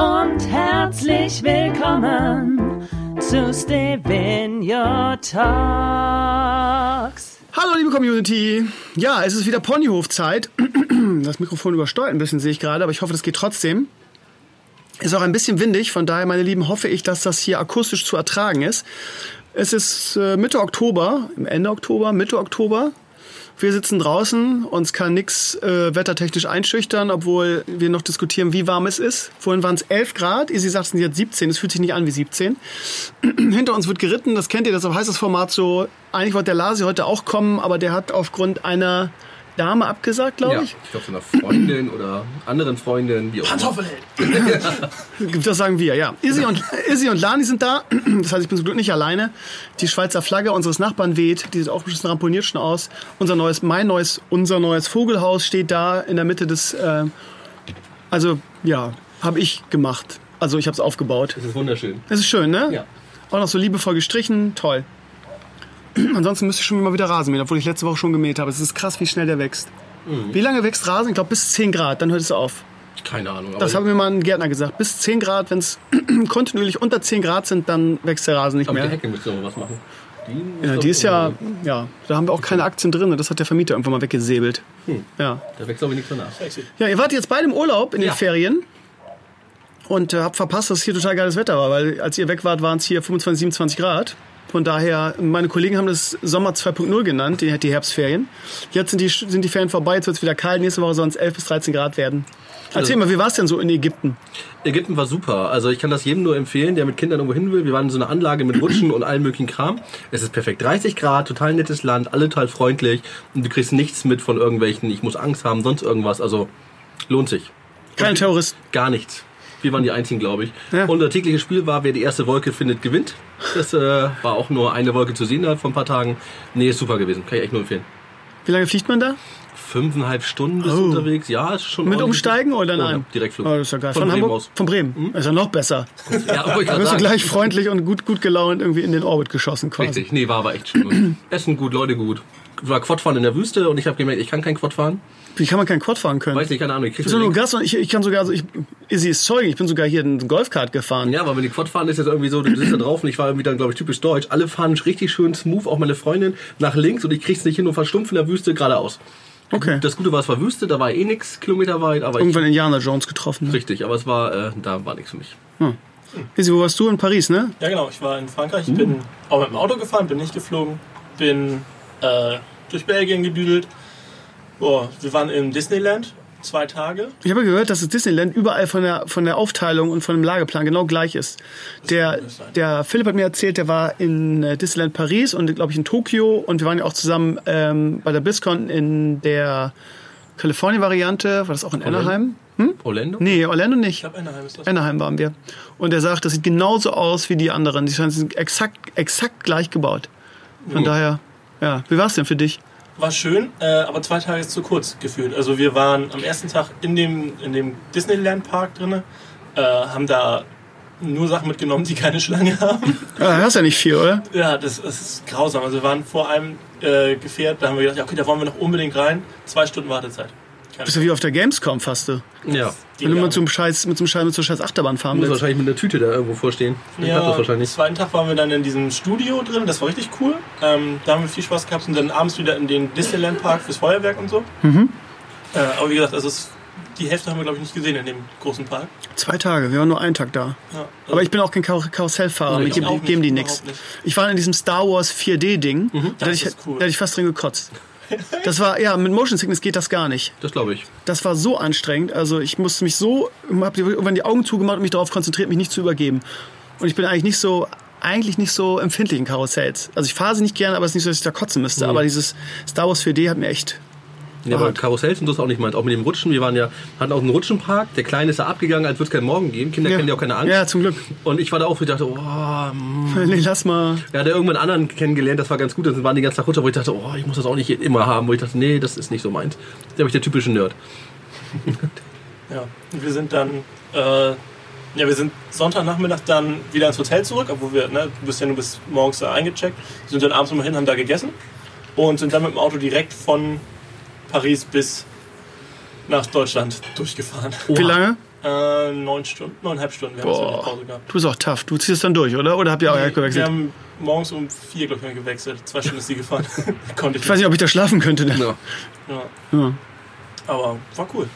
Und herzlich willkommen zu Stevenio Talks. Hallo liebe Community. Ja, es ist wieder Ponyhof-Zeit. Das Mikrofon übersteuert ein bisschen, sehe ich gerade, aber ich hoffe, das geht trotzdem. Ist auch ein bisschen windig, von daher, meine Lieben, hoffe ich, dass das hier akustisch zu ertragen ist. Es ist äh, Mitte Oktober, Ende Oktober, Mitte Oktober. Wir sitzen draußen, uns kann nichts äh, wettertechnisch einschüchtern, obwohl wir noch diskutieren, wie warm es ist. Vorhin waren es 11 Grad, Isi sagt, es sind jetzt 17, es fühlt sich nicht an wie 17. Hinter uns wird geritten, das kennt ihr, deshalb heißt das Format so, eigentlich wollte der Lasi heute auch kommen, aber der hat aufgrund einer Dame abgesagt, glaube Ja, ich. ich glaube, so einer Freundin oder anderen Freundin, wie auch immer. Das sagen wir, ja. Izzy und, Izzy und Lani sind da. Das heißt, ich bin zum Glück nicht alleine. Die Schweizer Flagge unseres Nachbarn weht. Die sieht auch ein bisschen ramponiert schon aus. Unser neues, mein neues, unser neues Vogelhaus steht da in der Mitte des. Äh, also, ja, habe ich gemacht. Also, ich habe es aufgebaut. Das ist wunderschön. Es ist schön, ne? Ja. Auch noch so liebevoll gestrichen. Toll. Ansonsten müsste ich schon mal wieder Rasen mähen, obwohl ich letzte Woche schon gemäht habe. Es ist krass, wie schnell der wächst. Wie lange wächst Rasen? Ich glaube, bis 10 Grad. Dann hört es auf. Keine Ahnung. Das aber hat mir mal ein Gärtner gesagt. Bis 10 Grad, wenn es kontinuierlich unter 10 Grad sind, dann wächst der Rasen nicht aber die mehr. Hecke müsste aber was machen. Die, Ja, die ist ja, ja, da haben wir auch keine Aktien drin. Das hat der Vermieter irgendwann mal weggesäbelt. Ja. Da wächst ich nichts danach. ja, ihr wart jetzt beide im Urlaub in den Ja. Ferien und äh, habt verpasst, dass hier total geiles Wetter war, weil als ihr weg wart, waren es hier 25, 27 Grad. Von daher, meine Kollegen haben das Sommer 2.0 genannt, die, die Herbstferien. Jetzt sind die, sind die Ferien vorbei, jetzt wird es wieder kalt. Nächste Woche sollen es 11 bis 13 Grad werden. Erzähl mal, wie war es denn so in Ägypten? Ägypten war super. Also ich kann das jedem nur empfehlen, der mit Kindern irgendwo hin will. Wir waren in so einer Anlage mit Rutschen und allem möglichen Kram. Es ist perfekt. 30 Grad, total nettes Land, alle total freundlich. Und du kriegst nichts mit von irgendwelchen, ich muss Angst haben, sonst irgendwas. Also lohnt sich. Keine Terroristen. Gar nichts. Wir waren die einzigen, glaube ich. Ja. Unser tägliches Spiel war, wer die erste Wolke findet, gewinnt. Das äh, war auch nur eine Wolke zu sehen innerhalb von ein paar Tagen. Nee, ist super gewesen. Kann ich echt nur empfehlen. Wie lange fliegt man da? Fünfeinhalb Stunden bist Oh. unterwegs. Ja, ist schon Mit umsteigen oder Oh, nein? ja, Direktflug. Oh, das ist ja geil. Von, Von, Bremen Hamburg? aus. Von Bremen. Ist ja noch besser. Ja, wollte ich Da wirst du gleich freundlich und gut, gut gelaunt irgendwie in den Orbit geschossen quasi. Richtig, nee, war aber echt schön. Essen gut, Leute gut. War Quadfahren in der Wüste und ich habe gemerkt, ich kann kein Quad fahren. Wie kann man keinen Quad fahren können? Weiß nicht, keine Ahnung. Ich bin nur und ich, ich kann sogar, also ich, Izzy ist Zeuge, ich bin sogar hier einen Golfkart gefahren. ja, aber wenn die Quad fahren ist jetzt irgendwie so, du sitzt da drauf und ich war irgendwie dann, glaube ich, typisch deutsch. Alle fahren richtig schön smooth, auch meine Freundin, nach links und ich krieg's nicht hin und verstumpf in der Wüste geradeaus. Okay. Das Gute war, es war Wüste, da war eh nix kilometerweit, aber ich, Irgendwann Indiana Jones getroffen. Ne? richtig, aber es war, äh, da war nichts für mich. Izzy, wo warst du? In Paris, ne? Ja, genau. Ich war in Frankreich. Ich bin auch mit dem Auto gefahren, bin nicht geflogen. Bin äh, durch Belgien gedüdelt. Boah, wir waren im Disneyland zwei Tage. Ich habe gehört, dass das Disneyland überall von der, von der Aufteilung und von dem Lageplan genau gleich ist. Der, der Philipp hat mir erzählt, der war in äh, Disneyland Paris und glaube ich in Tokio und wir waren ja auch zusammen ähm, bei der BlizzCon in der California-Variante. War das auch in Anaheim? Hm? Orlando? Nee, Orlando Ich nicht. glaube, Anaheim ist das. Anaheim waren wir. Und er sagt, das sieht genauso aus wie die anderen. Die sind exakt, exakt gleich gebaut. Von daher, ja. Wie war es denn für dich? War schön, äh, aber zwei Tage ist zu kurz gefühlt. Also wir waren am ersten Tag in dem, in dem Disneyland Park drin, äh, haben da nur Sachen mitgenommen, die keine Schlange haben. Ja, hast ja nicht viel, oder? Ja, das, das ist grausam. Also wir waren vor einem äh, Gefährt, da haben wir gedacht, ja, okay, da wollen wir noch unbedingt rein. Zwei Stunden Wartezeit. Bist du wie auf der Gamescom fast du. Ja. Wenn du mal zum Scheiß, mit so einem Scheiß, mit so einem Scheiß Achterbahn fahren Muss willst. wahrscheinlich mit einer Tüte da irgendwo vorstehen. Ich hab das am wahrscheinlich. zweiten Tag waren wir dann in diesem Studio drin, das war richtig cool. Ähm, da haben wir viel Spaß gehabt und dann abends wieder in den Disneyland Park fürs Feuerwerk und so. Mhm. Äh, aber wie gesagt, also es, die Hälfte haben wir glaube ich nicht gesehen in dem großen Park. Zwei Tage, wir waren nur einen Tag da. Ja, Aber ich bin auch kein Kar Karussellfahrer, mir ich geben, geben die nicht, nichts. Ich war in diesem Star Wars 4D-Ding, da, hätte ich- ist cool. da hätte ich fast drin gekotzt. Das war, ja, mit Motion Sickness geht das gar nicht. Das glaube ich. Das war so anstrengend. Also ich musste mich so, hab die- irgendwann die Augen zugemacht und mich darauf konzentriert, mich nicht zu übergeben. Und ich bin eigentlich nicht so, eigentlich nicht so empfindlich in Karussells. Also ich fahre sie nicht gerne, aber es ist nicht so, dass ich da kotzen müsste. Aber dieses Star Wars 4D hat mir echt Ja, aber. Karussells und so ist auch nicht meins. Auch mit dem Rutschen. Wir waren ja, hatten auch einen Rutschenpark. Der Kleine ist da abgegangen, als würde es keinen Morgen geben. Kinder kennen ja auch keine Angst. Ja, zum Glück. Und ich war da auch, wo ich dachte, oh. Nee, lass mal. ja, der irgendwann anderen kennengelernt, das war ganz gut. Dann waren die ganzen Tag Rutscher, wo ich dachte, oh, ich muss das auch nicht immer haben. Wo ich dachte, nee, das ist nicht so meins. Da bin ich der typische Nerd. Ja, und wir sind dann, äh, ja, wir sind Sonntagnachmittag dann wieder ins Hotel zurück, obwohl wir, ne, du bist ja nur bis morgens da eingecheckt, sind dann abends nochmal hin, haben da gegessen und sind dann mit dem Auto direkt von Paris bis nach Deutschland durchgefahren. Wie lange? Äh, neun Stunden, neuneinhalb Stunden, wir Boah. eine Pause gehabt. Du bist auch tough. Du ziehst es dann durch, oder? Oder habt ihr auch wir gewechselt? haben morgens um vier, glaube ich, gewechselt. Zwei Stunden ist die gefahren. Konnte ich Ich weiß nicht, ob ich da schlafen könnte. Dann. Ja. Ja, Ja. aber war cool.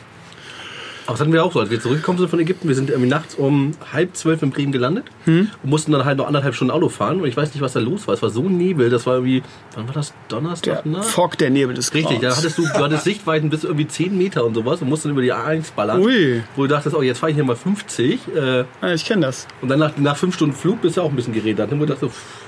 Aber das hatten wir auch so, als wir zurückgekommen sind von Ägypten. Wir sind irgendwie nachts um halb zwölf in Bremen gelandet und mussten dann halt noch anderthalb Stunden Auto fahren. Und ich weiß nicht, was da los war. Es war so Nebel, das war irgendwie, wann war das? Donnerstag? Der Nacht? Fog, der Nebel des Richtig, da hattest du, du hattest Sichtweiten bis irgendwie 10 Meter und sowas und musst dann über die A1 ballern. Ui. Wo du dachtest, oh, jetzt fahre ich hier mal 50. Äh, Ja, ich kenne das. und dann nach, nach fünf Stunden Flug bist du auch ein bisschen geredet. Dann du dachtest, so, pff,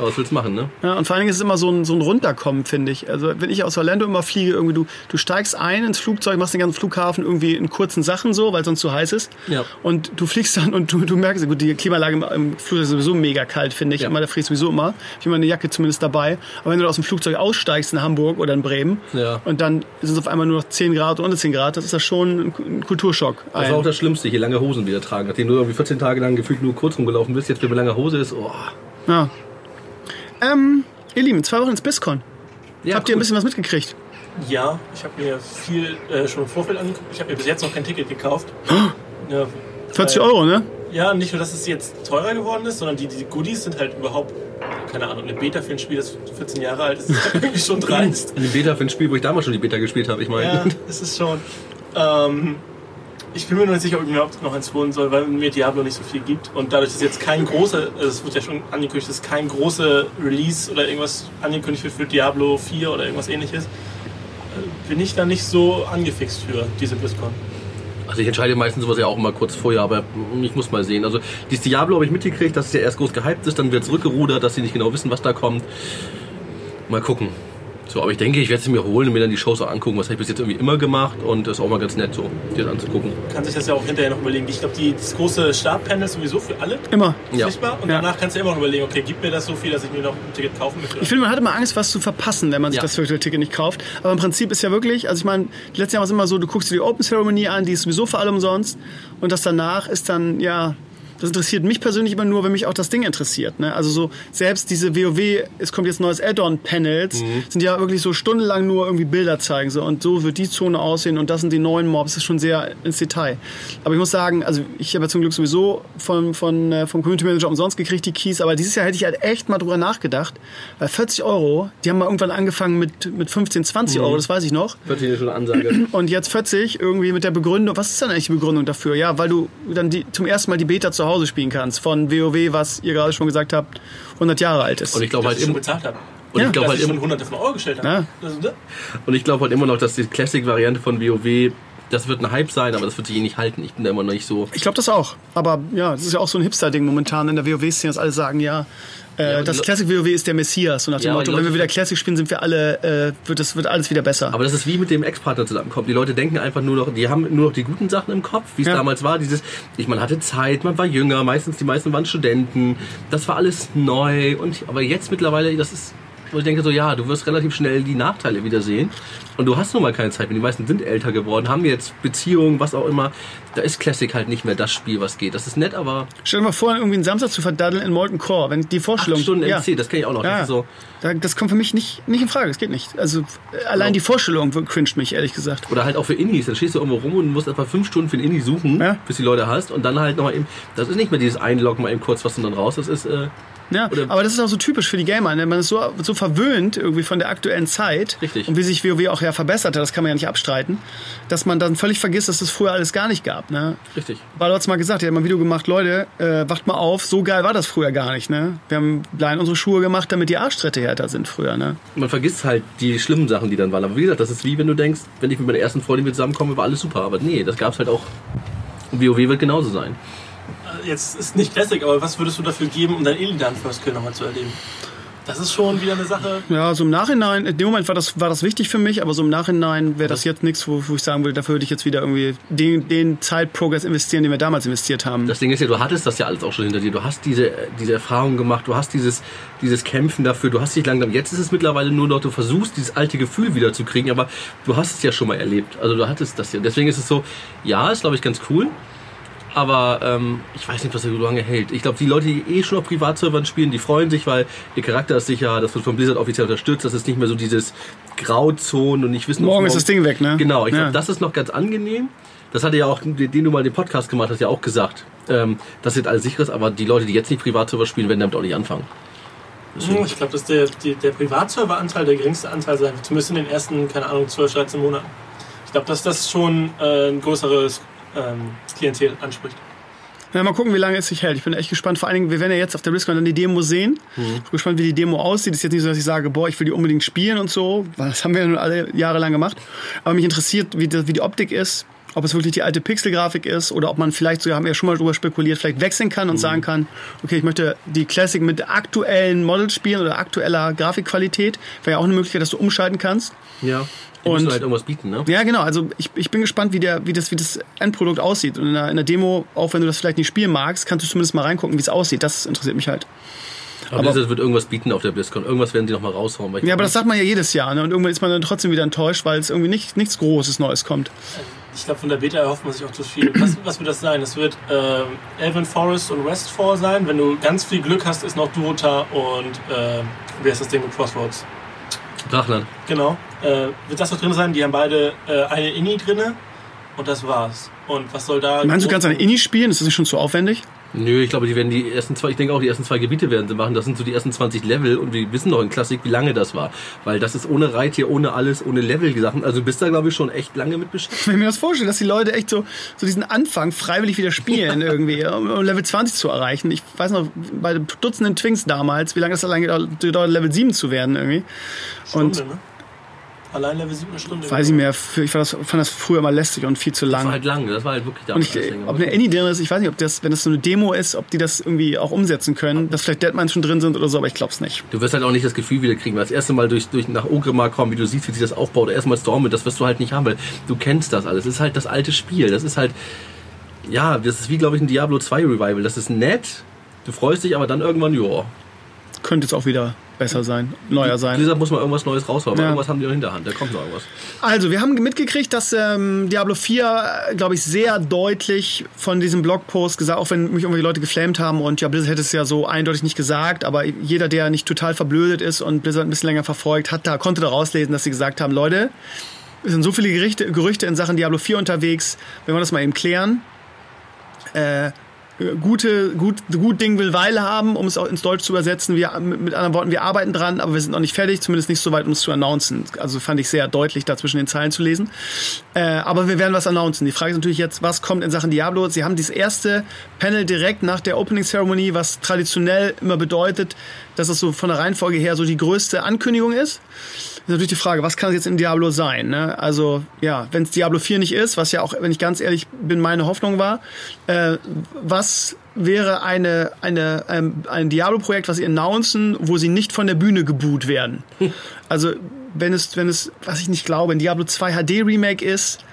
aber was willst du machen, ne? Ja, und vor allen Dingen ist es immer so ein, so ein Runterkommen, finde ich. Also wenn ich aus Orlando immer fliege, irgendwie du, du steigst ein ins Flugzeug, machst den ganzen Flughafen irgendwie in kurzen Sachen so, weil es sonst zu heiß ist. Ja. Und du fliegst dann und du, du merkst, gut, die Klimaanlage im, im Flugzeug ist sowieso mega kalt, finde ich. Ja. Immer, da friest sowieso immer. Ich habe immer eine Jacke zumindest dabei. Aber wenn du aus dem Flugzeug aussteigst in Hamburg oder in Bremen Ja. und dann sind es auf einmal nur noch 10 Grad oder unter 10 Grad, das ist das schon ein, ein Kulturschock. Das war auch das Schlimmste, hier lange Hosen wieder tragen. Nachdem du irgendwie 14 Tage lang gefühlt nur kurz rumgelaufen bist, jetzt wieder mit langer Hose ist, oh. ja. Ähm, ihr Lieben, zwei Wochen ins BISCON. Ja, Habt ihr ein bisschen was mitgekriegt? Ja, ich habe mir viel äh, schon im Vorfeld angeguckt. Ich habe mir bis jetzt noch kein Ticket gekauft. ja, 40 weil- Euro, ne? Ja, nicht nur, dass es jetzt teurer geworden ist, sondern die, die Goodies sind halt überhaupt, keine Ahnung, eine Beta für ein Spiel, das 14 Jahre alt ist, ist halt irgendwie schon dreist. Eine Beta für ein Spiel, wo ich damals schon die Beta gespielt habe, ich meine. Ja, es ist schon. Ähm, ich bin mir noch nicht sicher, ob ich mir überhaupt noch eins holen soll, weil mir Diablo nicht so viel gibt. Und dadurch, dass jetzt kein großer, also es wird ja schon angekündigt, dass kein großer Release oder irgendwas angekündigt wird für Diablo 4 oder irgendwas ähnliches, äh, bin ich da nicht so angefixt für diese BlizzCon. Also ich entscheide meistens sowas ja auch immer kurz vorher, aber ich muss mal sehen. Also dieses Diablo habe ich mitgekriegt, dass es ja erst groß gehypt ist, dann wird zurückgerudert, dass sie nicht genau wissen, was da kommt. Mal gucken. So, aber ich denke, ich werde sie mir holen und mir dann die Shows auch angucken. Was habe ich bis jetzt irgendwie immer gemacht und das ist auch mal ganz nett so, dir das anzugucken. Kann sich das ja auch hinterher noch überlegen. Ich glaube, die, das große Startpanel ist sowieso für alle Immer. Ja. sichtbar. Und Ja. danach kannst du immer noch überlegen, okay, gibt mir das so viel, dass ich mir noch ein Ticket kaufen möchte? Ich finde, man hat immer Angst, was zu verpassen, wenn man sich Ja. das Virtual Ticket nicht kauft. Aber im Prinzip ist ja wirklich, also ich meine, die letzten Jahre war es immer so, du guckst dir die Open Ceremony an, die ist sowieso für alle umsonst. Und das danach ist dann, ja, das interessiert mich persönlich immer nur, wenn mich auch das Ding interessiert. Ne? Also so, selbst diese WoW, es kommt jetzt neues Add-on-Panels, sind ja wirklich so stundenlang nur irgendwie Bilder zeigen. So, und so wird die Zone aussehen und das sind die neuen Mobs. Das ist schon sehr ins Detail. Aber ich muss sagen, also ich habe ja zum Glück sowieso von, von, äh, vom Community Manager umsonst gekriegt, die Keys. Aber dieses Jahr hätte ich halt echt mal drüber nachgedacht. Weil 40 Euro, die haben mal irgendwann angefangen mit, mit 15, 20 Euro, das weiß ich noch. Wird hier schon eine Ansage. Und jetzt 40 irgendwie mit der Begründung. Was ist dann eigentlich die Begründung dafür? Ja, weil du dann die, zum ersten Mal die Beta zu Hause spielen kannst von WoW, was ihr gerade schon gesagt habt, 100 Jahre alt ist. Und ich glaube halt ich schon im, bezahlt habe. und Ja. ich glaube dass halt ich schon im, hunderte von Euro gestellt. Ja. Ne? und ich glaube halt immer noch, dass die Classic-Variante von WoW, das wird ein Hype sein, aber das wird sich eh nicht halten. Ich bin da immer noch nicht so. Ich glaube das auch. Aber ja, das ist ja auch so ein Hipster-Ding momentan in der WoW-Szene, dass alle sagen, ja, äh, das Classic WoW ist der Messias. Und nach dem Ja, Motto, wenn wir wieder Classic spielen, sind wir alle, äh, wird, das, wird alles wieder besser. Aber das ist wie mit dem Ex-Partner zusammenkommen. Die Leute denken einfach nur noch, die haben nur noch die guten Sachen im Kopf, wie es Ja. damals war. Dieses, ich, man hatte Zeit, man war jünger, meistens die meisten waren Studenten. Das war alles neu. Und aber jetzt mittlerweile, das ist, wo ich denke so, ja, du wirst relativ schnell die Nachteile wieder sehen. Und du hast nun mal keine Zeit mehr. Die meisten sind älter geworden, haben jetzt Beziehungen, was auch immer. Da ist Classic halt nicht mehr das Spiel, was geht. Das ist nett, aber Stell dir mal vor, irgendwie einen Samstag zu verdaddeln in Molten Core, wenn die acht Vorstellung... Stunden ja. MC, das kenne ich auch noch. Ja, Das so, Da- das kommt für mich nicht, nicht in Frage, das geht nicht. Also allein die Vorstellung cringet mich, ehrlich gesagt. Oder halt auch für Indies. Dann stehst du irgendwo rum und musst etwa fünf Stunden für ein Indie suchen, Ja. bis die Leute hast. Und dann halt nochmal eben. Das ist nicht mehr dieses Einloggen mal eben kurz was und dann raus. Das ist. Äh, Ja, Oder- aber das ist auch so typisch für die Gamer. Ne? Man ist so, so verwöhnt irgendwie von der aktuellen Zeit. Richtig. Und wie sich WoW auch ja verbessert hat, das kann man ja nicht abstreiten, dass man dann völlig vergisst, dass es früher alles gar nicht gab. Ne? richtig. Bardo hat's mal gesagt, er hat mal ein Video gemacht, Leute, äh, wacht mal auf, so geil war das früher gar nicht. Ne? Wir haben allein unsere Schuhe gemacht, damit die Arschtritte härter sind früher. Ne? Man vergisst halt die schlimmen Sachen, die dann waren. Aber wie gesagt, das ist wie wenn du denkst, wenn ich mit meiner ersten Freundin zusammenkomme, war alles super. Aber nee, das gab's halt auch. Und WoW wird genauso sein. Jetzt ist nicht Classic, aber was würdest du dafür geben, um deinen Illidan First Kill nochmal zu erleben? Das ist schon wieder eine Sache. Ja, so im Nachhinein, in dem Moment war das, war das wichtig für mich, aber so im Nachhinein wäre das jetzt nichts, wo, wo ich sagen würde, dafür würde ich jetzt wieder irgendwie den, den Zeitprogress investieren, den wir damals investiert haben. Das Ding ist ja, du hattest das ja alles auch schon hinter dir. Du hast diese, diese Erfahrung gemacht, du hast dieses, dieses Kämpfen dafür, du hast dich langsam. Jetzt ist es mittlerweile nur noch, du versuchst dieses alte Gefühl wieder zu kriegen, aber du hast es ja schon mal erlebt. Also du hattest das ja. Deswegen ist es so, ja, ist glaube ich ganz cool. Aber ähm, ich weiß nicht, was er so lange hält. Ich glaube, die Leute, die eh schon auf Privatservern spielen, die freuen sich, weil ihr Charakter ist sicher, das wird von Blizzard offiziell unterstützt. Das ist nicht mehr so dieses Grauzonen und nicht wissen. Morgen ob ist das Ding weg, ne? Genau, ich Ja. glaube, das ist noch ganz angenehm. Das hatte ja auch, den du mal den Podcast gemacht hast, ja auch gesagt, ähm, dass jetzt alles sicher ist, aber die Leute, die jetzt nicht Privatserver spielen, werden damit auch nicht anfangen. Hm, Ich glaube, dass der, die, der Privatserveranteil der geringste Anteil sein wird, zumindest in den ersten, keine Ahnung, 12, 13 Monaten. Ich glaube, dass das schon äh, ein größeres ähm, Klientel anspricht. Ja, mal gucken, wie lange es sich hält. Ich bin echt gespannt. Vor allen Dingen, wir werden ja jetzt auf der BlizzCon dann die Demo sehen. Ich bin gespannt, wie die Demo aussieht. ist jetzt nicht so, dass ich sage, boah, ich will die unbedingt spielen und so, weil das haben wir ja nun alle Jahre lang gemacht. Aber mich interessiert, wie, das, wie die Optik ist. Ob es wirklich die alte Pixelgrafik ist oder ob man vielleicht sogar, haben wir ja schon mal drüber spekuliert, vielleicht wechseln kann und sagen kann, okay, ich möchte die Classic mit aktuellen Models spielen oder aktueller Grafikqualität. Wäre ja auch eine Möglichkeit, dass du umschalten kannst. Ja. Die Und- halt irgendwas bieten, ne? Ja, genau. Also ich, ich bin gespannt, wie, der, wie, das, wie das Endprodukt aussieht. Und in der, in der Demo, auch wenn du das vielleicht nicht spielen magst, kannst du zumindest mal reingucken, wie es aussieht. Das interessiert mich halt. Aber Blizzard wird irgendwas bieten auf der BlizzCon. Irgendwas werden die noch mal raushauen. Ja, aber das sagt man ja jedes Jahr. Ne? Und irgendwann ist man dann trotzdem wieder enttäuscht, weil es irgendwie nicht, nichts Großes Neues kommt. Ich glaube, von der Beta erhofft man sich auch zu viel. Was, was wird das sein? Es wird ähm, Elven Forest und Westfall sein. Wenn du ganz viel Glück hast, ist noch Durota und ähm, wie heißt das Ding mit Crossroads? Drachland. Genau. Äh, wird das noch drin sein? Die haben beide äh, eine Inni drinne und das war's. Und was soll da. Meinst du, du kannst eine Inni spielen? Ist das nicht schon zu aufwendig? Nö, ich glaube, die werden die ersten zwei, ich denke auch, die ersten zwei Gebiete werden sie machen. Das sind so die ersten 20 Level und wir wissen noch in Klassik, wie lange das war. Weil das ist ohne Reittier, ohne alles, ohne Level-Sachen. Also du bist da, glaube ich, schon echt lange mit beschäftigt. Wenn ich mir das vorstelle, dass die Leute echt so, so diesen Anfang freiwillig wieder spielen irgendwie, um Level 20 zu erreichen. Ich weiß noch, bei Dutzenden Twinks damals, wie lange es allein gedauert, Level 7 zu werden irgendwie. Und Stunde, ne? Allein Level 7 eine Stunde. weiß ich mehr, ich fand das, fand das früher immer lästig und viel zu Das war lang. halt lang, das war halt wirklich da. Und ich, ob eine Any drin ist, ich weiß nicht, ob das, wenn das so eine Demo ist, ob die das irgendwie auch umsetzen können, dass vielleicht Deadmines schon drin sind oder so, aber ich glaub's nicht. Du wirst halt auch nicht das Gefühl wieder kriegen, weil das erste Mal durch, durch nach Ogrimmar kommen, wie du siehst, wie sich das aufbaut, erstmal Stormwind, das wirst du halt nicht haben, weil du kennst das alles. Das ist halt das alte Spiel. Das ist halt, ja, das ist wie, glaube ich, ein Diablo 2 Revival. Das ist nett, du freust dich, aber dann irgendwann, ja. Könnte jetzt auch wieder besser sein, neuer sein. Blizzard muss mal irgendwas Neues raushauen, Ja. irgendwas haben die in der Hand, da kommt noch irgendwas. Also, wir haben mitgekriegt, dass ähm, Diablo 4, glaube ich, sehr deutlich von diesem Blogpost gesagt, auch wenn mich irgendwelche Leute geflamed haben und ja, Blizzard hätte es ja so eindeutig nicht gesagt, aber jeder, der nicht total verblödet ist und Blizzard ein bisschen länger verfolgt, hat da, konnte da rauslesen, dass sie gesagt haben, Leute, es sind so viele Gerüchte, Gerüchte in Sachen Diablo 4 unterwegs, wenn wir das mal eben klären. Äh, gute, gut, gut Ding will Weile haben, um es auch ins Deutsch zu übersetzen. Wir, mit anderen Worten, wir arbeiten dran, aber wir sind noch nicht fertig, zumindest nicht so weit, um es zu announcen. Also fand ich sehr deutlich, da zwischen den Zeilen zu lesen. Äh, aber wir werden was announcen. Die Frage ist natürlich jetzt, was kommt in Sachen Diablo? Sie haben dieses erste Panel direkt nach der Opening Ceremony, was traditionell immer bedeutet, dass es so von der Reihenfolge her so die größte Ankündigung ist. Natürlich die Frage, was kann es jetzt in Diablo sein? Ne? Also ja, wenn es Diablo 4 nicht ist, was ja auch, wenn ich ganz ehrlich bin, meine Hoffnung war, äh, was wäre eine, eine, ein, ein Diablo-Projekt, was sie announcen, wo sie nicht von der Bühne geboot werden? Also wenn es, wenn es, was ich nicht glaube, ein Diablo 2 HD Remake ist,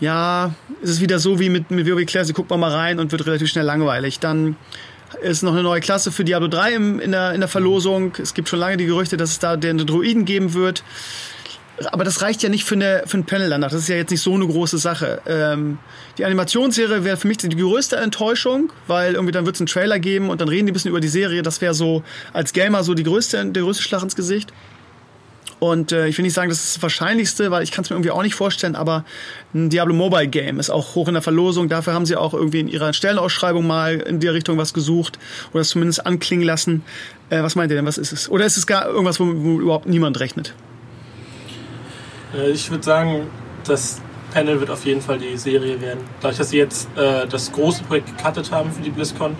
ja, ist es wieder so wie mit, mit WoW Classic, guckt man mal rein und wird relativ schnell langweilig. Dann ist noch eine neue Klasse für Diablo 3 im, in, der, in der Verlosung. Es gibt schon lange die Gerüchte, dass es da den Druiden geben wird. Aber das reicht ja nicht für, eine, für ein Panel danach. Das ist ja jetzt nicht so eine große Sache. Ähm, die Animationsserie wäre für mich die größte Enttäuschung, weil irgendwie dann wird es einen Trailer geben und dann reden die ein bisschen über die Serie. Das wäre so als Gamer so die größte, der größte Schlag ins Gesicht. Und äh, ich will nicht sagen, das ist das Wahrscheinlichste, weil ich kann es mir irgendwie auch nicht vorstellen, aber ein Diablo Mobile Game ist auch hoch in der Verlosung. Dafür haben sie auch irgendwie in ihrer Stellenausschreibung mal in der Richtung was gesucht oder es zumindest anklingen lassen. Äh, was meint ihr denn, was ist es? Oder ist es gar irgendwas, wo, wo überhaupt niemand rechnet? Äh, Ich würde sagen, das Panel wird auf jeden Fall die Serie werden. Dadurch, dass sie jetzt äh, das große Projekt gecuttet haben für die BlizzCon,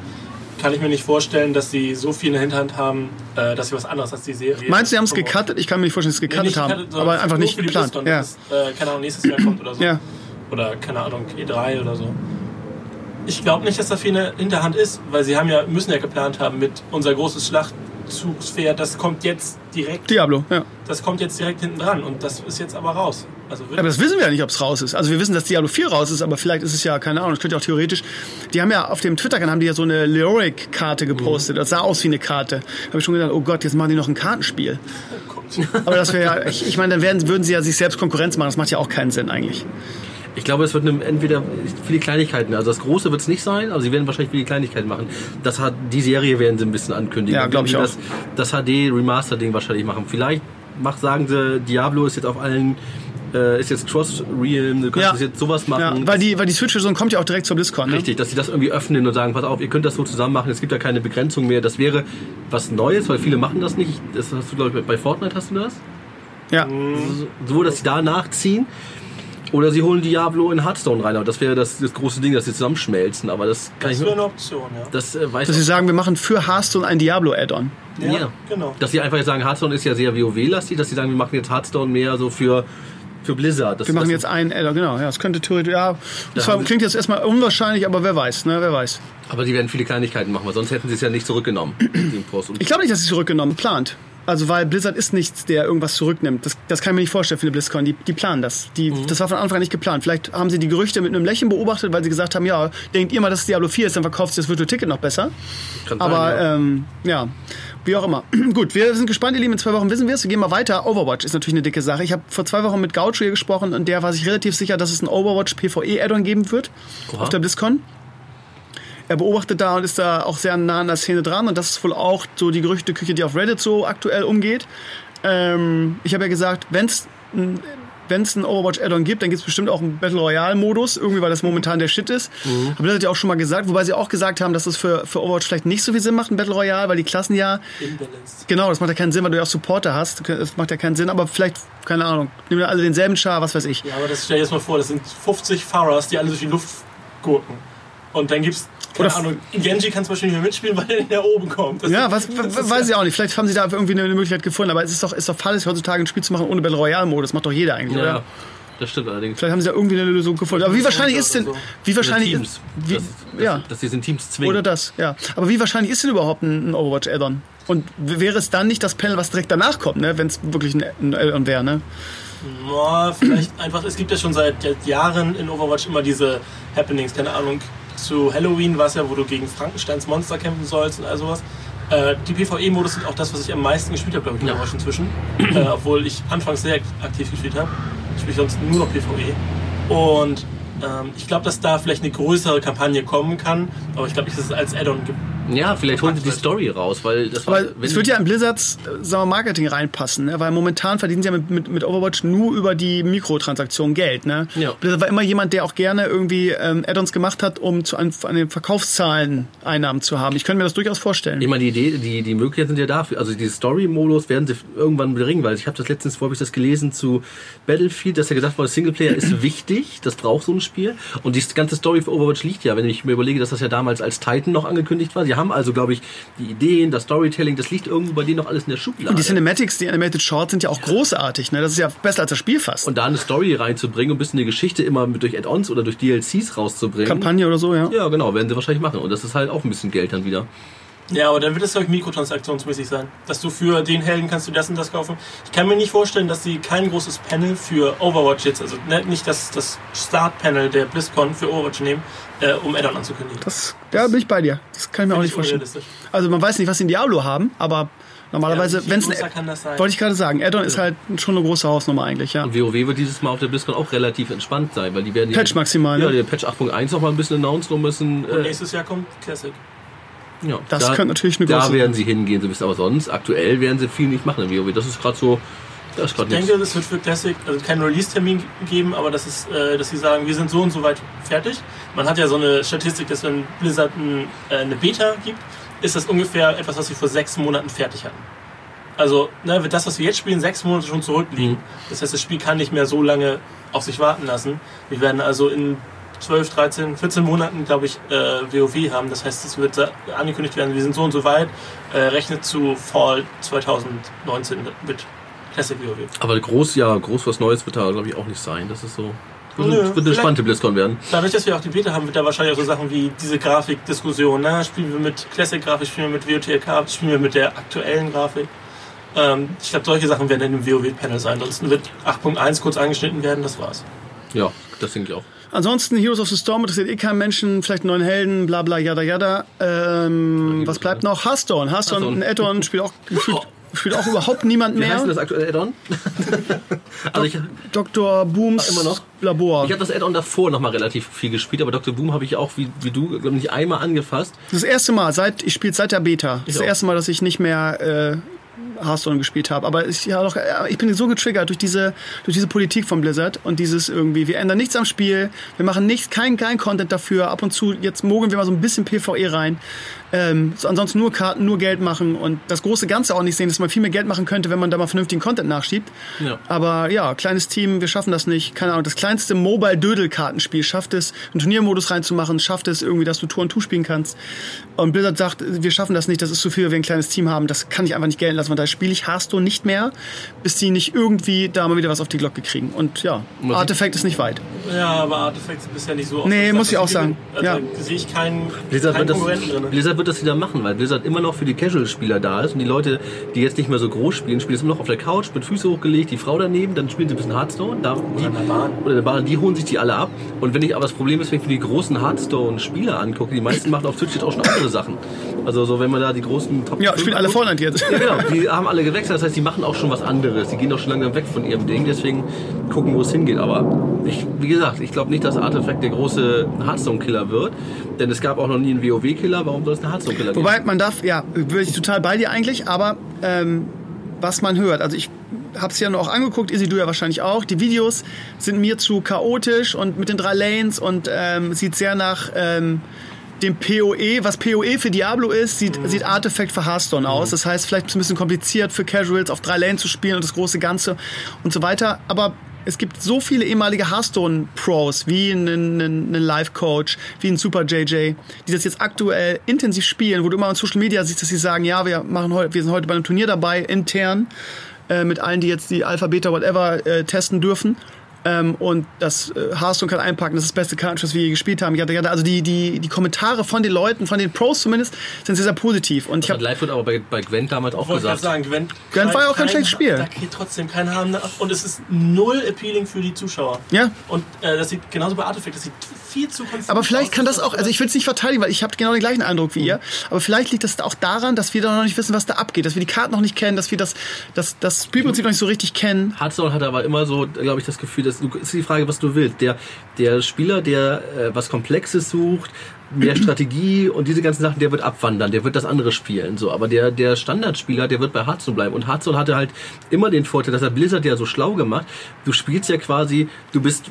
kann ich mir nicht vorstellen, dass sie so viel in der Hinterhand haben, äh, dass sie was anderes als die Serie. Meinst du, sie haben es gecuttet? Ich kann mir nicht vorstellen, dass sie es Nee, gecuttet nicht haben, aber einfach nicht geplant. Ja. äh, keine Ahnung, nächstes Jahr kommt oder so. Ja. Oder, keine Ahnung, E3 oder so. Ich glaube nicht, dass da viel in der Hinterhand ist, weil sie haben ja, müssen ja geplant haben mit unser großes Schlacht, Rückzugsfährt, das kommt jetzt direkt, Diablo, ja. das kommt jetzt direkt hinten dran und das ist jetzt aber raus. Also Aber das wissen wir ja nicht, ob es raus ist. Also wir wissen, dass Diablo 4 raus ist, aber vielleicht ist es ja, keine Ahnung, es könnte ja auch theoretisch. Die haben ja auf dem Twitter-Kanal haben die ja so eine Leoric-Karte gepostet. Das sah aus wie eine Karte. Habe ich schon gedacht, oh Gott, jetzt machen die noch ein Kartenspiel. Aber das wäre ja, ich, ich meine, dann werden, würden sie ja sich selbst Konkurrenz machen. Das macht ja auch keinen Sinn eigentlich. Ich glaube, es wird eine, entweder viele Kleinigkeiten. Also das Große wird es nicht sein, aber sie werden wahrscheinlich viele Kleinigkeiten machen. Das hat die Serie werden sie ein bisschen ankündigen. Ja, glaub ich das, Das HD Remaster Ding wahrscheinlich machen. Vielleicht macht, sagen sie, Diablo ist jetzt auf allen äh, ist jetzt Cross Realm. Du kannst Ja. jetzt sowas machen. Ja, weil die, weil die Switch-Version kommt ja auch direkt zur BlizzCon. Ne? Richtig, dass sie das irgendwie öffnen und sagen, pass auf, ihr könnt das so zusammen machen, es gibt ja keine Begrenzung mehr. Das wäre was Neues, weil viele machen das nicht. Das hast du, glaube ich, bei Fortnite hast du das? Ja. So, dass sie da nachziehen. Oder sie holen Diablo in Hearthstone rein. Aber das wäre das, das große Ding, dass sie zusammenschmelzen. Aber das kann das ich wäre eine Option, ja. Das äh, weiß Dass sie sagen, wir machen für Hearthstone ein Diablo-Add-on. Ja, Ja. genau. Dass sie einfach sagen, Hearthstone ist ja sehr WoW-lastig, dass sie sagen, wir machen jetzt Hearthstone mehr so für, für Blizzard. Das, Wir machen das, jetzt ein Add-on, genau. Ja, das könnte theoretisch, ja. Das Da klingt jetzt erstmal unwahrscheinlich, aber wer weiß, ne, wer weiß. Aber die werden viele Kleinigkeiten machen, weil sonst hätten sie es ja nicht zurückgenommen. Ich glaube nicht, dass sie zurückgenommen, plant. Also weil Blizzard ist nichts, der irgendwas zurücknimmt. Das, das kann ich mir nicht vorstellen für eine BlizzCon. Die, die planen das. Die, Mhm. Das war von Anfang an nicht geplant. Vielleicht haben sie die Gerüchte mit einem Lächeln beobachtet, weil sie gesagt haben, ja, denkt ihr mal, dass es Diablo 4 ist, dann verkauft sich das Virtual Ticket noch besser. kann sein, Aber ja. ähm, ja, wie auch immer. Gut, wir sind gespannt, ihr Lieben. In zwei Wochen wissen wir es. Wir gehen mal weiter. Overwatch ist natürlich eine dicke Sache. Ich habe vor zwei Wochen mit Gaucho hier gesprochen und der war sich relativ sicher, dass es ein Overwatch PvE Add-on geben wird Oha. auf der BlizzCon. Er beobachtet da und ist da auch sehr nah an der Szene dran und das ist wohl auch so die Gerüchteküche, die auf Reddit so aktuell umgeht. Ähm, ich habe ja gesagt, wenn es wenn es ein Overwatch Add-on gibt, dann gibt es bestimmt auch einen Battle Royale Modus, irgendwie weil das momentan der Shit ist. Mhm. Aber das hat ja auch schon mal gesagt, wobei sie auch gesagt haben, dass es für, für Overwatch vielleicht nicht so viel Sinn macht, ein Battle Royale, weil die Klassen ja, Imbalanced. genau, das macht ja keinen Sinn, weil du ja auch Supporter hast. Das macht ja keinen Sinn, aber vielleicht, keine Ahnung, nehmen wir alle denselben Char, was weiß ich. Ja, aber das stell dir jetzt mal vor, das sind 50 Fahrers, die alle durch die Luft gurken. Und dann gibt's, keine Oder- Ahnung, Genji kann zum Beispiel nicht mehr mitspielen, weil er nach oben kommt. Das Ja, was, weiß ich auch nicht. Vielleicht haben sie da irgendwie eine Möglichkeit gefunden, aber es ist doch, ist doch fahrlässig, heutzutage ein Spiel zu machen ohne Battle Royale-Modus. Das macht doch jeder eigentlich, ja, oder? das stimmt allerdings. Vielleicht haben sie da irgendwie eine Lösung gefunden. Aber wie wahrscheinlich ist denn, wie wahrscheinlich Teams. wie, dass, dass, ja, dass sie es in Teams zwingen. oder das, ja. Aber wie wahrscheinlich ist denn überhaupt ein, ein Overwatch-Add-on? Und wäre es dann nicht das Panel, was direkt danach kommt, ne? wenn es wirklich ein, ein Add-on wäre, ne? Ja, vielleicht einfach, es gibt ja schon seit Jahren in Overwatch immer diese Happenings, keine Ahnung. Zu Halloween war es ja, wo du gegen Frankensteins Monster kämpfen sollst und all sowas. Äh, die PvE-Modus sind auch das, was ich am meisten gespielt habe, glaube ich, Ja. Overwatch inzwischen. äh, obwohl ich anfangs sehr aktiv gespielt habe. Ich spiele sonst nur noch PvE. Und ähm, ich glaube, dass da vielleicht eine größere Kampagne kommen kann, aber ich glaube nicht, dass es als Add-on gibt. Ja, vielleicht holen sie die Story raus, weil das war. Aber es wird ja in Blizzards äh, sagen wir, Marketing reinpassen, ne? weil momentan verdienen sie ja mit, mit, mit Overwatch nur über die Mikrotransaktionen Geld. Ne? Ja. Blizzard war immer jemand, der auch gerne irgendwie ähm, Add-ons gemacht hat, um zu, an, an den Verkaufszahlen Einnahmen zu haben. Ich könnte mir das durchaus vorstellen. Ich meine, die Idee, die, die Möglichkeiten sind ja dafür. Also diese Story-Modus werden sie irgendwann bringen, weil ich habe das letztens, wo habe ich das gelesen zu Battlefield, dass ja gesagt wurde, Singleplayer ist wichtig, das braucht so ein Spiel. Und die ganze Story für Overwatch liegt ja, wenn ich mir überlege, dass das ja damals als Titan noch angekündigt war. Sie haben also, glaube ich, die Ideen, das Storytelling, das liegt irgendwo bei denen noch alles in der Schublade. Und die Cinematics, die Animated Shorts sind ja auch großartig. Ne? Das ist ja besser als das Spiel fast. und da eine Story reinzubringen und ein bisschen eine Geschichte immer mit durch Add-ons oder durch DLCs rauszubringen. Kampagne oder so, ja. Ja, genau, werden sie wahrscheinlich machen. Und das ist halt auch ein bisschen Geld dann wieder. Ja, aber dann wird es halt mikrotransaktionsmäßig sein. Dass du für den Helden kannst du das und das kaufen. Ich kann mir nicht vorstellen, dass sie kein großes Panel für Overwatch jetzt, also ne, nicht das, das Start-Panel der BlizzCon für Overwatch nehmen, äh, um Add-on anzukündigen. Das, ja, bin ich bei dir. Das kann ich mir auch nicht ich vorstellen. Also man weiß nicht, was sie in Diablo haben, aber normalerweise, Ja, wenn es größer ein kann das sein? wollte ich gerade sagen, Add-on ist halt schon eine große Hausnummer eigentlich, ja. Und WoW wird dieses Mal auf der BlizzCon auch relativ entspannt sein, weil die werden Patch maximal, ne? Ja, der Patch 8.1 noch mal ein bisschen announced und müssen. Und Äh, nächstes Jahr kommt Classic. Ja, Das könnte natürlich eine Da große- werden sie hingehen, so wisst aber sonst aktuell werden sie viel nicht machen in WoW. Das ist gerade so. Das ist gerade Ich nichts. denke, es wird für Classic also keinen Release-Termin geben, aber das ist, äh, dass sie sagen, wir sind so und so weit fertig. Man hat ja so eine Statistik, dass wenn Blizzard ein, äh, eine Beta gibt, ist das ungefähr etwas, was sie vor sechs Monaten fertig hatten. Also ne, wird das, was wir jetzt spielen, sechs Monate schon zurückliegen. Mhm. Das heißt, das Spiel kann nicht mehr so lange auf sich warten lassen. Wir werden also in 12, 13, 14 Monaten, glaube ich, äh, WoW haben. Das heißt, es wird angekündigt werden, wir sind so und so weit. Äh, rechnet zu Fall 2019 mit Classic WoW. Aber groß, ja, groß was Neues wird da, glaube ich, auch nicht sein. Das ist so. Wird, Nö, wird eine spannende BlizzCon werden. Dadurch, dass wir auch die Beta haben, wird da wahrscheinlich auch so Sachen wie diese Grafikdiskussion. Ne? Spielen wir mit Classic-Grafik, spielen wir mit WOTLK, spielen wir mit der aktuellen Grafik. Ähm, ich glaube, solche Sachen werden in dem WoW-Panel sein. Ansonsten wird 8.1 kurz angeschnitten werden, das war's. Ja, das denke ich auch. Ansonsten Heroes of the Storm interessiert eh keinen Menschen, vielleicht einen neuen Helden, bla bla, yada yada. Ähm, was bleibt noch? Hearthstone. Hearthstone, ein Add-on, spielt auch, spielt, spielt auch überhaupt niemand Wie heißt denn mehr. das aktuelle Add-on? also ich, Dr. Booms Ah, immer noch? Labor. ich habe das Add-on davor noch mal relativ viel gespielt, aber Dr. Boom habe ich auch, wie, wie du, glaube ich, einmal angefasst. Das erste Mal, seit ich spiele seit der Beta. Das, das erste Mal, dass ich nicht mehr äh, Hearthstone gespielt habe. Aber ich, ja, doch, äh, ich bin so getriggert durch diese, durch diese Politik von Blizzard und dieses irgendwie, wir ändern nichts am Spiel, wir machen nichts, kein, kein Content dafür. Ab und zu, jetzt mogeln wir mal so ein bisschen PvE rein. Ähm, so ansonsten nur Karten, nur Geld machen und das große Ganze auch nicht sehen, dass man viel mehr Geld machen könnte, wenn man da mal vernünftigen Content nachschiebt. Ja. Aber ja, kleines Team, wir schaffen das nicht. Keine Ahnung, das kleinste Mobile-Dödel-Kartenspiel schafft es, einen Turniermodus reinzumachen, schafft es irgendwie, dass du Tour und Tour spielen kannst. Und Blizzard sagt, wir schaffen das nicht, das ist zu viel, weil wir ein kleines Team haben, das kann ich einfach nicht gelten lassen. Von daher spiele ich Hearthstone nicht mehr, bis die nicht irgendwie da mal wieder was auf die Glocke kriegen. Und ja, Muss ich- Artifact ist nicht weit. Ja, aber Artifacts sind bisher nicht so Nee, oft, muss ich auch sie sagen. gewinnen. Ja. Also sehe ich keinen, Blizzard keinen wird, das, Konkurrenten drin. Blizzard wird das wieder machen, weil Blizzard immer noch für die Casual-Spieler da ist und die Leute, die jetzt nicht mehr so groß spielen, spielen es immer noch auf der Couch mit Füße hochgelegt, die Frau daneben, dann spielen sie ein bisschen Hearthstone, da, die, in der Bahn. oder der Bahn, die holen sich die alle ab. Und wenn ich aber das Problem ist, wenn ich mir die großen Hearthstone-Spieler angucke, die meisten machen auf Twitch jetzt auch schon andere Sachen. Also so, wenn man da die großen Top Ja, spielen alle Fortnite jetzt. Ja, genau, die haben alle gewechselt, das heißt, die machen auch schon was anderes. Die gehen auch schon langsam weg von ihrem Ding, deswegen gucken, wo es hingeht. Aber ich, wie gesagt, ich glaube nicht, dass Artifact der große Hearthstone-Killer wird, denn es gab auch noch nie einen WoW-Killer, warum soll es einen Geben? Wobei man darf, ja, bin ich total bei dir eigentlich, aber ähm, was man hört, also ich habe es ja noch angeguckt, Izzy, du ja wahrscheinlich auch. Die Videos sind mir zu chaotisch und mit den drei Lanes und ähm, sieht sehr nach ähm, dem PoE, was PoE für Diablo ist, sieht, sieht Artifact für Hearthstone aus. Das heißt, vielleicht ist es ein bisschen kompliziert für Casuals auf drei Lanes zu spielen und das große Ganze und so weiter. Aber es gibt so viele ehemalige Hearthstone-Pros, wie einen, einen, einen Life-Coach, wie ein Super JJ, die das jetzt aktuell intensiv spielen, wo du immer in Social Media siehst, dass sie sagen, ja, wir machen heute, wir sind heute bei einem Turnier dabei, intern, äh, mit allen, die jetzt die Alpha, Beta, whatever äh, testen dürfen. Ähm, und das äh, Hearthstone kann einpacken, das ist das beste Kartenspiel, das wir je gespielt haben. Jada, jada. Also die, die, die Kommentare von den Leuten, von den Pros zumindest, sind sehr, sehr positiv. Und ich Das hat habe Live wird aber bei, bei Gwent damals auch Ich gesagt. sagen, Gwent, Gwent war ja auch kein schlechtes Spiel. Da geht trotzdem kein Haar nach. Und es ist null appealing für die Zuschauer. Ja. Und äh, das sieht genauso bei Artifact, das sieht viel zu konfus Aber vielleicht aus. kann das auch, also ich will es nicht verteidigen, weil ich habe genau den gleichen Eindruck wie ihr. Aber vielleicht liegt das auch daran, dass wir da noch nicht wissen, was da abgeht, dass wir die Karten noch nicht kennen, dass wir das, das, das Spielprinzip noch nicht so richtig kennen. Hearthstone hat aber immer so, glaube ich, das Gefühl, dass du, ist die Frage, was du willst. Der, der Spieler, der äh, was Komplexes sucht, mehr Strategie und diese ganzen Sachen, der wird abwandern, der wird das andere spielen. So, aber der, der Standardspieler, der wird bei Hearthstone bleiben. Und Hearthstone hatte halt immer den Vorteil, dass er Blizzard ja so schlau gemacht. Du spielst ja quasi, du bist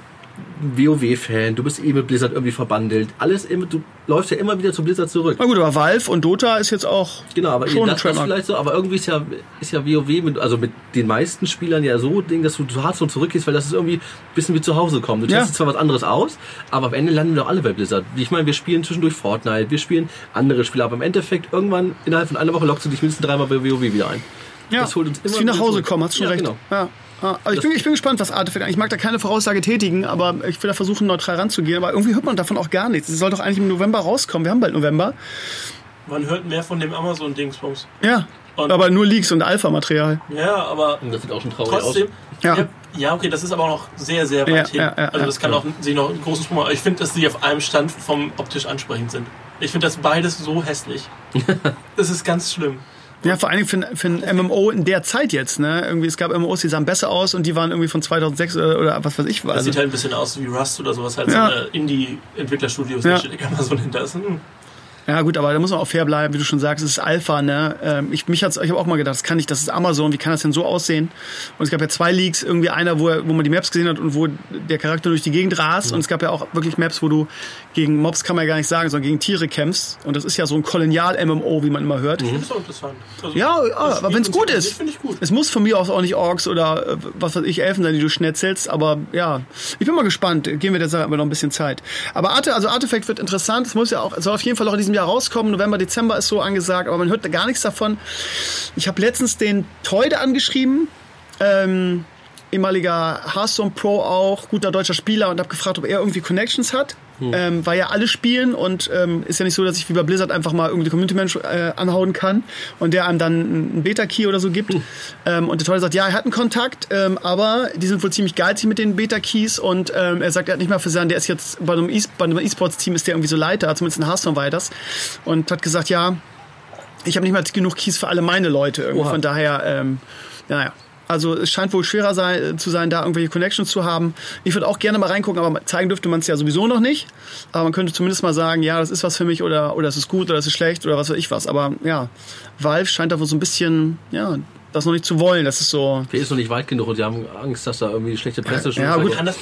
WoW-Fan, du bist eh mit Blizzard irgendwie verbandelt. Alles immer, du läufst ja immer wieder zu Blizzard zurück. Na gut, aber Valve und Dota ist jetzt auch Genau, aber schon ein das, das vielleicht so, aber irgendwie ist ja, ist ja WoW mit, also mit den meisten Spielern ja so Ding, dass du zu Hearthstone zurückgehst, weil das ist irgendwie ein bisschen wie zu Hause kommen. Du Ja. testest zwar was anderes aus, aber am Ende landen wir doch alle bei Blizzard. Ich meine, wir spielen zwischendurch Fortnite, wir spielen andere Spiele, aber im Endeffekt irgendwann innerhalb von einer Woche lockst du dich mindestens dreimal bei WoW wieder ein. Ja, Das holt uns ist immer wie nach Hause kommen, hast schon Ja, recht. genau. Ja. Ja, also ich bin, ich bin gespannt, was Artifact angeht. Ich mag da keine Voraussage tätigen, aber ich will da versuchen, neutral ranzugehen. Aber irgendwie hört man davon auch gar nichts. Es soll doch eigentlich im November rauskommen. Wir haben bald November. Man hört mehr von dem Amazon-Dingsbums. Ja. Und- aber nur Leaks und Alpha-Material. Ja, aber Und das sieht auch schon traurig trotzdem. aus. Ja. Ja. okay, das ist aber auch noch sehr, sehr weit Ja, hin. ja, ja, also ja. das kann auch sich noch einen großen Sprung machen. Ich finde, dass die auf einem Stand vom optisch ansprechend sind. Ich finde das beides so hässlich. das ist ganz schlimm. Ja, vor allen Dingen für, ein- für ein MMO in der Zeit jetzt. Ne? Irgendwie, es gab MMOs, die sahen besser aus und die waren irgendwie von 2006 oder, oder was weiß ich. Das Also, sieht halt ein bisschen aus wie Rust oder sowas, halt Ja. so Indie-Entwicklerstudios, Ja. da steht Amazon hinter. Ist, hm. ja gut, aber da muss man auch fair bleiben, wie du schon sagst, es ist Alpha. Ne? Ähm, Ich, mich hat's, ich habe auch mal gedacht, das kann nicht, das ist Amazon, wie kann das denn so aussehen? Und es gab ja zwei Leaks, irgendwie einer, wo, er- wo man die Maps gesehen hat und wo der Charakter durch die Gegend rast. Und es gab ja auch wirklich Maps, wo du gegen Mobs, kann man ja gar nicht sagen, sondern gegen Tiere kämpfst. Und das ist ja so ein Kolonial-MMO, wie man immer hört. Ich finde es auch interessant. Also, Ja, aber wenn's gut Spielprinzip an ist. Finde ich gut. Es muss von mir aus auch nicht Orks oder äh, was weiß ich, Elfen sein, die du schnetzelst, aber ja, ich bin mal gespannt. Geben wir der Sache aber noch ein bisschen Zeit. Aber Arte, also Artifact wird interessant. Es muss ja auch, es soll auf jeden Fall auch in diesem Jahr rauskommen. November, Dezember ist so angesagt, aber man hört da gar nichts davon. Ich habe letztens den Teude angeschrieben. Ähm, ehemaliger Hearthstone Pro auch, guter deutscher Spieler und habe gefragt, ob er irgendwie Connections hat. Ähm, weil ja alle spielen und ähm, ist ja nicht so, dass ich wie bei Blizzard einfach mal irgendwie Community Manager äh, anhauen kann und der einem dann einen Beta-Key oder so gibt. Ähm, und der Tolle sagt, ja, er hat einen Kontakt, ähm, aber die sind wohl ziemlich geizig mit den Beta-Keys und ähm, er sagt, er hat nicht mal für sein, der ist jetzt bei einem E- E-Sports-Team ist der irgendwie so Leiter, zumindest in Hearthstone war er das und hat gesagt, ja, ich habe nicht mal genug Keys für alle meine Leute irgendwie. Oha. Von daher, ähm, naja. Also es scheint wohl schwerer sein, zu sein, da irgendwelche Connections zu haben. Ich würde auch gerne mal reingucken, aber zeigen dürfte man es ja sowieso noch nicht. Aber man könnte zumindest mal sagen, ja, das ist was für mich oder oder es ist gut oder es ist schlecht oder was weiß ich was. Aber ja, Valve scheint da wohl so ein bisschen, ja, das noch nicht zu wollen. Das ist so, Der ist noch nicht weit genug und sie haben Angst, dass da irgendwie schlechte Presse schon Ja, gut. Das,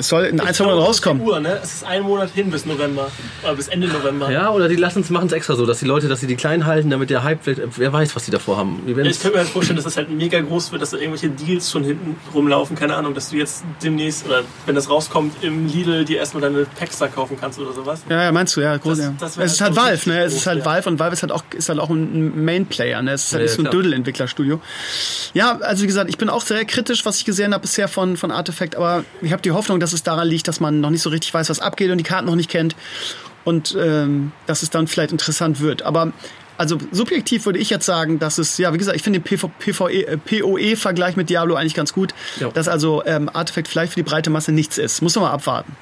es soll in ein, zwei Monaten rauskommen. Uhr, ne? Es ist ein Monat hin bis November. Oder bis Ende November. Ja, oder die lassen es machen es extra so, dass die Leute, dass sie die klein halten, damit der Hype, vielleicht- wer weiß, was die davor haben. Die werden Ich könnte mir halt vorstellen, dass das halt mega groß wird, dass da irgendwelche Deals schon hinten rumlaufen. Keine Ahnung, dass du jetzt demnächst, oder wenn das rauskommt, im Lidl dir erstmal deine Packs da kaufen kannst oder sowas. Ja, ja, meinst du, ja, groß, Das- ja. das es ist halt halt Valve, ne? Es ist halt ja. Valve und Valve ist halt auch, ist halt auch ein Main-Player, ne? Es ist halt Ja, nicht so ein. Dödel-Entwicklerstudio. Ja, also wie gesagt, ich bin auch sehr kritisch, was ich gesehen habe bisher von, von Artifact, aber ich habe die Hoffnung, dass es daran liegt, dass man noch nicht so richtig weiß, was abgeht und die Karten noch nicht kennt und ähm, dass es dann vielleicht interessant wird. Aber also subjektiv würde ich jetzt sagen, dass es, ja, wie gesagt, ich finde den PV, PVE, äh, PoE-Vergleich mit Diablo eigentlich ganz gut, Ja. dass also ähm, Artifact vielleicht für die breite Masse nichts ist. Muss man mal abwarten.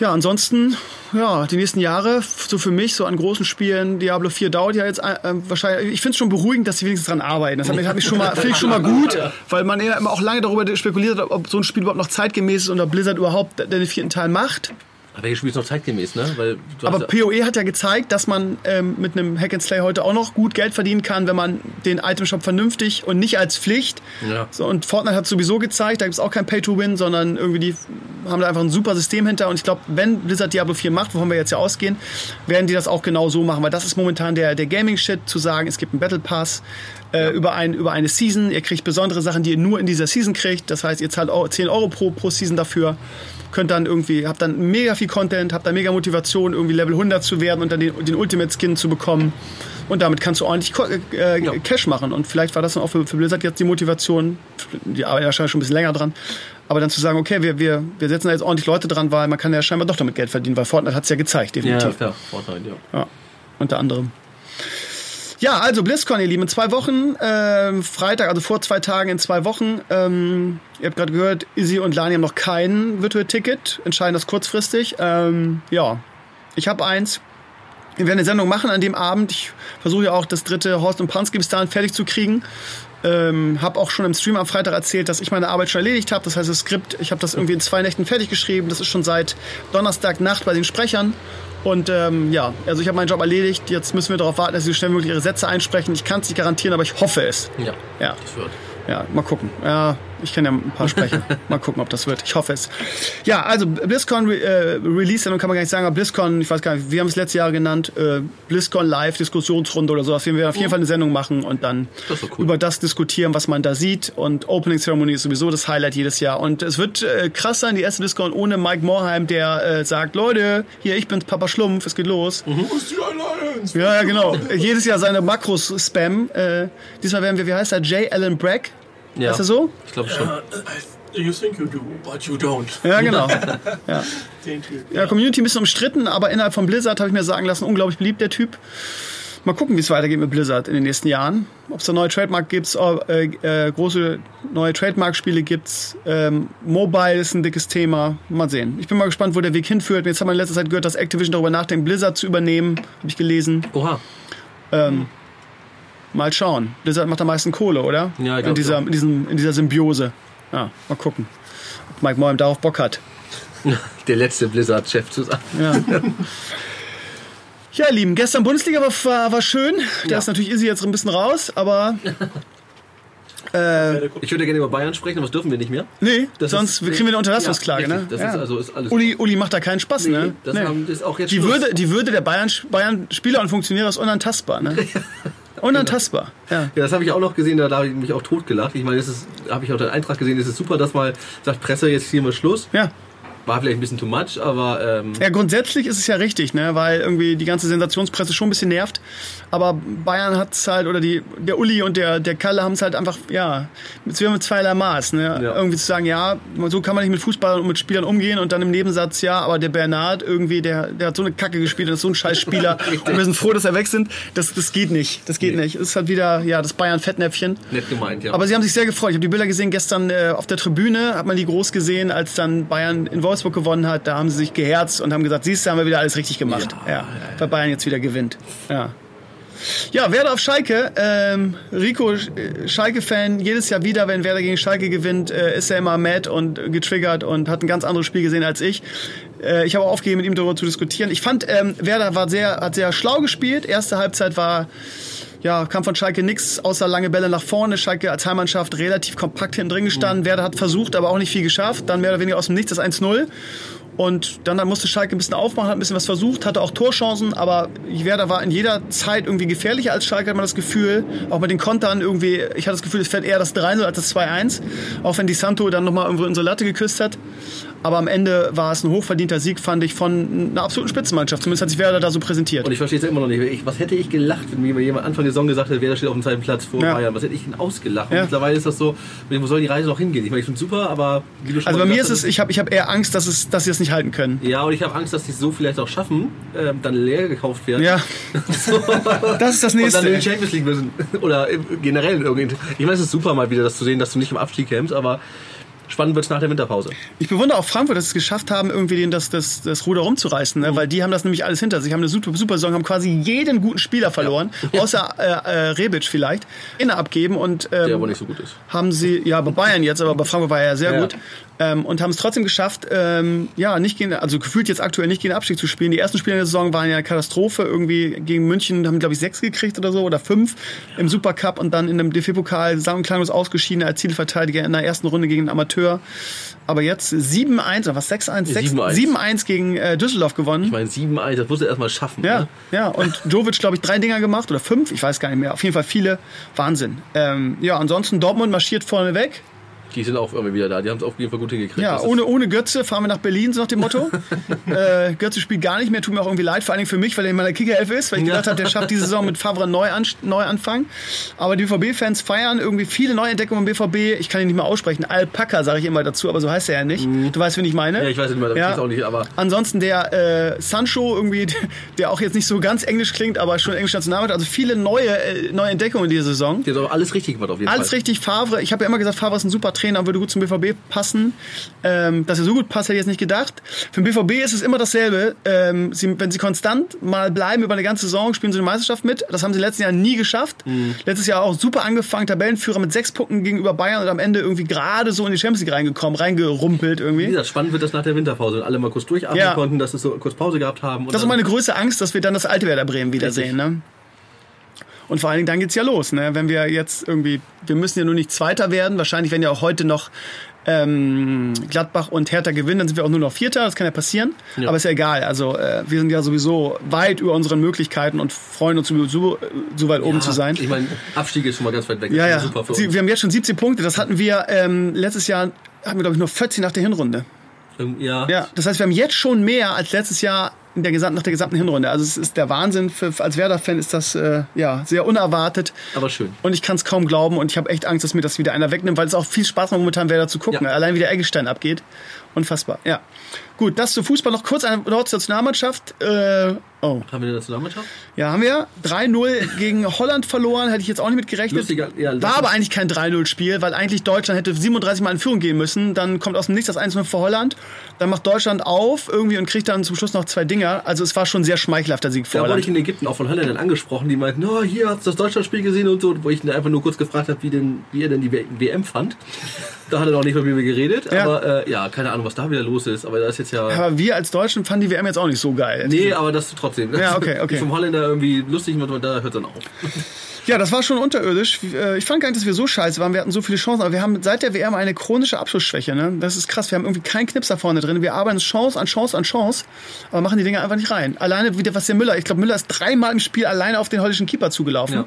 Ja, ansonsten, ja, die nächsten Jahre, so für mich, so an großen Spielen, Diablo 4 dauert ja jetzt äh, wahrscheinlich, ich finde es schon beruhigend, dass sie wenigstens dran arbeiten. Das hat mich, hat mich schon mal, finde ich schon mal gut, weil man ja immer auch lange darüber spekuliert hat, ob so ein Spiel überhaupt noch zeitgemäß ist und ob Blizzard überhaupt den vierten Teil macht. Aber welches Spiel ist noch zeitgemäß, ne? Weil Aber ja, PoE hat ja gezeigt, dass man ähm, mit einem Hack and Slay heute auch noch gut Geld verdienen kann, wenn man den Itemshop vernünftig und nicht als Pflicht. Ja. So, und Fortnite hat sowieso gezeigt, da gibt es auch kein Pay-to-Win, sondern irgendwie die haben da einfach ein super System hinter. Und ich glaube, wenn Blizzard Diablo 4 macht, wovon wir jetzt ja ausgehen, werden die das auch genau so machen. Weil das ist momentan der, der Gaming-Shit, zu sagen, es gibt einen Battle Pass äh, über, ein, über eine Season. Ihr kriegt besondere Sachen, die ihr nur in dieser Season kriegt. Das heißt, ihr zahlt auch 10 Euro pro, pro Season dafür. Könnt dann irgendwie, habt dann mega viel Content, habt dann mega Motivation, irgendwie Level 100 zu werden und dann den, den Ultimate Skin zu bekommen. Und damit kannst du ordentlich Ko- äh, Ja. Cash machen. Und vielleicht war das dann auch für, für Blizzard jetzt die Motivation, die arbeiten ja wahrscheinlich schon ein bisschen länger dran, aber dann zu sagen, okay, wir, wir, wir setzen da jetzt ordentlich Leute dran, weil man kann ja scheinbar doch damit Geld verdienen, weil Fortnite hat es ja gezeigt, ja, definitiv. klar, Fortnite, ja. Ja, unter anderem. Ja, also BlizzCon, ihr Lieben, in zwei Wochen, ähm, Freitag, also vor zwei Tagen in zwei Wochen. Ähm, ihr habt gerade gehört, Izzy und Lani haben noch kein Virtual Ticket, entscheiden das kurzfristig. Ähm, ja, ich habe eins. Wir werden eine Sendung machen an dem Abend. Ich versuche ja auch das dritte Horst und Pansky bis dahin fertig zu kriegen. Ähm, habe auch schon im Stream am Freitag erzählt, dass ich meine Arbeit schon erledigt habe. Das heißt, das Skript, ich habe das irgendwie in zwei Nächten fertig geschrieben. Das ist schon seit Donnerstagnacht bei den Sprechern. Und ähm, ja, also ich habe meinen Job erledigt. Jetzt müssen wir darauf warten, dass sie so schnell wie möglich ihre Sätze einsprechen. Ich kann es nicht garantieren, aber ich hoffe es. Ja, Ja. das wird. Ja, mal gucken. Ja, ich kenne ja ein paar Sprecher. mal gucken, ob das wird. Ich hoffe es. Ja, also BlizzCon Re äh, Release-Sendung kann man gar nicht sagen, aber BlizzCon, ich weiß gar nicht, wir haben es letztes Jahr genannt, äh, BlizzCon Live Diskussionsrunde oder sowas. Wir werden auf jeden Fall eine Sendung machen und dann Das cool. über das diskutieren, was man da sieht. Und Opening Ceremony ist sowieso das Highlight jedes Jahr. Und es wird äh, krass sein, die erste BlizzCon ohne Mike Morheim, der äh, sagt, Leute, hier, ich bin's, Papa Schlumpf, es geht los. Wo ist die Alliance? Ja, ja, genau. Jedes Jahr seine Makros spam. Äh, diesmal werden wir, wie heißt er, J. Allen Bragg? Ja. Ist er so? Ich glaube schon. You think you do, but you don't. Ja, genau. Den Typ. Ja, Community ein bisschen umstritten, aber innerhalb von Blizzard habe ich mir sagen lassen, unglaublich beliebt der Typ. Mal gucken, wie es weitergeht mit Blizzard in den nächsten Jahren. Ob es da neue Trademark gibt, äh, äh, große neue Trademark-Spiele gibt. Ähm, Mobile ist ein dickes Thema. Mal sehen. Ich bin mal gespannt, wo der Weg hinführt. Jetzt haben wir in letzter Zeit gehört, dass Activision darüber nachdenkt, Blizzard zu übernehmen. Habe ich gelesen. Oha. Mal schauen. Blizzard macht am meisten Kohle, oder? Ja, ich in dieser, in, diesem, in dieser Symbiose. Ja, mal gucken. Ob Mike Moyam darauf Bock hat. Der letzte Blizzard-Chef zu sein. Ja. ja, ihr Lieben, gestern Bundesliga war, war, schön. Da Ja. ist natürlich Izzy jetzt ein bisschen raus, aber Ich würde gerne über Bayern sprechen, aber das dürfen wir nicht mehr. nee, Das sonst ist- kriegen wir eine Unterlassungsklage. Ja, ne? Das ist also- ist alles- Uli, Uli macht da keinen Spaß, ne? das Nee. haben- das ist auch jetzt die, Schluss. Würde, die Würde der Bayern, Bayern-Spieler und Funktionäre ist unantastbar. Ne? Unantastbar. Ja. Ja, das habe ich auch noch gesehen, da habe ich mich auch totgelacht. Ich meine, das ist, habe ich auch den Eintrag gesehen, es ist super, dass mal sagt Presse jetzt hier mal Schluss. ja. War vielleicht ein bisschen too much, aber ähm, Ja, grundsätzlich ist es ja richtig, ne? weil irgendwie die ganze Sensationspresse schon ein bisschen nervt. Aber Bayern hat es halt, oder die, der Uli und der, der Kalle haben es halt einfach, ja, mit, mit zweierlei Maß. Ne? Ja. Irgendwie zu sagen, ja, so kann man nicht mit Fußballern und mit Spielern umgehen und dann im Nebensatz, ja, aber der Bernard irgendwie, der, der hat so eine Kacke gespielt und ist so ein scheiß Spieler und wir sind froh, dass er weg sind. Das, das geht nicht. Das geht Nee. nicht. Es ist halt wieder, ja, das Bayern-Fettnäpfchen. nett gemeint, ja. Aber sie haben sich sehr gefreut. Ich habe die Bilder gesehen gestern äh, auf der Tribüne, hat man die groß gesehen, als dann Bayern in Wolfsburg gewonnen hat. Da haben sie sich geherzt und haben gesagt, siehst du, haben wir wieder alles richtig gemacht. Ja, weil Bayern jetzt wieder gewinnt. Ja. Ja, Werder auf Schalke. Ähm, Rico, äh, Schalke-Fan, jedes Jahr wieder, wenn Werder gegen Schalke gewinnt, äh, ist er immer mad und getriggert und hat ein ganz anderes Spiel gesehen als ich. Äh, ich habe auch aufgegeben, mit ihm darüber zu diskutieren. Ich fand, ähm, Werder war sehr, hat sehr schlau gespielt. Erste Halbzeit war ja, kam von Schalke nix, außer lange Bälle nach vorne. Schalke als Heimmannschaft relativ kompakt hinten drin gestanden. Werder hat versucht, aber auch nicht viel geschafft. Dann mehr oder weniger aus dem Nichts das 1-0. Und dann, dann musste Schalke ein bisschen aufmachen, hat ein bisschen was versucht, hatte auch Torchancen, aber Werder war in jeder Zeit irgendwie gefährlicher als Schalke, hat man das Gefühl. Auch mit den Kontern irgendwie, ich hatte das Gefühl, es fällt eher das 3-0 als das 2-1. Auch wenn Di Santo dann nochmal irgendwo unsere Latte geküsst hat. Aber am Ende war es ein hochverdienter Sieg, fand ich, von einer absoluten Spitzenmannschaft. Zumindest hat sich Werder da so präsentiert. Und ich verstehe es immer noch nicht. Ich, was hätte ich gelacht, wenn mir jemand Anfang der Saison gesagt hätte, wer steht auf dem zweiten Platz vor Ja. Bayern? Was hätte ich denn ausgelacht? Und Ja. mittlerweile ist das so, wo soll die Reise noch hingehen? Ich meine, ich finde super, aber wie du schon Also bei mir ist es, ich habe ich hab eher Angst, dass, es, dass sie es nicht halten können. Ja, und ich habe Angst, dass die es so vielleicht auch schaffen, ähm, dann leer gekauft werden. Ja, das ist das Und dann in die nächste. Champions League müssen. Oder generell irgendwie. Ich meine, es ist super mal wieder, das zu sehen, dass du nicht im Abstieg kämpfst, aber spannend wird es nach der Winterpause. Ich bewundere auch Frankfurt, dass sie es geschafft haben, irgendwie den, das, das, das Ruder rumzureißen, ne? weil die haben das nämlich alles hinter sich, haben eine super, super Saison, haben quasi jeden guten Spieler verloren, außer äh, äh, Rebic vielleicht, inne abgeben und ähm, Der aber nicht so gut ist. haben sie, ja, bei Bayern jetzt, aber bei Frankfurt war er ja sehr Ja. gut. Ähm, und haben es trotzdem geschafft, ähm, ja, nicht gegen, also gefühlt jetzt aktuell nicht gegen den Abstieg zu spielen. Die ersten Spiele der Saison waren ja eine Katastrophe. Irgendwie gegen München haben, glaube ich, sechs gekriegt oder so oder fünf im Supercup und dann in dem DFB-Pokal sang- und klanglos ausgeschieden als Zielverteidiger in der ersten Runde gegen den Amateur. Aber jetzt 7-1 oder was? 6-1? 6 7-1. 7-1 gegen äh, Düsseldorf gewonnen. Ich meine, 7-1, das musst du erstmal schaffen. Ja, Ne? ja. Und Jovic, glaube ich, drei Dinger gemacht oder fünf, ich weiß gar nicht mehr. Auf jeden Fall viele. Wahnsinn. Ähm, ja, ansonsten Dortmund marschiert vorne weg. Die sind auch irgendwie wieder da. Die haben es auf jeden Fall gut hingekriegt. Ja, Das ohne, ohne Götze fahren wir nach Berlin, so nach dem Motto. äh, Götze spielt gar nicht mehr, tut mir auch irgendwie leid, vor allen Dingen für mich, weil er in meiner Kickerelf ist, weil ich gedacht habe, der schafft diese Saison mit Favre Neuan Neuanfang. Aber die BVB-Fans feiern irgendwie viele Neuentdeckungen im BVB. Ich kann ihn nicht mehr aussprechen. Alpaka sage ich immer dazu, aber so heißt er ja nicht. Du weißt, wen ich meine? Mhm. Ja, ich weiß nicht mehr, ist auch nicht, aber Ansonsten der äh, Sancho irgendwie, der auch jetzt nicht so ganz englisch klingt, aber schon englisch Nationalmannschaft. Also viele neue, äh, neue Entdeckungen in dieser Saison. die haben aber alles richtig gemacht auf jeden Alles Fall. richtig, Favre. Ich habe ja immer gesagt, Favre ist ein super Trainer würde gut zum BVB passen. Ähm, dass er so gut passt, hätte ich jetzt nicht gedacht. Für den BVB ist es immer dasselbe. Ähm, sie, wenn sie konstant mal bleiben über eine ganze Saison, spielen sie eine Meisterschaft mit. Das haben sie letzten Jahr nie geschafft. Mhm. Letztes Jahr auch super angefangen, Tabellenführer mit sechs Punkten gegenüber Bayern und am Ende irgendwie gerade so in die Champions League reingekommen, reingerumpelt Wie irgendwie. gesagt, spannend wird das nach der Winterpause. Und alle mal kurz durchatmen Ja. konnten, dass es so kurz Pause gehabt haben. Das ist meine größte Angst, dass wir dann das alte Werder Bremen wiedersehen. Ne? Und vor allen Dingen, dann geht's ja los. Ne? Wenn wir jetzt irgendwie, wir müssen ja nur nicht Zweiter werden. Wahrscheinlich, wenn ja auch heute noch ähm, Gladbach und Hertha gewinnen, dann sind wir auch nur noch Vierter. Das kann ja passieren. Ja. Aber ist ja egal. Also äh, wir sind ja sowieso weit über unseren Möglichkeiten und freuen uns äh, so weit oben Ja, zu sein. Ich meine, Abstieg ist schon mal ganz weit weg. Ja, ja. Super für Sie, uns. wir haben jetzt schon 17 Punkte. Das hatten wir ähm, letztes Jahr, hatten wir glaube ich nur 14 nach der Hinrunde. Ja. Ja, das heißt, wir haben jetzt schon mehr als letztes Jahr in der gesamten, nach der gesamten Hinrunde. Also es ist der Wahnsinn. Für, als Werder-Fan ist das äh, ja sehr unerwartet. aber schön. Und ich kann es kaum glauben und ich habe echt Angst, dass mir das wieder einer wegnimmt, weil es auch viel Spaß macht, momentan Werder zu gucken. Ja. Allein wie der Eggestein abgeht. Unfassbar. Ja. Gut, das zu Fußball noch kurz ein Wort zur Nationalmannschaft. Äh, oh. Haben wir eine Nationalmannschaft? Ja, haben wir. 3-0 gegen Holland verloren, hätte ich jetzt auch nicht mit gerechnet. Lustiger- ja, das War aber eigentlich kein 3-0-Spiel, weil eigentlich Deutschland hätte 37 Mal in Führung gehen müssen. Dann kommt aus dem Nichts das 1-0 für Holland. Dann macht Deutschland auf irgendwie und kriegt dann zum Schluss noch zwei Dinger. Also es war schon ein sehr schmeichelhafter Sieg für Da wurde Holland. ich in Ägypten auch von Holländern angesprochen, die meinten, oh, hier hast du das Deutschlandspiel gesehen und so, wo ich ihn einfach nur kurz gefragt habe, wie, denn, wie er denn die WM fand. Da hat er noch nicht mit mir geredet, Ja. aber äh, ja, keine Ahnung, was da wieder los ist, aber da ist jetzt ja... Aber wir als Deutschen fanden die WM jetzt auch nicht so geil. Nee, aber das trotzdem. Ja, okay, okay. Die vom Holländer irgendwie lustig wird, und da hört dann auf. Ja, das war schon unterirdisch. Äh, Ich fand gar nicht, dass wir so scheiße waren. Wir hatten so viele Chancen, aber wir haben seit der WM eine chronische Abschlussschwäche. Ne? Das ist krass. Wir haben irgendwie keinen Knips da vorne drin. Wir arbeiten Chance an Chance an Chance, aber machen die Dinge einfach nicht rein. Alleine wieder, was der Müller, ich glaube, Müller ist dreimal im Spiel alleine auf den holländischen Keeper zugelaufen. Ja.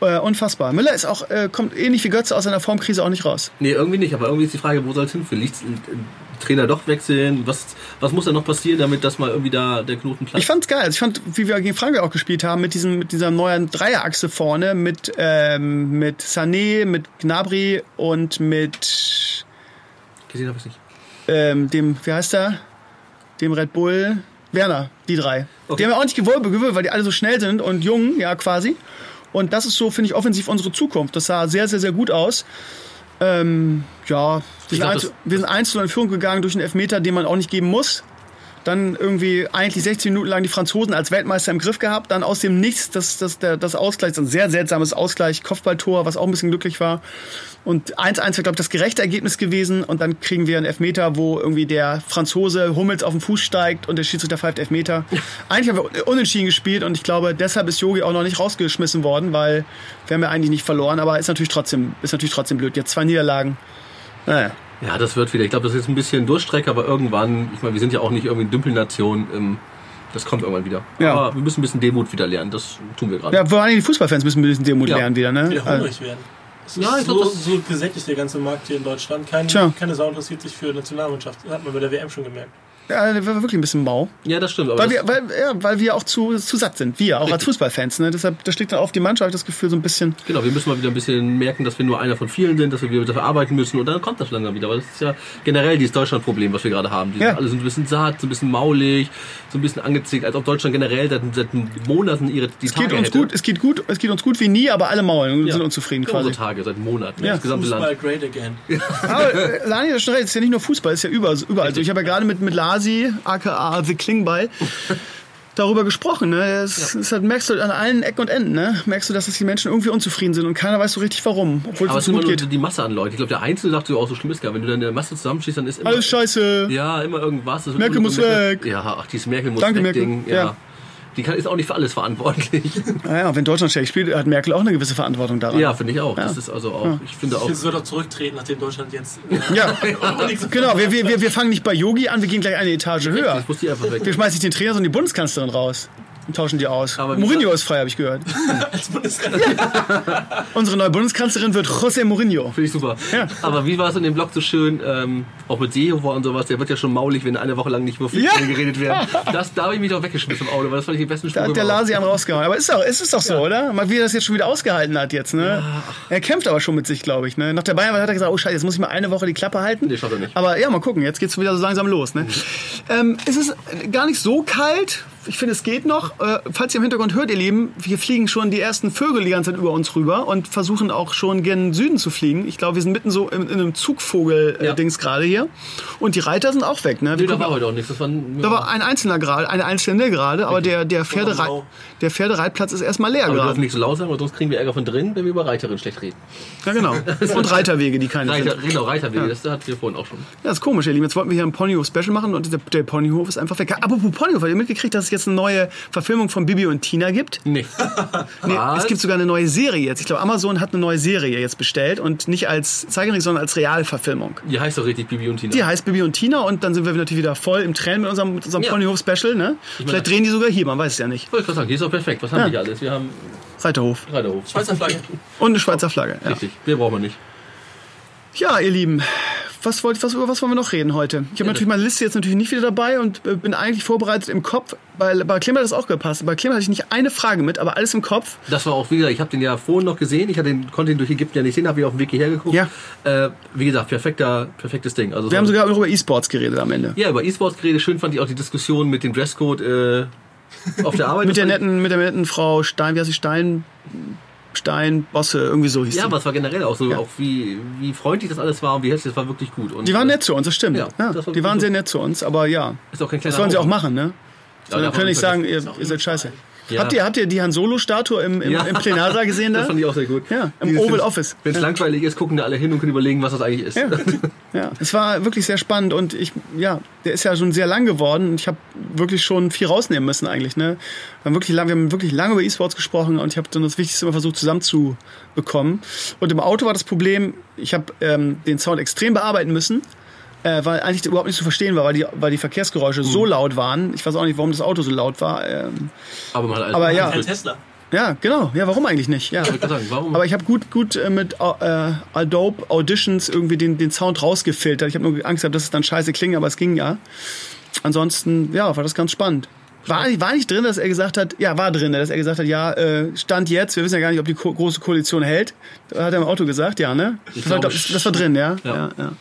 Äh, unfassbar. Müller ist auch, äh, kommt ähnlich wie Götze aus seiner Formkrise auch nicht raus. Nee, irgendwie nicht, aber irgendwie ist die Frage, wo soll es hinführen? Liegt Trainer doch wechseln? Was, was muss da noch passieren, damit das mal irgendwie da der Knoten platzt? Ich fand's geil. Also ich fand, wie wir gegen Frankreich auch gespielt haben, mit, diesem, mit dieser neuen Dreierachse vorne, mit, ähm, mit Sané, mit Gnabry und mit Gesehen habe ich nicht. ähm, dem, wie heißt er? Dem Red Bull Werner, die drei. Okay. Die haben ja auch nicht gewollt, gewollt, weil die alle so schnell sind und jung, ja, quasi. Und das ist so, finde ich, offensiv unsere Zukunft. Das sah sehr, sehr, sehr gut aus. Ähm, ja, wir sind, glaub, eins, das- wir sind 1 zu 0 in Führung gegangen durch einen Elfmeter, den man auch nicht geben muss. Dann irgendwie eigentlich 16 Minuten lang die Franzosen als Weltmeister im Griff gehabt. Dann aus dem Nichts das, das, der, das Ausgleich, ein sehr seltsames Ausgleich, Kopfballtor, was auch ein bisschen glücklich war. Und 1-1 wäre, glaube ich, das gerechte Ergebnis gewesen. Und dann kriegen wir einen Elfmeter, wo irgendwie der Franzose Hummels auf den Fuß steigt und der Schiedsrichter pfeift Elfmeter. Eigentlich haben wir unentschieden gespielt und ich glaube, deshalb ist Yogi auch noch nicht rausgeschmissen worden, weil wir haben ja eigentlich nicht verloren. Aber ist natürlich trotzdem, ist natürlich trotzdem blöd. Jetzt zwei Niederlagen. Naja. Ja, das wird wieder. Ich glaube, das ist jetzt ein bisschen Durchstrecke, aber irgendwann, ich meine, wir sind ja auch nicht irgendwie eine Dümpelnation. Ähm, das kommt irgendwann wieder. Ja. Aber wir müssen ein bisschen Demut wieder lernen. Das tun wir gerade. Ja, vor allem die Fußballfans müssen ein bisschen Demut Ja. lernen wieder, ne? wieder Also, hungrig werden. Ja, ich so, glaub, das- so gesättigt der ganze Markt hier in Deutschland. Kein, Tja. keine Sau interessiert sich für Nationalmannschaft. Das hat man bei der WM schon gemerkt. ja, das war wirklich ein bisschen mau. Ja, das stimmt. Aber Weil wir, weil, ja, weil wir auch zu, zu satt sind. Wir, auch als Richtig. Fußballfans. Ne? Deshalb, das schlägt dann auf die Mannschaft das Gefühl so ein bisschen. genau, wir müssen mal wieder ein bisschen merken, dass wir nur einer von vielen sind, dass wir wieder dafür arbeiten müssen und dann kommt das langsam wieder. Aber das ist ja generell dieses Deutschland-Problem, was wir gerade haben. Die Ja. sind alle sind ein bisschen satt, so ein bisschen maulig, so ein bisschen angezickt, als ob Deutschland generell seit, seit Monaten ihre die Es geht Tage uns hätte. gut, es geht gut, es geht uns gut wie nie, aber alle maulen und Ja. sind unzufrieden Genau quasi. so Tage, seit Monaten. Ja. Das gesamte Fußball Land. great again. Aber äh, Lani, das ist schon recht, es ist ja nicht nur Fußball, es ist ja überall, überall so. Ich habe ja gerade mit, mit Lasi, aka The Klingbeil, darüber gesprochen. Ne? Es, es halt, merkst du an allen Ecken und Enden, ne? merkst du, dass die Menschen irgendwie unzufrieden sind und keiner weiß so richtig warum, obwohl Aber es immer nur geht. die Masse an Leuten. Ich glaube, der Einzelne sagt so auch so schlimm ist gar, wenn du dann in der Masse zusammenschießt, dann ist immer Alles scheiße. Ja, immer irgendwas. Merkel muss weg. Ja, ach, dieses Merkel muss Danke, weg Merkel. Ding. Ja. Ja. Die kann, ist auch nicht für alles verantwortlich. Naja, wenn Deutschland schlecht spielt, hat Merkel auch eine gewisse Verantwortung daran. ja, finde ich auch. Das ist also auch, ich finde auch. Sie soll doch zurücktreten, nachdem Deutschland jetzt. Ja, auch nichts genau. Wir, wir, wir- wir fangen nicht bei Yogi an, wir gehen gleich eine Etage höher. Ich muss die einfach weg. Wir schmeißen nicht den Trainer, sondern die Bundeskanzlerin raus. Und tauschen die aus. Aber Mourinho ist frei, habe ich gehört. als Bundeskanzler. Unsere neue Bundeskanzlerin wird José Mourinho. Finde ich super. Ja. Aber wie war es in dem Blog so schön, ähm, auch mit Seehofer und sowas, der wird ja schon maulig, wenn eine Woche lang nicht Fußball Ja. geredet werden. Das, da habe ich mich doch weggeschmissen im Auto, weil das fand ich die besten Da Sprüche hat der. Lasi einen rausgehauen. Aber ist doch, ist es doch so, oder? Mal wie er das jetzt schon wieder ausgehalten hat jetzt, ne? Er kämpft aber schon mit sich, glaube ich, ne? Nach der Bayern hat er gesagt, oh Scheiße, jetzt muss ich mal eine Woche die Klappe halten. Nee, schafft er nicht. Aber ja, mal gucken, jetzt geht's wieder so langsam los, ne? Ähm, es ist gar nicht so kalt. Ich finde, es geht noch. Äh, falls ihr im Hintergrund hört, ihr Lieben, wir fliegen schon die ersten Vögel die ganze Zeit über uns rüber und versuchen auch schon gen Süden zu fliegen. Ich glaube, wir sind mitten so in, in einem Ja. Zugvogel-Dings gerade hier. Und die Reiter sind auch weg, ne? Nee, da war heute auch nichts. Das war, da war ein einzelner gerade, eine einzelne gerade, aber der, der, Pferderei, der Pferdereitplatz ist erstmal leer aber wir dürfen gerade. nicht so laut sagen, weil sonst kriegen wir Ärger von drinnen, wenn wir über Reiterin schlecht reden. Ja, genau. Und Reiterwege, die keine Reiter, sind. genau, Reiterwege, das hatten wir vorhin auch schon. Ja, ist komisch, ihr Lieben. Jetzt wollten wir hier ein Ponyhof-Special machen und der, der Ponyhof ist einfach weg. Apropos Ponyhof, habt ihr mitgekriegt, dass es jetzt eine neue Verfilmung von Bibi und Tina gibt? Nee. Nee, Was? es gibt sogar eine neue Serie jetzt. Ich glaube, Amazon hat eine neue Serie jetzt bestellt und nicht als Zeichentrick, sondern als Realverfilmung. Die heißt doch richtig Bibi und Tina. Die heißt Bibi und Tina und dann sind wir natürlich wieder voll im Trend mit unserem, mit unserem Ja. Ponyhof-Special. Ne? Vielleicht drehen die sogar hier, man weiß es ja nicht. Wollte ich sagen, die ist doch perfekt. Was haben Ja. wir hier alles? Wir haben Reiterhof. Reiterhof. Schweizer Flagge. Und eine Schweizer Flagge. Ja. Richtig. Mehr brauchen wir nicht. Ja, ihr Lieben, was, wollt, was, über was wollen wir noch reden heute? Ich habe natürlich meine Liste jetzt natürlich nicht wieder dabei und äh, bin eigentlich vorbereitet im Kopf. Bei, bei Clem hat das auch gepasst. Bei Clem hatte ich nicht eine Frage mit, aber alles im Kopf. Das war auch wieder, ich habe den ja vorhin noch gesehen, ich hatte den, konnte ihn durch Ägypten ja nicht sehen, habe ihn auf dem Weg hierher geguckt. Ja. Äh, wie gesagt, perfekter, perfektes Ding. Also Wir haben sogar noch über E-Sports geredet am Ende. ja, über E-Sports geredet. Schön fand ich auch die Diskussion mit dem Dresscode äh, auf der Arbeit. Mit der netten, mit der netten Frau Stein, wie heißt sie? Stein, Stein, Bosse, irgendwie so hieß Ja, die. aber es war generell auch so, Ja. auch wie, wie freundlich das alles war und wie herzlich, das war wirklich gut. Und, Die waren äh, nett zu uns, das stimmt. Ja, Ja, das die waren gut. sehr nett zu uns, aber ja. Ist auch kein kleiner Das sollen sie auch machen, ne? Ja, Sondern darf man können nicht sagen, ihr, ihr seid scheiße. Ja. Habt, ihr, habt ihr die Han Solo-Statue im, im, Ja. im Plenarsaal gesehen da? Das fand ich auch sehr gut. Ja, im Oval Office. Wenn es langweilig ist, gucken da alle hin und können überlegen, was das eigentlich ist. Ja. ja, es war wirklich sehr spannend und ich, ja, der ist ja schon sehr lang geworden und ich habe wirklich schon viel rausnehmen müssen eigentlich. Ne? Wir, haben wirklich lang, wir haben wirklich lange über E-Sports gesprochen und ich habe dann das Wichtigste immer versucht zusammenzubekommen. Und im Auto war das Problem, ich habe ähm, den Sound extrem bearbeiten müssen. Äh, weil eigentlich überhaupt nicht zu verstehen war, weil die, weil die Verkehrsgeräusche so laut waren. Ich weiß auch nicht, warum das Auto so laut war. Ähm, Aber man hat Aber ja. Kein Tesla. Ja, genau. Ja, warum eigentlich nicht? Ja. Ich wollte sagen, warum? Aber ich habe gut, gut äh, mit äh, Adobe Auditions irgendwie den, den Sound rausgefiltert. Ich habe nur Angst gehabt, dass es dann scheiße klingt, aber es ging ja. Ansonsten, ja, war das ganz spannend. War, war nicht drin, dass er gesagt hat, ja, war drin, dass er gesagt hat, ja, äh, Stand jetzt, wir wissen ja gar nicht, ob die Ko große Koalition hält. Hat er im Auto gesagt, ja, ne? Das war, glaube, das war drin, ja? ja. Ja, ja.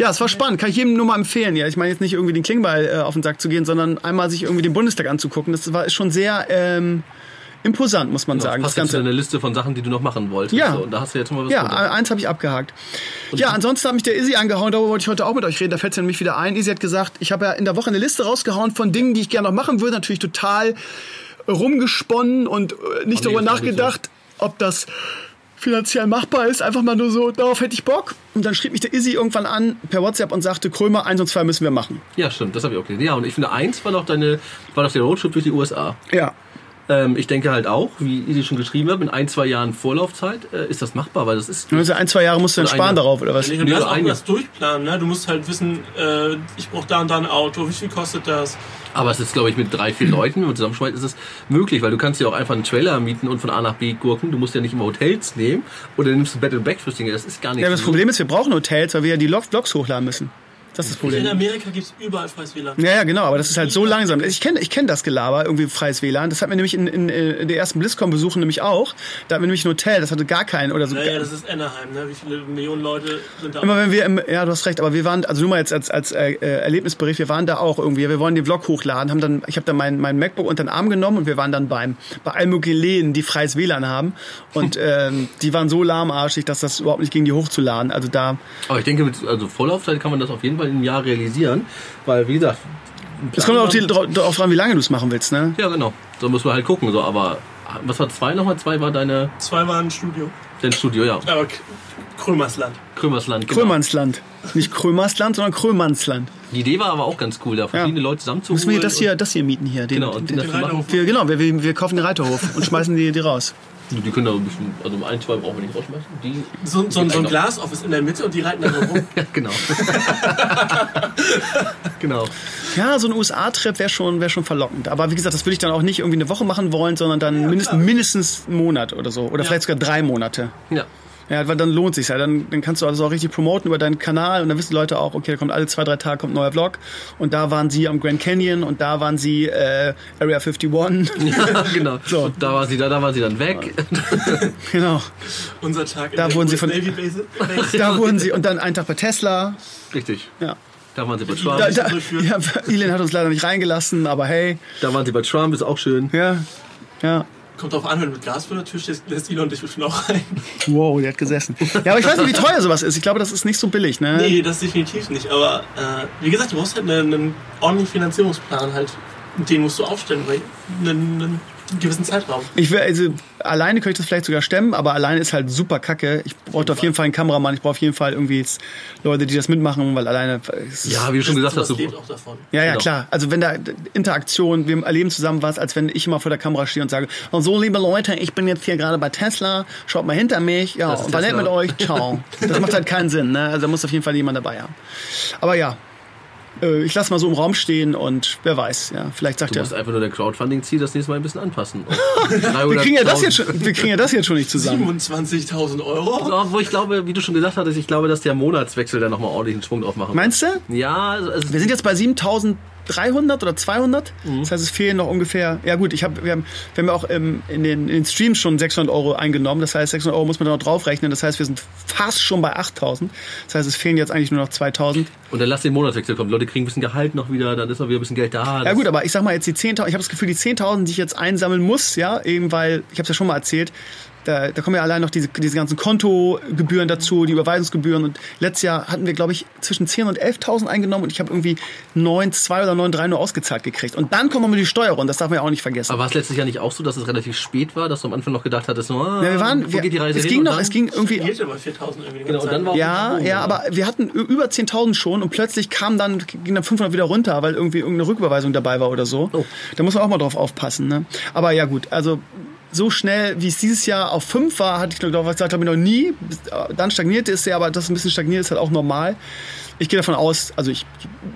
Ja, es war spannend. Kann ich jedem nur mal empfehlen. Ja, ich meine jetzt nicht irgendwie den Klingbeil äh, auf den Sack zu gehen, sondern einmal sich irgendwie den Bundestag anzugucken. Das war ist schon sehr ähm, imposant, muss man Genau, sagen. Das Ganze. deiner Liste von Sachen, die du noch machen wolltest. Ja. So, und da hast du jetzt mal was Ja, runter. eins habe ich abgehakt. Ja, ansonsten hat mich der Izzy angehauen, darüber wollte ich heute auch mit euch reden, da fällt es nämlich wieder ein. Izzy hat gesagt, ich habe ja in der Woche eine Liste rausgehauen von Dingen, die ich gerne noch machen würde, natürlich total rumgesponnen und äh, nicht nee, darüber nachgedacht, ob das finanziell machbar ist, einfach mal nur so, darauf hätte ich Bock. Und dann schrieb mich der Izzy irgendwann an per WhatsApp und sagte, Krömer, eins und zwei müssen wir machen. Ja, stimmt, das habe ich auch gelesen. Ja, und ich finde, eins war noch deine, war doch der Roadtrip durch die USA. Ja. Ähm, ich denke halt auch, wie Isi schon geschrieben hat, in ein, zwei Jahren Vorlaufzeit äh, ist das machbar, weil das ist. Also ein, zwei Jahre musst du dann sparen darauf, oder was? Nee, du musst auch ein das durchplanen. Ne? Du musst halt wissen, äh, ich brauche da und da ein Auto, wie viel kostet das? Aber es ist, glaube ich, mit drei, vier Leuten, wenn man zusammenschmeißt, ist es möglich, weil du kannst ja auch einfach einen Trailer mieten und von A nach B gurken. Du musst ja nicht immer Hotels nehmen oder nimmst and Breakfast Dinge. Das ist gar nicht Ja, das so. Problem ist, wir brauchen Hotels, weil wir ja die Log Vlogs hochladen müssen. Das ist das In Problem. Amerika gibt es überall freies WLAN. Ja, ja, genau, aber das ist halt so langsam. Ich kenne ich kenn das Gelaber, irgendwie freies WLAN. Das hatten wir nämlich in, in, in der ersten BlizzCon-Besuchen nämlich auch. Da hatten wir nämlich ein Hotel, das hatte gar keinen oder so. Naja, das ist Anaheim, ne? Wie viele Millionen Leute sind da? Immer wenn wir im, ja, du hast recht, aber wir waren, also nur mal jetzt als, als äh, äh, Erlebnisbericht, wir waren da auch irgendwie, wir wollen den Vlog hochladen, haben dann, ich habe dann mein, mein MacBook unter den Arm genommen und wir waren dann beim, bei allen möglichen Läden, die freies WLAN haben und ähm, die waren so lahmarschig, dass das überhaupt nicht ging, die hochzuladen. Also da, Aber ich denke, mit also Vorlaufzeit kann man das auf jeden Fall im Jahr realisieren, weil, wie gesagt, es kommt auch die- darauf dran, wie lange du es machen willst, ne? Ja, genau. So muss man halt gucken. So, aber was war zwei nochmal? Zwei war deine, Zwei waren Studio. dein Studio, ja. Aber Krömersland. Krömersland. Genau. Krömansland. Nicht Krömersland, sondern Krömansland. Die Idee war aber auch ganz cool, da verschiedene Leute zusammenzuholen. Müssen wir hier das hier, das hier mieten hier. Den, Genau, den, den dafür machen. wir, genau, wir, wir, wir kaufen den Reiterhof und schmeißen die, die raus. Die können da ein bisschen, also ein, zwei brauchen wir nicht rausschmeißen. Die, So, so, so ein Genau. Glasoffice in der Mitte und die reiten da so rum. ja, genau. genau. Ja, so ein USA-Trip wäre schon, wär schon verlockend. Aber wie gesagt, das würde ich dann auch nicht irgendwie eine Woche machen wollen, sondern dann mindestens, mindestens einen Monat oder so. Oder vielleicht sogar drei Monate. Ja. Ja, weil dann lohnt sich ja. Dann, dann kannst du alles auch richtig promoten über deinen Kanal und dann wissen die Leute auch, okay, da kommt alle zwei, drei Tage kommt ein neuer Vlog. Und da waren sie am Grand Canyon und da waren sie äh, Area 51. ja, genau. So. Und da war sie da, da waren sie dann weg. genau. Unser Tag in Da der wurden sie von- Navy Base. Da wurden sie und dann einen Tag bei Tesla. Richtig. Ja. Da waren sie bei Da, Trump. da, durchführen. ja, Elin hat uns leider nicht reingelassen, aber hey, Da waren sie bei Trump, ist auch schön. ja, ja. Kommt drauf an, wenn du mit Gas vor der Tür stehst, lässt Elon dich bestimmt auch rein. Wow, der hat gesessen. Ja, aber ich weiß nicht, wie teuer sowas ist. Ich glaube, das ist nicht so billig, ne? Nee, das definitiv nicht. Aber äh, wie gesagt, du brauchst halt einen, einen ordentlichen Finanzierungsplan halt. Den musst du aufstellen, weil einen, einen gewissen Zeitraum. Ich will, also, alleine könnte ich das vielleicht sogar stemmen, aber alleine ist halt super kacke. Ich brauche auf jeden Fall einen Kameramann, ich brauche auf jeden Fall irgendwie jetzt Leute, die das mitmachen, weil alleine. Ja, wie du schon gesagt hast, du, lebt auch davon. Ja, ja, Genau. klar. Also wenn da Interaktion, wir erleben zusammen was, als wenn ich immer vor der Kamera stehe und sage, und so liebe Leute, ich bin jetzt hier gerade bei Tesla, schaut mal hinter mich, ja, und war nett mit euch, ciao. Das macht halt keinen Sinn, ne? Also da muss auf jeden Fall jemand dabei haben. Aber ja, äh, ich lasse mal so im Raum stehen und wer weiß, ja, vielleicht sagt du er. musst einfach nur der Crowdfunding-Ziel das nächste Mal ein bisschen anpassen. Wir kriegen ja das jetzt schon, wir kriegen ja das jetzt schon nicht zusammen. 27.000 Euro? Ja, wo ich glaube, wie du schon gesagt hattest, ich glaube, dass der Monatswechsel da nochmal ordentlich einen Schwung drauf machen wird. Meinst du? Ja, also, also Wir sind jetzt bei 7300 oder 200. Das heißt, es fehlen noch ungefähr. Ja gut, ich hab, wir haben, wir haben ja auch ähm, in, den, in den Streams schon 600 Euro eingenommen. Das heißt, 600 Euro muss man da noch draufrechnen. Das heißt, wir sind fast schon bei 8000. Das heißt, es fehlen jetzt eigentlich nur noch 2000. und dann lass den Monatswechsel kommen. Leute kriegen ein bisschen Gehalt noch wieder, dann ist noch wieder ein bisschen Geld da. Ja gut, aber ich sag mal jetzt die 10.000. Ich habe das Gefühl, die 10.000, die ich jetzt einsammeln muss, ja, eben weil ich habe es ja schon mal erzählt. Da, da kommen ja allein noch diese, diese ganzen Kontogebühren dazu, die Überweisungsgebühren. Und letztes Jahr hatten wir, glaube ich, zwischen 10.000 und 11.000 eingenommen und ich habe irgendwie 9,2 oder 9,3 nur ausgezahlt gekriegt. Und dann kommt noch mal die Steuer und das darf man ja auch nicht vergessen. Aber war es letztes Jahr nicht auch so, dass es relativ spät war, dass du am Anfang noch gedacht hattest, so, ah, Ja, wir waren, wo wir, geht die Reise es hin? ging noch, es ging irgendwie, Fehlte bei 4.000 irgendwie. Genau, und dann war ja, ja, aber wir hatten über 10.000 schon und plötzlich kam dann, ging dann 500 wieder runter, weil irgendwie irgendeine Rücküberweisung dabei war oder so. Oh. Da muss man auch mal drauf aufpassen, ne? Aber ja gut, also so schnell, wie es dieses Jahr auf 5 war, hatte ich glaube ich, glaube ich noch nie. Dann stagnierte es ja, aber dass es ein bisschen stagniert ist halt auch normal. Ich gehe davon aus, also ich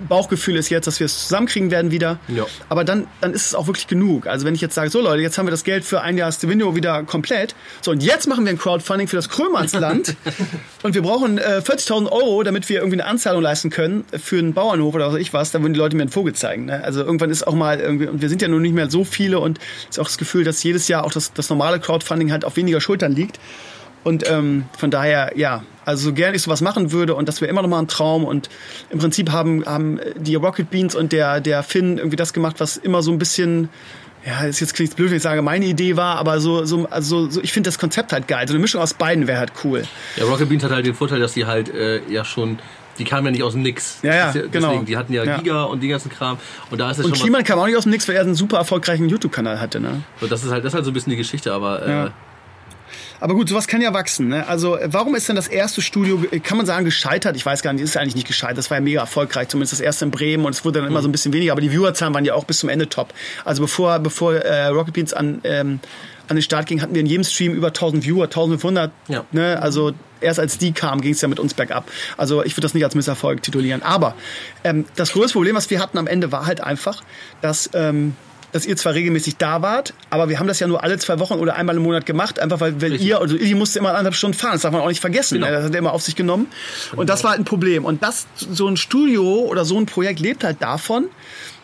Bauchgefühl ist jetzt, dass wir es zusammenkriegen werden wieder. Ja. Aber dann, dann ist es auch wirklich genug. Also wenn ich jetzt sage, so Leute, jetzt haben wir das Geld für ein Jahr Stevenio wieder komplett. So, und jetzt machen wir ein Crowdfunding für das Krömersland. und wir brauchen äh, 40.000 Euro, damit wir irgendwie eine Anzahlung leisten können für einen Bauernhof oder was weiß ich was. Dann würden die Leute mir einen Vogel zeigen. Ne? Also irgendwann ist auch mal irgendwie, und wir sind ja nun nicht mehr so viele und ist auch das Gefühl, dass jedes Jahr auch das, das normale Crowdfunding halt auf weniger Schultern liegt. Und ähm, von daher, ja, also so gern ich sowas machen würde und das wäre immer noch mal ein Traum. Und im Prinzip haben, haben die Rocket Beans und der, der Finn irgendwie das gemacht, was immer so ein bisschen, ja, ist jetzt klingt blöd, wenn ich sage, meine Idee war, aber so, so, also so, ich finde das Konzept halt geil. So eine Mischung aus beiden wäre halt cool. Ja, Rocket Beans hat halt den Vorteil, dass die halt äh, ja schon, die kamen ja nicht aus dem Nix. Ja, ja, Das genau. Deswegen, die hatten ja, Ja. Giga und den ganzen Kram. Und da ist es Und Kliman kam auch nicht aus dem Nix, weil er einen super erfolgreichen YouTube-Kanal hatte, ne? und das ist halt, das ist halt so ein bisschen die Geschichte, aber äh, Ja. Aber gut, sowas kann ja wachsen. Ne? Also warum ist denn das erste Studio, kann man sagen, gescheitert? Ich weiß gar nicht, ist eigentlich nicht gescheitert. Das war ja mega erfolgreich, zumindest das erste in Bremen und es wurde dann immer so ein bisschen weniger. Aber die Viewerzahlen waren ja auch bis zum Ende top. Also bevor, bevor äh, Rocket Beans an, ähm, an den Start ging, hatten wir in jedem Stream über 1000 Viewer, 1500. Ja. Ne? Also erst als die kamen, ging es ja mit uns bergab. Also ich würde das nicht als Misserfolg titulieren. Aber ähm, das größte Problem, was wir hatten am Ende, war halt einfach, dass... Ähm, dass ihr zwar regelmäßig da wart, aber wir haben das ja nur alle zwei Wochen oder einmal im Monat gemacht, einfach weil, weil Richtig. ihr, also Illy musste immer anderthalb Stunden fahren, das darf man auch nicht vergessen. Genau. ne? Das hat er immer auf sich genommen. Und das war halt ein Problem. Und das, so ein Studio oder so ein Projekt lebt halt davon,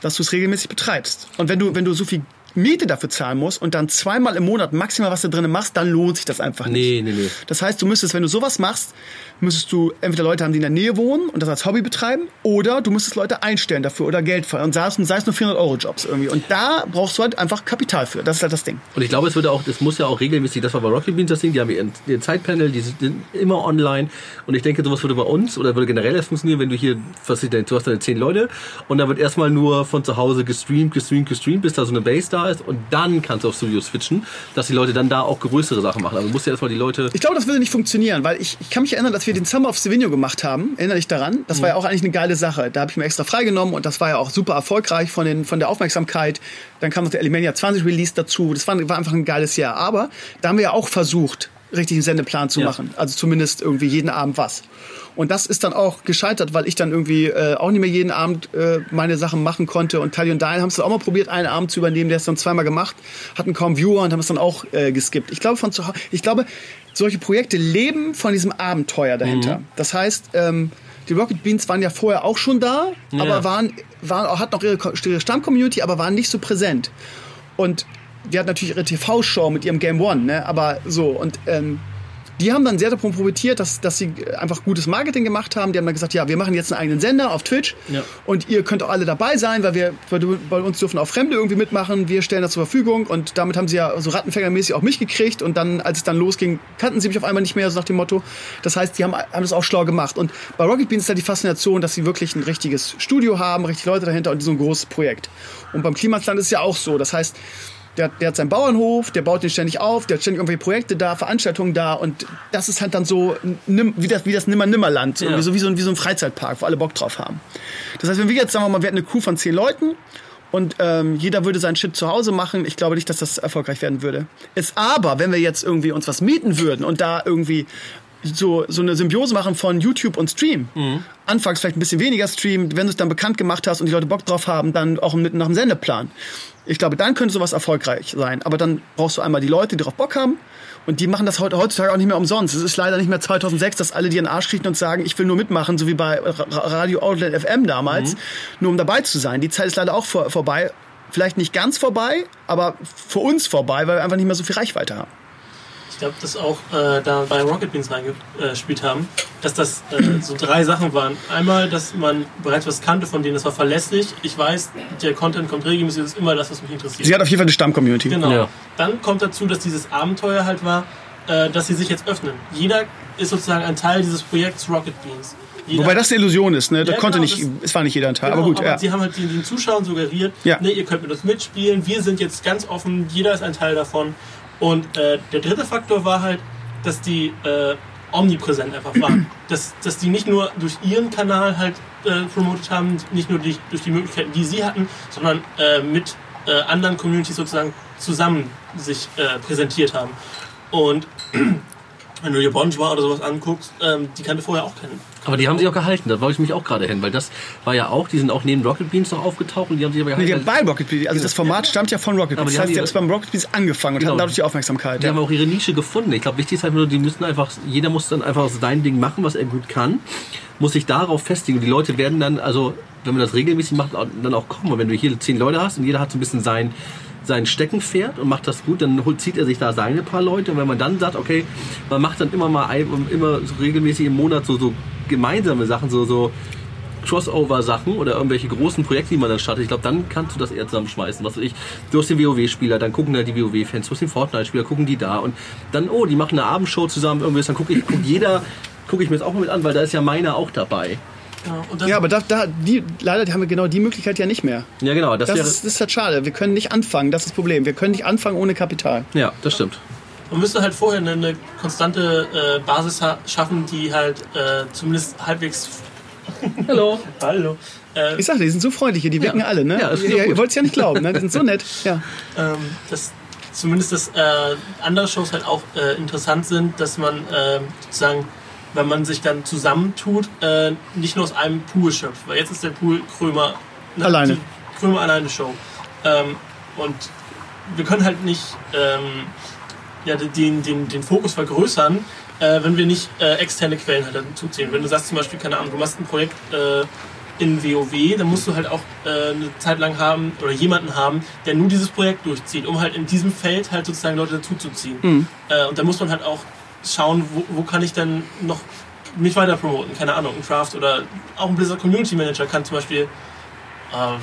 dass du es regelmäßig betreibst. Und wenn du, wenn du so viel Miete dafür zahlen musst und dann zweimal im Monat maximal was da drin machst, dann lohnt sich das einfach nicht. nee, nee, nee. Das heißt, du müsstest, wenn du sowas machst, müsstest du entweder Leute haben, die in der Nähe wohnen und das als Hobby betreiben, oder du müsstest Leute einstellen dafür oder Geld für und sei es, sei es nur 400 Euro Jobs irgendwie. Und da brauchst du halt einfach Kapital für. Das ist halt das Ding. Und ich glaube, es würde auch, es muss ja auch regelmäßig, das war bei Rocket Beans das Ding, die haben ihren, ihren Zeitpanel, die sind immer online. Und ich denke, sowas würde bei uns oder würde generell erst funktionieren, wenn du hier, was ist denn, du hast deine zehn Leute und da wird erstmal nur von zu Hause gestreamt, gestreamt, gestreamt, bis da so eine Base da ist und dann kannst du auf Studio switchen, dass die Leute dann da auch größere Sachen machen. Du musst ja erstmal die Leute, Ich glaube, das würde nicht funktionieren, weil ich, ich kann mich erinnern, dass wir den Summer of Savigno gemacht haben. Erinnere dich daran? Das war ja auch eigentlich eine geile Sache. Da habe ich mir extra freigenommen und das war ja auch super erfolgreich von, den, von der Aufmerksamkeit. Dann kam noch der Elemania 20 Release dazu. Das war, war einfach ein geiles Jahr. Aber da haben wir ja auch versucht, richtig einen Sendeplan zu Ja. machen. Also zumindest irgendwie jeden Abend was. Und das ist dann auch gescheitert, weil ich dann irgendwie äh, auch nicht mehr jeden Abend äh, meine Sachen machen konnte. Und Tali und Dial haben es dann auch mal probiert, einen Abend zu übernehmen. Der ist dann zweimal gemacht, hatten kaum Viewer und haben es dann auch äh, geskippt. Ich glaube, von zu Hau- ich glaube, solche Projekte leben von diesem Abenteuer dahinter. Das heißt, ähm, die Rocket Beans waren ja vorher auch schon da, Ja. aber waren, waren hatten auch ihre, ihre Stamm-Community, aber waren nicht so präsent. Und die hat natürlich ihre TV-Show mit ihrem Game One, ne? Aber so, und ähm, die haben dann sehr davon profitiert, dass, dass sie einfach gutes Marketing gemacht haben. Die haben dann gesagt, ja, wir machen jetzt einen eigenen Sender auf Twitch Ja. und ihr könnt auch alle dabei sein, weil wir weil bei uns dürfen auch Fremde irgendwie mitmachen. Wir stellen das zur Verfügung und damit haben sie ja so rattenfängermäßig auch mich gekriegt und dann, als es dann losging, kannten sie mich auf einmal nicht mehr, so nach dem Motto. Das heißt, die haben, haben das auch schlau gemacht. Und bei Rocket Beans ist ja die Faszination, dass sie wirklich ein richtiges Studio haben, richtig Leute dahinter und so ein großes Projekt. Und beim Klimasland ist es ja auch so. Das heißt, der, der hat seinen Bauernhof, der baut den ständig auf, der hat ständig irgendwelche Projekte da, Veranstaltungen da und das ist halt dann so nimm, wie das, wie das Nimmer-Nimmerland, so, Ja. irgendwie so, wie, so, ein- wie so ein Freizeitpark, wo alle Bock drauf haben. Das heißt, wenn wir jetzt sagen wir mal, wir hätten eine Crew von zehn Leuten und ähm, jeder würde seinen Shit zu Hause machen, ich glaube nicht, dass das erfolgreich werden würde. Es aber, wenn wir jetzt irgendwie uns was mieten würden und da irgendwie so, so eine Symbiose machen von YouTube und Stream. Anfangs vielleicht ein bisschen weniger Stream, wenn du es dann bekannt gemacht hast und die Leute Bock drauf haben, dann auch mit nach dem Sendeplan. Ich glaube, dann könnte sowas erfolgreich sein. Aber dann brauchst du einmal die Leute, die drauf Bock haben. Und die machen das heute- heutzutage auch nicht mehr umsonst. Es ist leider nicht mehr 2006, dass alle dir in den Arsch kriechen und sagen, ich will nur mitmachen, so wie bei Ra- Radio Outlet FM damals, nur um dabei zu sein. Die Zeit ist leider auch vor, vorbei. Vielleicht nicht ganz vorbei, aber für uns vorbei, weil wir einfach nicht mehr so viel Reichweite haben. Ich glaube, dass auch äh, da bei Rocket Beans reingespielt haben, dass das äh, so drei Sachen waren. Einmal, dass man bereits was kannte von denen, das war verlässlich. Ich weiß, der Content kommt regelmäßig, das ist immer das, was mich interessiert. Sie hat auf jeden Fall eine Stamm-Community. Genau. Ja. Dann kommt dazu, dass dieses Abenteuer halt war, äh, dass sie sich jetzt öffnen. Jeder ist sozusagen ein Teil dieses Projekts Rocket Beans. Jeder, Wobei das eine Illusion ist, ne? Das Ja, konnte genau, nicht, das- es war nicht jeder ein Teil. Genau, aber gut, aber ja. sie haben halt den, den Zuschauern suggeriert, Ja. nee, ihr könnt mit uns mitspielen, wir sind jetzt ganz offen, jeder ist ein Teil davon. Und äh, der dritte Faktor war halt, dass die äh, omnipräsent einfach waren. dass, dass die nicht nur durch ihren Kanal halt äh, promotet haben, nicht nur durch, durch die Möglichkeiten, die sie hatten, sondern äh, mit äh, anderen Communities sozusagen zusammen sich äh, präsentiert haben. Und Wenn du dir Bonjour oder sowas anguckst, ähm, die kannte vorher auch kennen. Aber die haben sich auch gehalten, da wollte ich mich auch gerade hin, weil das war ja auch, die sind auch neben Rocket Beans noch aufgetaucht und die haben sich aber Nee, gehalten. die haben bei Rocket Beans, also das Format stammt ja von Rocket Aber Beans. die Das heißt, haben die haben es beim Rocket Beans angefangen und Genau. hatten dadurch die Aufmerksamkeit. Die Ja. haben auch ihre Nische gefunden. Ich glaube, wichtig ist halt nur, die müssen einfach, jeder muss dann einfach sein Ding machen, was er gut kann, muss sich darauf festigen. Und die Leute werden dann, also, wenn man das regelmäßig macht, dann auch kommen. Und wenn du hier zehn Leute hast und jeder hat so ein bisschen sein, sein Steckenpferd und macht das gut, dann zieht er sich da seine paar Leute. Und wenn man dann sagt, okay, man macht dann immer mal, immer so regelmäßig im Monat so, so gemeinsame Sachen, so, so, Crossover-Sachen oder irgendwelche großen Projekte, die man dann startet, ich glaube, dann kannst du das eher zusammenschmeißen. Was weiß ich, du hast den WoW-Spieler, dann gucken da die WoW-Fans, du hast den Fortnite-Spieler, gucken die da und dann, oh, die machen eine Abendshow zusammen, irgendwas, dann gucke ich, guck jeder, gucke ich mir das auch mal mit an, weil da ist ja meiner auch dabei. Ja, Ja, aber da, da, die, leider haben wir genau die Möglichkeit ja nicht mehr. Ja, genau, das, Das wäre, ist, das ist halt schade. Wir können nicht anfangen, das ist das Problem. Wir können nicht anfangen ohne Kapital. ja, das stimmt. man müsste halt vorher eine, eine konstante äh, Basis ha schaffen, die halt äh, zumindest halbwegs. Hallo. Hallo. Äh, Ich sagte, die sind so freundlich hier, die wirken alle, ne? Ja, ihr wollt es ja nicht glauben, ne? Die sind so nett. Ja. ähm, dass zumindest dass äh, andere Shows halt auch äh, interessant sind, dass man äh, sozusagen, wenn man sich dann zusammentut, äh, nicht nur aus einem Pool schöpft. Weil jetzt ist der Pool Krömer ne, Alleine. Krömer alleine Show. Ähm, und wir können halt nicht ähm, ja, den, den, den Fokus vergrößern, äh, wenn wir nicht äh, externe Quellen halt dazu ziehen. Wenn du sagst zum Beispiel, keine Ahnung, du machst ein Projekt äh, in WoW, dann musst du halt auch äh, eine Zeit lang haben oder jemanden haben, der nur dieses Projekt durchzieht, um halt in diesem Feld halt sozusagen Leute dazuzuziehen. Mhm. Äh, und da muss man halt auch schauen, wo, wo kann ich dann noch mich weiter promoten, keine Ahnung, ein Craft oder auch ein Blizzard Community Manager kann zum Beispiel äh,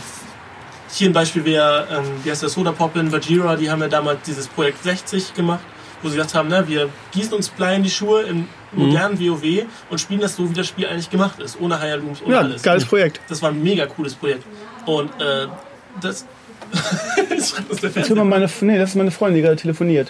hier ein Beispiel wäre, ähm, wie heißt der Soda Poppin, Bajira, die haben ja damals dieses Projekt 60 gemacht, wo sie gesagt haben, ne, wir gießen uns Blei in die Schuhe im modernen WoW und spielen das so, wie das Spiel eigentlich gemacht ist, ohne Higher Looms, ohne ja, alles. geiles Projekt. Das war ein mega cooles Projekt. Und äh, das. Das, mal meine, nee, das ist meine Freundin, die gerade telefoniert.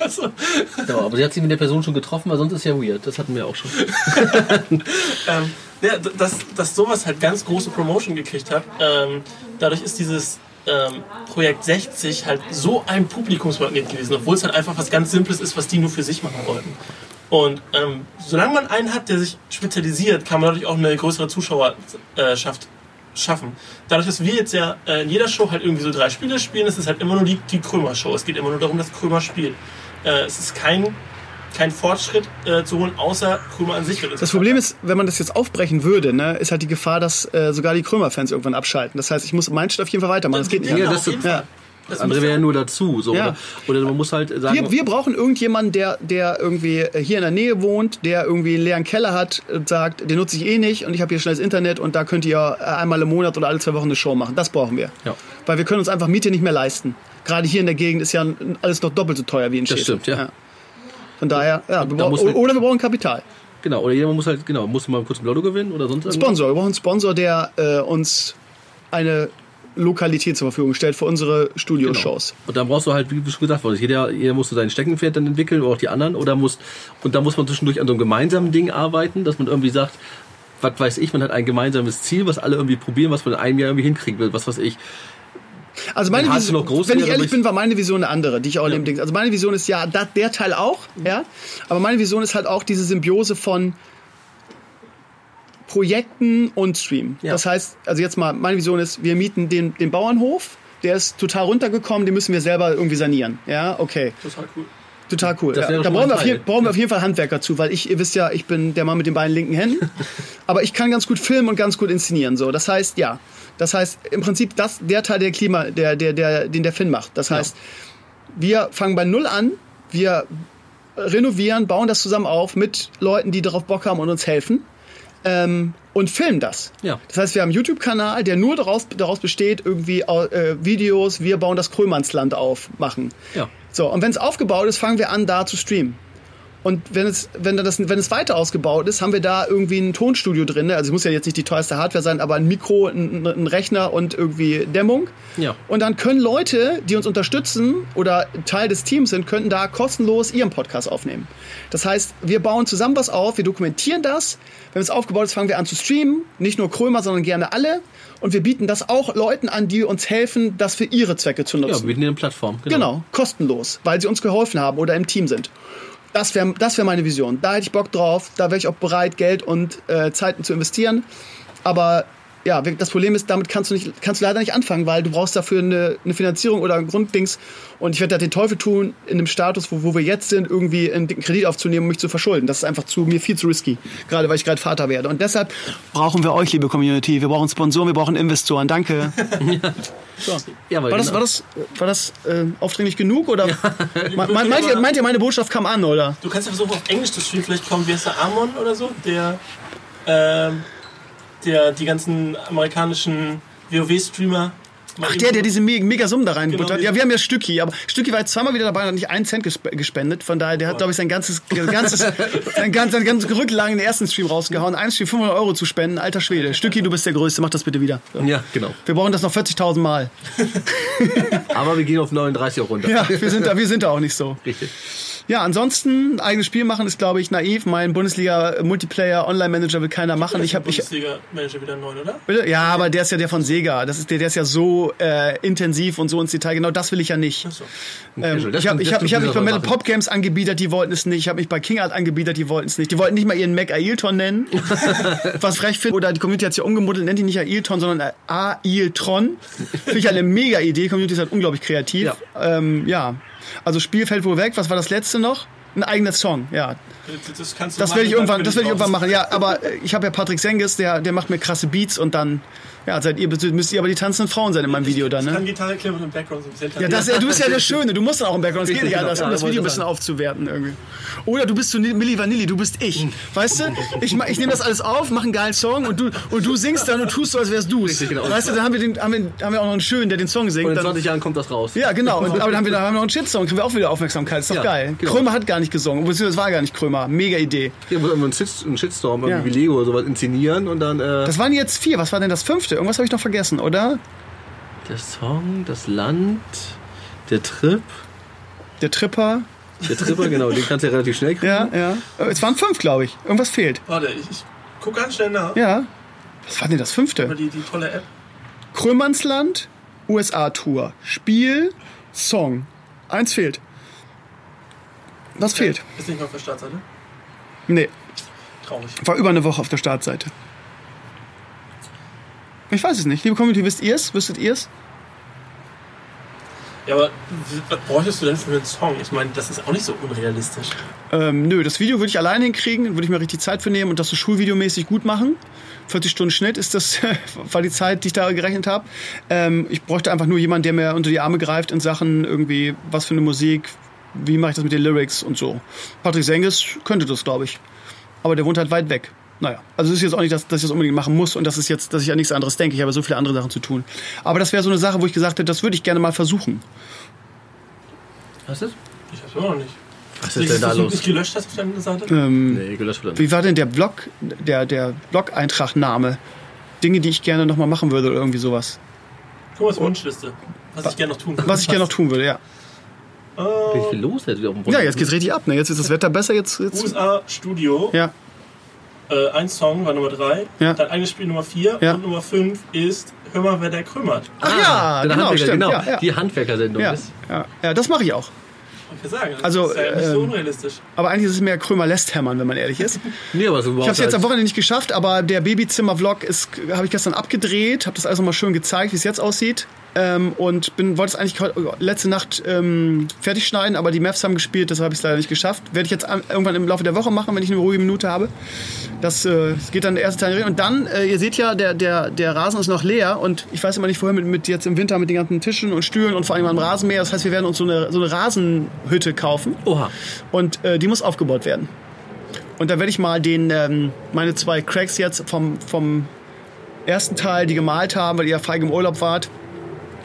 Ja, aber sie hat sich mit der Person schon getroffen, weil sonst ist ja weird. Das hatten wir auch schon. ähm, ja, dass, dass sowas halt ganz große Promotion gekriegt hat. Ähm, dadurch ist dieses ähm, Projekt 60 halt so ein Publikumsmagnet gewesen, obwohl es halt einfach was ganz Simples ist, was die nur für sich machen wollten. Und ähm, solange man einen hat, der sich spezialisiert, kann man dadurch auch eine größere Zuschauerschaft schaffen. Dadurch, dass wir jetzt ja äh, in jeder Show halt irgendwie so drei Spiele spielen, ist es halt immer nur die, die Krömer-Show. Es geht immer nur darum, dass Krömer spielt. Äh, es ist kein, kein Fortschritt äh, zu holen, außer Krömer an sich. wird Das Problem ist, wenn man das jetzt aufbrechen würde, ne, ist halt die Gefahr, dass äh, sogar die Krömer-Fans irgendwann abschalten. Das heißt, ich muss meinen Shit auf jeden Fall weitermachen. Das geht nicht. Ja, das- ja. Das Das andere wäre ja nur dazu. So, Ja. oder, oder man muss halt sagen, Wir, wir brauchen irgendjemanden, der, der irgendwie äh, hier in der Nähe wohnt, der irgendwie einen leeren Keller hat und sagt, den nutze ich eh nicht und ich habe hier schnelles Internet und da könnt ihr äh, einmal im Monat oder alle zwei Wochen eine Show machen. Das brauchen wir. Ja. Weil wir können uns einfach Miete nicht mehr leisten. Gerade hier in der Gegend ist ja alles noch doppelt so teuer wie in Das Städten. stimmt, ja. Von daher, ja, wir da brauchen, oder wir brauchen Kapital. genau, oder jemand muss halt, genau, muss mal kurz ein Lotto gewinnen oder sonst irgendwas. Sponsor. Wir brauchen einen Sponsor, der äh, uns eine Lokalität zur Verfügung stellt für unsere Studioshows. Und dann brauchst du halt, wie schon gesagt wurde, jeder, jeder muss so sein Steckenpferd dann entwickeln oder auch die anderen. Oder muss, und da muss man zwischendurch an so einem gemeinsamen Ding arbeiten, dass man irgendwie sagt, was weiß ich, man hat ein gemeinsames Ziel, was alle irgendwie probieren, was man in einem Jahr irgendwie hinkriegen will. Was weiß ich. Also meine Vision, wenn ich ehrlich bin, war meine Vision eine andere, die ich auch in dem Ding. Also meine Vision ist ja da, der Teil auch, ja. Aber meine Vision ist halt auch diese Symbiose von Projekten und Stream. Ja. Das heißt, also jetzt mal, meine Vision ist, wir mieten den, den Bauernhof, der ist total runtergekommen, den müssen wir selber irgendwie sanieren. Ja, okay. Total cool. Total cool. Ja, da brauchen wir, auf je, Teil. brauchen wir auf jeden Fall Handwerker zu, weil ich, ihr wisst ja, ich bin der Mann mit den beiden linken Händen. aber ich kann ganz gut filmen und ganz gut inszenieren. So. Das heißt, ja. Das heißt, im Prinzip das, der Teil der Klima, der, der, der, den der Finn macht. Das heißt, wir fangen bei Null an, wir renovieren, bauen das zusammen auf mit Leuten, die darauf Bock haben und uns helfen. Ähm, und filmen das. Ja. Das heißt, wir haben einen YouTube-Kanal, der nur daraus, daraus besteht, irgendwie äh, Videos, wir bauen das Krömannsland auf, machen. Ja. So, und wenn es aufgebaut ist, fangen wir an, da zu streamen. Und wenn es, wenn, das, wenn es weiter ausgebaut ist, haben wir da irgendwie ein Tonstudio drin. Also es muss ja jetzt nicht die teuerste Hardware sein, aber ein Mikro, ein, ein Rechner und irgendwie Dämmung. Ja. Und dann können Leute, die uns unterstützen oder Teil des Teams sind, könnten da kostenlos ihren Podcast aufnehmen. Das heißt, wir bauen zusammen was auf, wir dokumentieren das. Wenn es aufgebaut ist, fangen wir an zu streamen. Nicht nur Krömer, sondern gerne alle. Und wir bieten das auch Leuten an, die uns helfen, das für ihre Zwecke zu Ja, nutzen. wir bieten eine Plattform. Genau, kostenlos, weil sie uns geholfen haben oder im Team sind. Das wäre das wär meine Vision. Da hätte ich Bock drauf. Da wäre ich auch bereit, Geld und äh, Zeiten zu investieren. Aber ja, das Problem ist, damit kannst du, nicht, kannst du leider nicht anfangen, weil du brauchst dafür eine, eine Finanzierung oder ein Grunddings. Und ich werde da den Teufel tun, in dem Status, wo, wo wir jetzt sind, irgendwie einen dicken Kredit aufzunehmen und mich zu verschulden. Das ist einfach zu, mir viel zu risky. Gerade weil ich gerade Vater werde. Und deshalb brauchen wir euch, liebe Community. Wir brauchen Sponsoren, wir brauchen Investoren. Danke. So. Ja, War das, genau. war das, war das äh, aufdringlich genug? Oder? Me- me- meint, ihr, meint ihr, meine Botschaft kam an, oder? Du kannst ja versuchen, auf Englisch zu streamen. Vielleicht kommt, wie heißt der, Amon oder so? Der, ähm, der die ganzen amerikanischen WoW-Streamer. Ach, der, der diese me- mega Summen da reinbuttert. Genau, ja, wir haben ja Stücki, aber Stücki war jetzt zweimal wieder dabei und hat nicht einen Cent gesp gespendet. Von daher, der hat, glaube ich, sein ganzes, ganzes, sein ganz, sein ganzes Rücklagen in den ersten Stream rausgehauen. Ein Stream 500 Euro zu spenden, alter Schwede. Stücki, du bist der Größte, mach das bitte wieder. So. Ja, genau. Wir brauchen das noch 40.000 Mal. Aber wir gehen auf 39 auch runter. Ja, wir sind da, wir sind da auch nicht so. Richtig. Ja, ansonsten, ein eigenes Spiel machen ist, glaube ich, naiv. Mein Bundesliga-Multiplayer-Online-Manager will keiner machen. Ich habe, ich, Bundesliga-Manager wieder neun, oder? Bitte? Ja, aber der ist ja der von Sega. Das ist der, der ist ja so äh, intensiv und so ins Detail. Genau das will ich ja nicht. Achso. Ähm, Das- ich habe das ich hab, ich hab mich bei Metal. Pop Games angebiedert, die wollten es nicht. Ich habe mich bei King Art angebiedert, die wollten es nicht. Die wollten nicht mal ihren Mac Ailton nennen, was frech finde. Oder die Community hat sich ja umgemuddelt, nennt die nicht Ailton, sondern Ailtron. Finde ich eine mega Idee. Die Community ist halt unglaublich kreativ. Ja. Ähm, ja. Also Spiel fällt wohl weg. Was war das letzte noch? Ein eigener Song, ja. Das kannst du Das machen, werde ich irgendwann, das werde ich irgendwann machen. Ja, aber äh, ich habe ja Patrick Sengis, der, der macht mir krasse Beats und dann, ja, seid ihr, müsst ihr aber die tanzenden Frauen sein in meinem Video dann, Ich kann ne? Gitarre klären und im Background so ein bisschen. Ja, das, du bist ja der Schöne, du musst dann auch im Background, es geht nicht anders, genau. um das Ja, Video ein bisschen aufzuwerten irgendwie. Oder du bist so Milli Vanilli, du bist ich. Weißt du, ich, ich nehme das alles auf, mache einen geilen Song und du, und du singst dann und tust so, als wärst du's. Richtig, genau. Weißt du, dann haben wir, den, haben, wir, haben wir auch noch einen Schönen, der den Song singt. Und in Dann, 20 Jahren kommt das raus. ja, genau. Und, aber dann haben wir, dann haben wir noch einen Shitsong, kriegen wir auch wieder Aufmerksamkeit. Ist doch Ja, geil. genau. Krömer hat gar nicht gesungen. Beziehungsweise es war gar nicht Krömer. Mega Idee. Muss man einen, Shit, einen Shitstorm, Ja. irgendwie wie Lego oder sowas inszenieren und dann äh, Das waren jetzt vier. Was war denn das fünfte? Irgendwas habe ich noch vergessen, oder? der Song, das Land, der Trip. Der Tripper. Der Tripper, genau, den kannst du ja relativ schnell kriegen. Ja, ja. Äh, Es waren fünf, glaube ich. Irgendwas fehlt. Warte, ich, ich guck ganz schnell nach. Ja. Was war denn das Über fünfte? die, die tolle App. Krömernsland, USA-Tour. Spiel, Song. Eins fehlt. Was fehlt? Ist nicht mal auf der Startseite. Nee, Traurig. war über eine Woche auf der Startseite. Ich weiß es nicht. Liebe Community, wisst ihr es? Wüsstet ihr es? Ja, aber was bräuchtest du denn für einen Song? Ich meine, das ist auch nicht so unrealistisch. Ähm, nö, das Video würde ich alleine hinkriegen, würde ich mir richtig Zeit für nehmen und das so schulvideomäßig gut machen. 40 Stunden Schnitt ist das, war die Zeit, die ich da gerechnet habe. Ähm, ich bräuchte einfach nur jemanden, der mir unter die Arme greift in Sachen irgendwie, was für eine Musik, wie mache ich das mit den Lyrics und so. Patrick Sengis könnte das, glaube ich. Aber der wohnt halt weit weg. Naja, also es ist jetzt auch nicht, dass, dass ich das unbedingt machen muss und das ist jetzt, dass ich an nichts anderes denke. Ich habe so viele andere Sachen zu tun. Aber das wäre so eine Sache, wo ich gesagt hätte, das würde ich gerne mal versuchen. Was ist Ich hab's immer noch nicht. Was Nicht, ist denn dass da du los? nicht gelöscht hast auf deiner Seite? Ähm, Nee, gelöscht wird. Wie war denn der Blog, der, der Blog-Eintragname? Dinge, die ich gerne nochmal machen würde oder irgendwie sowas. Thomas Wunschliste. Was ich gerne noch tun würde. Was ich gerne noch tun würde, ja. Richtig viel los jetzt wieder auf dem Ja, jetzt geht's richtig ab, ne? Jetzt ist das Wetter besser, jetzt. jetzt USA Studio. ja. Äh, ein Song war Nummer 3. Ja. Dein eigenes Spiel Nummer 4. Ja. Und Nummer 5 ist Hör mal, wer der krümmert. Ach ja, der genau, Handwerker, stimmt. genau. Ja, ja. Die Handwerkersendung Ja, ist. ja, ja, das mache ich auch. Ich sagen, das Also, ist ja nicht so ähm, unrealistisch. Aber eigentlich ist es mehr Krömer lässt hämmern, wenn man ehrlich ist. Nee, aber so Ich habe es jetzt am Wochenende nicht geschafft, aber der Babyzimmer-Vlog ist, habe ich gestern abgedreht, habe das alles nochmal schön gezeigt, wie es jetzt aussieht. Ähm, und bin, wollte es eigentlich letzte Nacht ähm, fertig schneiden, aber die Mavs haben gespielt, deshalb habe ich es leider nicht geschafft. Werde ich jetzt an, irgendwann im Laufe der Woche machen, wenn ich eine ruhige Minute habe. Das äh, das geht dann der erste Teil. Und dann, äh, ihr seht ja, der, der, der Rasen ist noch leer und ich weiß immer nicht, vorher mit, mit jetzt im Winter mit den ganzen Tischen und Stühlen und vor allem am Rasenmäher. Das heißt, wir werden uns so eine, so eine Rasenhütte kaufen. Oha. Und äh, die muss aufgebaut werden. Und da werde ich mal den, ähm, meine zwei Cracks jetzt vom, vom ersten Teil, die gemalt haben, weil ihr ja feig im Urlaub wart,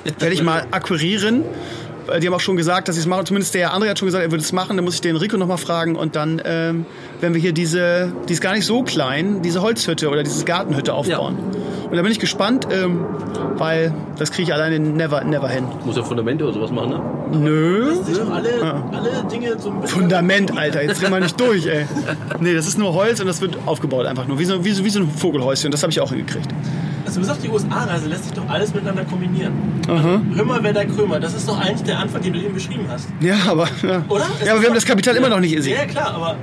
werde ich mal akquirieren. Die haben auch schon gesagt, dass sie es machen. Zumindest der andere hat schon gesagt, er würde es machen. Dann muss ich den Rico nochmal fragen. Und dann ähm, werden wir hier diese, die ist gar nicht so klein, diese Holzhütte oder diese Gartenhütte aufbauen. Und da bin ich gespannt, ähm, weil das kriege ich alleine never, never hin. Muss ja Fundamente oder sowas machen, ne? Nö. Sich doch alle, alle Dinge so. Fundament, Alter, jetzt drehen wir nicht durch, ey. Nee, das ist nur Holz und das wird aufgebaut einfach nur. Wie so, wie so, wie so ein Vogelhäuschen. Das habe ich auch hingekriegt. Also bis auf die USA-Reise lässt sich doch alles miteinander kombinieren. Also, hör mal, wer der Krömer, das ist doch eigentlich der Anfang, den du eben beschrieben hast. Ja, aber. Ja, Oder? Es ja aber ist wir haben das Kapital immer noch nicht, Izzy. Ja, klar, aber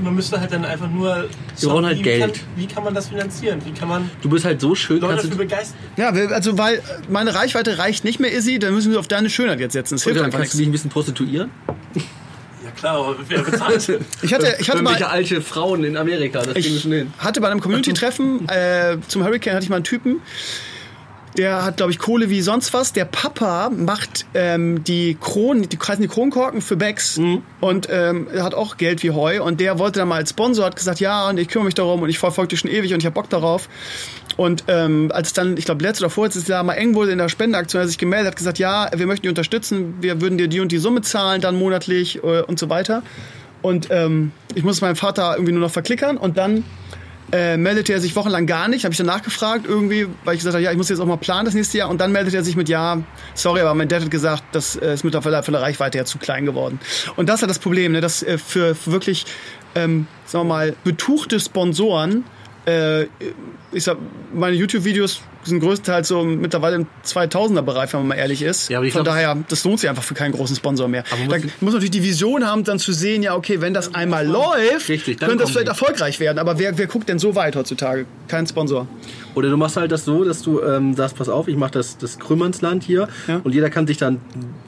man müsste halt dann einfach nur. brauchen halt wie Geld. Kann, wie kann man das finanzieren? Wie kann man Du bist halt so schön, Leute kannst dafür du, begeistern? Ja, wir, also weil meine Reichweite reicht nicht mehr, Izzy, dann müssen wir auf deine Schönheit jetzt setzen. Das hilft dann einfach kannst du dich ein bisschen prostituieren. Klar, aber wer bezahlt? Ich hatte, ich hatte mal. alte Frauen in Amerika, das Ich schon hin. hatte bei einem Community-Treffen äh, zum Hurricane hatte ich mal einen Typen, der hat, glaube ich, Kohle wie sonst was. Der Papa macht ähm, die Kronen, die kreisen die Kronkorken für Becks und ähm, er hat auch Geld wie Heu. Und der wollte dann mal als Sponsor, hat gesagt, ja, und ich kümmere mich darum und ich verfolge dich schon ewig und ich habe Bock darauf. Und ähm, als es dann, ich glaube, letztes oder vorletztes Jahr mal eng wurde in der Spendenaktion, hat er sich gemeldet, hat gesagt, ja, wir möchten dich unterstützen, wir würden dir die und die Summe zahlen, dann monatlich äh, und so weiter. Und ähm, ich muss meinem Vater irgendwie nur noch verklickern und dann äh, meldete er sich wochenlang gar nicht. Habe ich dann nachgefragt irgendwie, weil ich gesagt habe, ja, ich muss jetzt auch mal planen das nächste Jahr. Und dann meldet er sich mit, ja, sorry, aber mein Dad hat gesagt, das äh, ist mittlerweile von der Reichweite her zu klein geworden. Und das ist halt das Problem, ne, dass äh, für, für wirklich, ähm, sagen wir mal, betuchte Sponsoren, äh, ich sag, meine YouTube-Videos sind größtenteils so mittlerweile im 2000er-Bereich, wenn man mal ehrlich ist. Ja, aber ich Von glaub, daher, das lohnt sich einfach für keinen großen Sponsor mehr. Aber da muss- muss natürlich die Vision haben, dann zu sehen, ja, okay, wenn das einmal läuft, Richtig, dann könnte das vielleicht erfolgreich werden. Aber wer, wer guckt denn so weit heutzutage? Kein Sponsor. Oder du machst halt das so, dass du ähm, sagst, pass auf, ich mache das, das Krümmernsland hier Ja. und jeder kann sich dann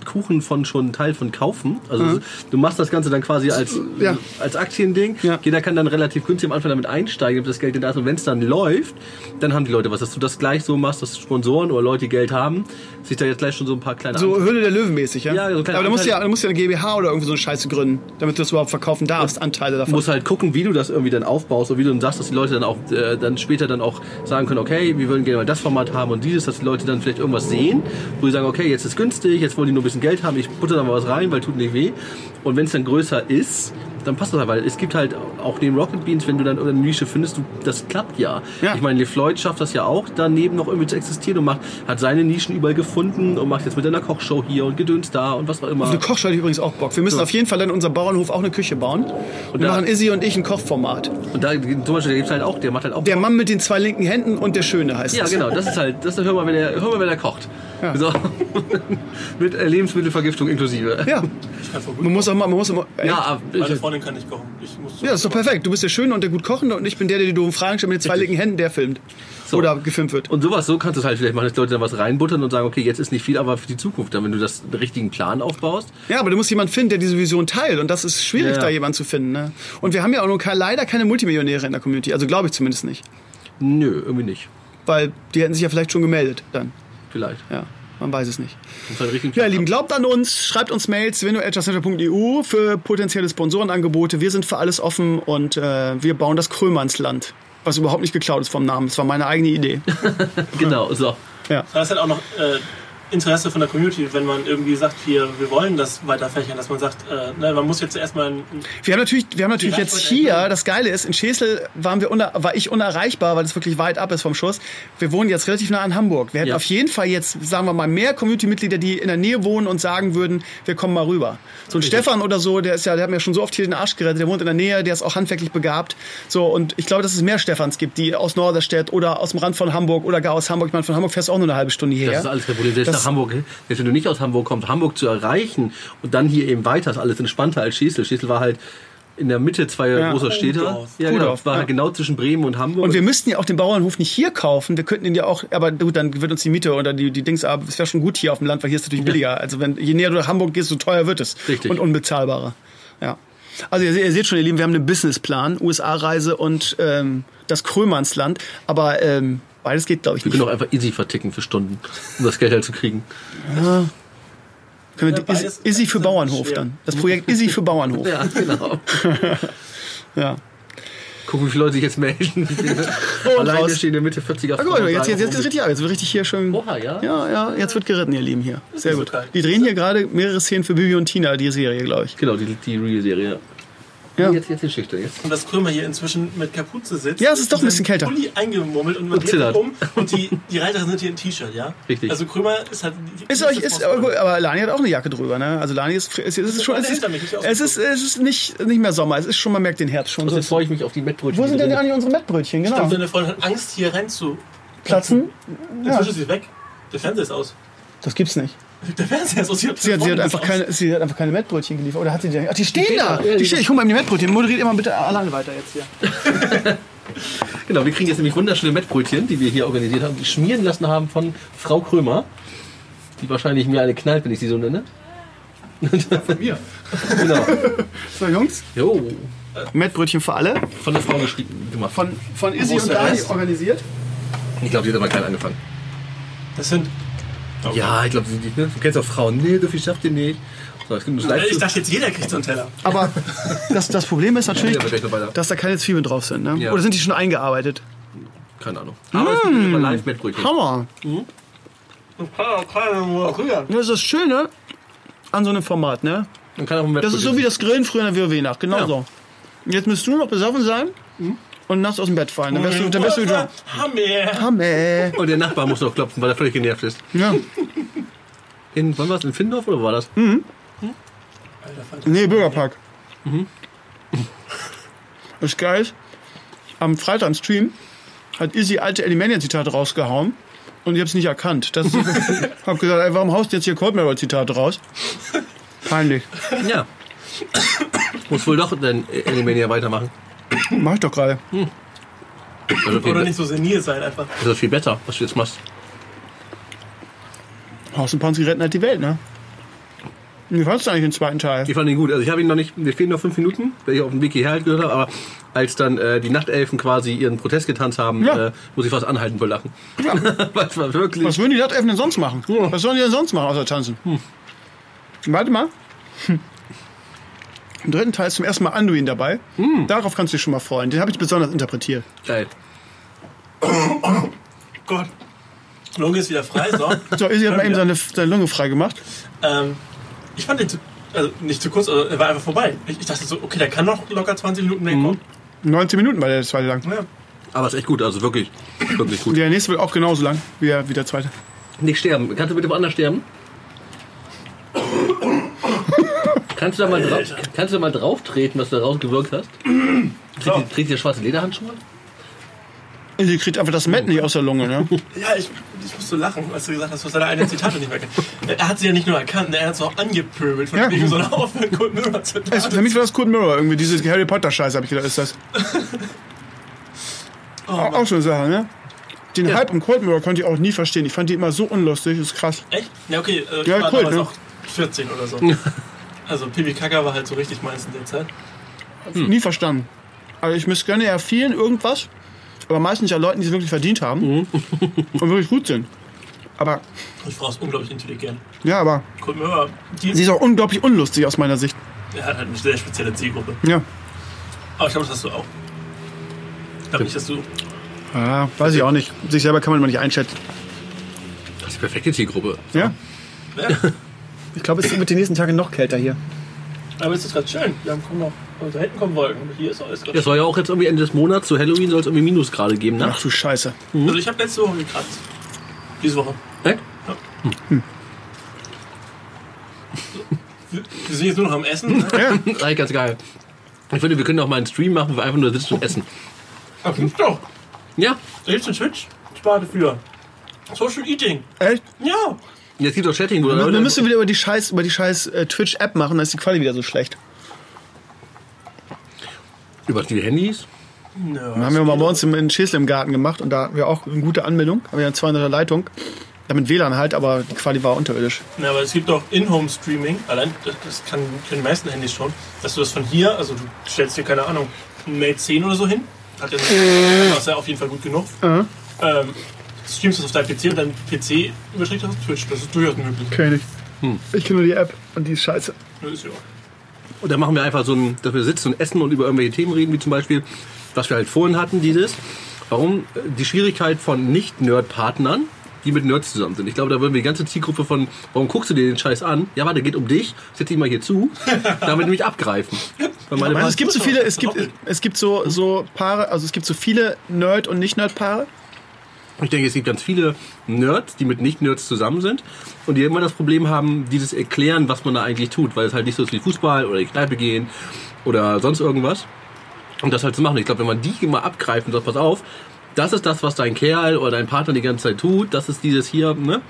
Kuchen von schon einen Teil von kaufen. Also du machst das Ganze dann quasi als, Ja. als Aktiending. Ja. Jeder kann dann relativ günstig am Anfang damit einsteigen, damit das Geld da ist. Und wenn es dann läuft, dann haben die Leute was. Dass du das gleich so machst, dass Sponsoren oder Leute, die Geld haben, sich da jetzt gleich schon so ein paar kleine So Höhle der Löwen mäßig, ja? Ja, so ein kleiner Aber da musst du ja, da musst du ja eine GmbH oder irgendwie so eine Scheiße gründen, damit du das überhaupt verkaufen darfst, Anteile Du davon. musst halt gucken, wie du das irgendwie dann aufbaust und wie du dann sagst, dass die Leute dann auch äh, dann später dann auch sagen können, okay, wir würden gerne mal das Format haben und dieses, dass die Leute dann vielleicht irgendwas sehen, wo die sagen, okay, jetzt ist günstig, jetzt wollen die nur ein bisschen Geld haben, ich butter da mal was rein, weil tut nicht weh. Und wenn es dann größer ist, dann passt das halt, weil es gibt halt auch neben Rocket Beans, wenn du dann irgendeine Nische findest, du, das klappt ja. Ja. Ich meine, LeFloid schafft das ja auch, daneben noch irgendwie zu existieren und macht, hat seine Nischen überall gefunden und macht jetzt mit einer Kochshow hier und Gedöns da und was auch immer. Auf eine Kochshow hätte ich übrigens auch Bock. Wir müssen auf jeden Fall in unserem Bauernhof auch eine Küche bauen. Und wir da- machen Izzy und ich ein Kochformat. Und da zum Beispiel, der gibt's halt auch, der macht halt auch Der Mann mit den zwei linken Händen und der Schöne heißt Ja, es. genau, das ist halt, das hör mal, wenn er, hör mal, wenn er kocht. Ja. So. Mit äh, Lebensmittelvergiftung inklusive. Ja, man muss auch mal, man muss immer, ey, Ja, aber Meine ich, Freundin kann nicht kochen. Ich muss ja, ist doch perfekt. Du bist der Schöne und der gut Kochende und ich bin der, der die doofen Fragen stellt mit den zwei linken Händen, der filmt. So. Oder gefilmt wird. und sowas, so kannst du es halt vielleicht machen, dass Leute dann was reinbuttern und sagen, okay, jetzt ist nicht viel, aber für die Zukunft, dann wenn du das einen richtigen Plan aufbaust. Ja, aber du musst jemanden finden, der diese Vision teilt. Und das ist schwierig, Ja, ja. da jemanden zu finden. Ne? Und wir haben ja auch noch keine, leider keine Multimillionäre in der Community. Also glaube ich zumindest nicht. Nö, irgendwie nicht. Weil die hätten sich ja vielleicht schon gemeldet dann. Vielleicht. Ja, man weiß es nicht. Halt Ja, ihr Lieben, glaubt an uns, schreibt uns Mails, window.center.eu für potenzielle Sponsorenangebote. Wir sind für alles offen und äh, wir bauen das Krömernsland. Was überhaupt nicht geklaut ist vom Namen. Das war meine eigene Idee. Genau, so. Ja. Da ist halt auch noch äh, Interesse von der Community, wenn man irgendwie sagt, wir, wir wollen das weiter fächern, dass man sagt, äh, ne, man muss jetzt erstmal ein, Wir haben natürlich, wir haben natürlich jetzt hier, das Geile ist, in Schesel waren wir uner, war ich unerreichbar, weil es wirklich weit ab ist vom Schuss. Wir wohnen jetzt relativ nah an Hamburg. Wir hätten Ja. auf jeden Fall jetzt, sagen wir mal, mehr Community-Mitglieder, die in der Nähe wohnen und sagen würden, wir kommen mal rüber. So ein Stefan oder so, der ist ja, der hat mir schon so oft hier den Arsch gerettet, der wohnt in der Nähe, der ist auch handwerklich begabt. So, und ich glaube, dass es mehr Stefans gibt, die aus Norderstedt oder aus dem Rand von Hamburg oder gar aus Hamburg. Ich meine, von Hamburg fährst du auch nur eine halbe Stunde hierher. Das ist alles Das- nach Hamburg, selbst wenn du nicht aus Hamburg kommst, Hamburg zu erreichen und dann hier eben weiter, ist alles entspannter als Schesel. Schesel war halt in der Mitte zwei Ja. großer Städte. Kuhdorf. Ja, genau. War ja. genau zwischen Bremen und Hamburg. Und wir müssten ja auch den Bauernhof nicht hier kaufen. Wir könnten ihn ja auch, aber gut, dann wird uns die Miete oder die, die Dings, aber es wäre schon gut hier auf dem Land, weil hier ist es natürlich billiger. Also wenn, je näher du nach Hamburg gehst, so teuer wird es. Richtig. Und unbezahlbarer. Ja. Also ihr, ihr seht schon, ihr Lieben, wir haben einen Businessplan, USA-Reise und ähm, das Krömernsland. Aber ähm, beides geht, glaube ich, wir nicht. können auch einfach easy verticken für Stunden, um das Geld halt zu kriegen. Können wir Ja, Izzy für Bauernhof schwer. dann. Das Projekt Izzy für Bauernhof. Ja, genau. Ja. Gucken, wie viele Leute sich jetzt melden. Alleine raus. stehen in der Mitte 40er Ah, guck jetzt, jetzt, jetzt ist richtig ab. Jetzt wird richtig hier schön. Oha, ja? Ja, ja, jetzt wird geritten, ihr Lieben hier. Sehr so gut. Die drehen hier gerade mehrere Szenen für Bibi und Tina, die Serie, glaube ich. Genau, die, die Real-Serie. Ja. Jetzt, jetzt die Geschichte. Jetzt. und das Krömer hier inzwischen mit Kapuze sitzt. Ja, es ist doch ein in bisschen kälter. Pulli eingemummelt und man Und dreht um und die, die Reiter sind hier in T-Shirt, ja? Richtig. Also Krömer ist halt... Ist euch, ist, aber, aber Lani hat auch eine Jacke drüber, ne? Also Lani ist, es ist, schon, es ist, es ist, es ist nicht, nicht mehr Sommer, es ist schon, man merkt den Herbst schon. Und So. jetzt freue ich mich auf die Mettbrötchen. Wo sind denn eigentlich unsere Mettbrötchen? Ich Genau. glaube, deine Freundin hat Angst, hier rein zu platzen. Inzwischen ist sie weg. Der Fernseher ist aus. Das gibt's nicht. Der Fernseher ist aus. Hab Sie hat, sie, hat einfach keine, sie hat einfach keine Mettbrötchen geliefert. Oder hat sie die? Ach, die stehen da! Die stehen. Ich hol mal eben die Mettbrötchen. Moderiert immer bitte alleine weiter jetzt hier. Genau, wir kriegen jetzt nämlich wunderschöne Mettbrötchen, die wir hier organisiert haben, die schmieren lassen haben von Frau Krömer. Die wahrscheinlich mir eine knallt, wenn ich sie so nenne. Von mir. Genau. So, Jungs. Jo. Mettbrötchen für alle. Von der Frau geschrieben gemacht. Von, von Izzy und Dani organisiert. Ich glaube, die hat aber klein angefangen. Das sind. Ja, ich glaube, ne? du kennst auch Frauen. Nee, so viel schafft ihr nicht. So, nur Ich dachte jetzt, jeder kriegt so einen Teller. Aber das, das Problem ist natürlich, dass da keine Zwiebeln drauf sind. Ne? Ja. Oder sind die schon eingearbeitet? Keine Ahnung. Aber es gibt immer Live-Mettbrötchen. Hammer. Früher. Das ist das Schöne an so einem Format. Ne? Man kann auch ein Das ist so wie das Grillen früher in der WoW-Nacht. Genau Ja. so. Jetzt müsst du noch besoffen sein und nachts aus dem Bett fallen. Dann wärst du, dann wärst du wieder... Hammer. Hammer. Und der Nachbar muss noch klopfen, weil er völlig genervt ist. Ja. In, wann war es? In Findorf oder war das? Nee, Bürgerpark. Das geil ist, am Freitag im Stream hat Izzy alte Alimania-Zitate rausgehauen und ich hab's nicht erkannt. Das ist, hab gesagt, ey, warum haust du jetzt hier Cold Mirror Zitate raus? Peinlich. Ja. Muss wohl doch dann Elimania weitermachen. Mach ich doch gerade. Also viel, Oder be- nicht so senil sein einfach. das ist viel besser, was du jetzt machst. Haus und Panzi retten halt die Welt, ne? Wie fandst du eigentlich den zweiten Teil? Ich fand ihn gut. Also ich habe ihn noch nicht, mir fehlen noch fünf Minuten, weil ich auf dem Weg hierher halt gehört habe, aber als dann äh, die Nachtelfen quasi ihren Protest getanzt haben, Ja. äh, muss ich fast anhalten vor Lachen. Ja. Es war wirklich. Was würden die Nachtelfen denn sonst machen? Was sollen die denn sonst machen, außer tanzen? Warte mal. Hm. Im dritten Teil ist zum ersten Mal Anduin dabei. Darauf kannst du dich schon mal freuen. Den habe ich besonders interpretiert. Geil. Gott. Lunge ist wieder frei, so. So, Izzy hat mal eben seine, seine Lunge frei gemacht. ähm, ich fand den zu, also nicht zu kurz, also er war einfach vorbei. Ich, ich dachte so, okay, der kann noch locker 20 Minuten mehr kommen. 19 Minuten war der zweite lang. Ja. Aber es ist echt gut, also wirklich, wirklich gut. Der nächste wird auch genauso lang wie der, wie der zweite. Nicht sterben. Kannst du bitte woanders sterben? Kannst, du da mal drauf, kannst du da mal drauf treten, was du da rausgewirkt hast? Trägt trägt ihr schwarze Lederhandschuhe? Izzy kriegt einfach das Met nicht aus der Lunge, ne? Ja, ich, ich musste lachen, als du gesagt hast, du hast deine eigenen Zitate nicht mehr kennt. Er hat sie ja nicht nur erkannt, er hat sie auch angepöbelt, von Ja. wegen so einer Aufhören Cold Mirror Es, für mich war das Cold Mirror irgendwie, diese Harry Potter Scheiße, habe ich gedacht, ist das. Oh, Auch, auch so eine Sache, ne? Den Hype um Cold Mirror konnte ich auch nie verstehen. Ich fand die immer so unlustig, ist krass. Echt? Ja, okay, äh, ich Ja, war cool, damals ne? auch 14 oder so. Also Pipi Kaka war halt so richtig meins in der Zeit. Nie verstanden. Also ich missgönne ja vielen irgendwas, aber meistens ja Leuten, die es wirklich verdient haben und wirklich gut sind. Aber, Die Frau ist unglaublich intelligent. ja, aber Cold Mirror, die sie ist auch unglaublich unlustig aus meiner Sicht. er hat halt eine sehr spezielle Zielgruppe. Ja. Aber ich glaube, das hast du auch. Ich glaube nicht, dass du. Ja, weiß ich auch nicht. Sich selber kann man immer nicht einschätzen. Das ist die perfekte Zielgruppe. Ja. Ja, Ich glaube, es wird die nächsten Tage noch kälter hier. aber es ist gerade schön. Wir haben kommen noch. Also da hinten kommen Wolken, aber hier ist alles gerade Es soll ja auch jetzt irgendwie Ende des Monats, zu Halloween soll es irgendwie Minusgrade geben, ne? Ach du Scheiße. schön. Also ich habe letzte Woche gekratzt. Diese Woche. Echt? Wir wir sind jetzt nur noch am Essen. Ne? Ja. Eigentlich ganz geil. Ich finde, wir können auch mal einen Stream machen, wo wir einfach nur sitzen und essen. Aber findest doch. Ja, Da gibt's eine Twitch-Sparte für. Social Eating. Echt? Ja. Jetzt gibt es auch Chatting, wo Wir, wir müssen wieder über die scheiß, über die scheiß äh, Twitch-App machen, dann ist die Quali wieder so schlecht. über die Handys. Nö, haben wir mal bei uns im, in Schäsle im Garten gemacht und da haben wir auch eine gute Anmeldung. Haben wir eine 200er Leitung. Damit WLAN halt, aber die Quali war unterirdisch. Ja, aber es gibt auch In-Home-Streaming. Allein, das, das kann, können die meisten Handys schon. Dass du das von hier, also du stellst dir, keine Ahnung, ein Mate 10 oder so hin. Hat ja, das ist ja auf jeden Fall gut genug. Mhm. Ähm, streamst das auf deinem PC und dein PC überträgt das auf Twitch. Das ist durchaus möglich. Kenn ich. Ich kenne nur die App und die ist scheiße. Das ist ja. Und dann machen wir einfach so ein, dass wir sitzen und essen und über irgendwelche Themen reden, wie zum Beispiel, was wir halt vorhin hatten, dieses. Warum die Schwierigkeit von Nicht-Nerd-Partnern, die mit Nerds zusammen sind. Ich glaube, da würden wir die ganze Zielgruppe von, warum guckst du dir den Scheiß an? Ja, warte, geht um dich, setz dich mal hier zu, damit nämlich abgreifen. Meine Also es gibt so viele, es gibt, es gibt so, so Paare, also es gibt so viele Nerd- und Nicht-Nerd-Paare. Ich denke, es gibt ganz viele Nerds, die mit Nicht-Nerds zusammen sind und die immer das Problem haben, dieses Erklären, was man da eigentlich tut, weil es halt nicht so ist wie Fußball oder die Kneipe gehen oder sonst irgendwas. Und das halt zu machen. Ich glaube, wenn man die mal abgreift und sagt, pass auf, das ist das, was dein Kerl oder dein Partner die ganze Zeit tut, das ist dieses hier, ne?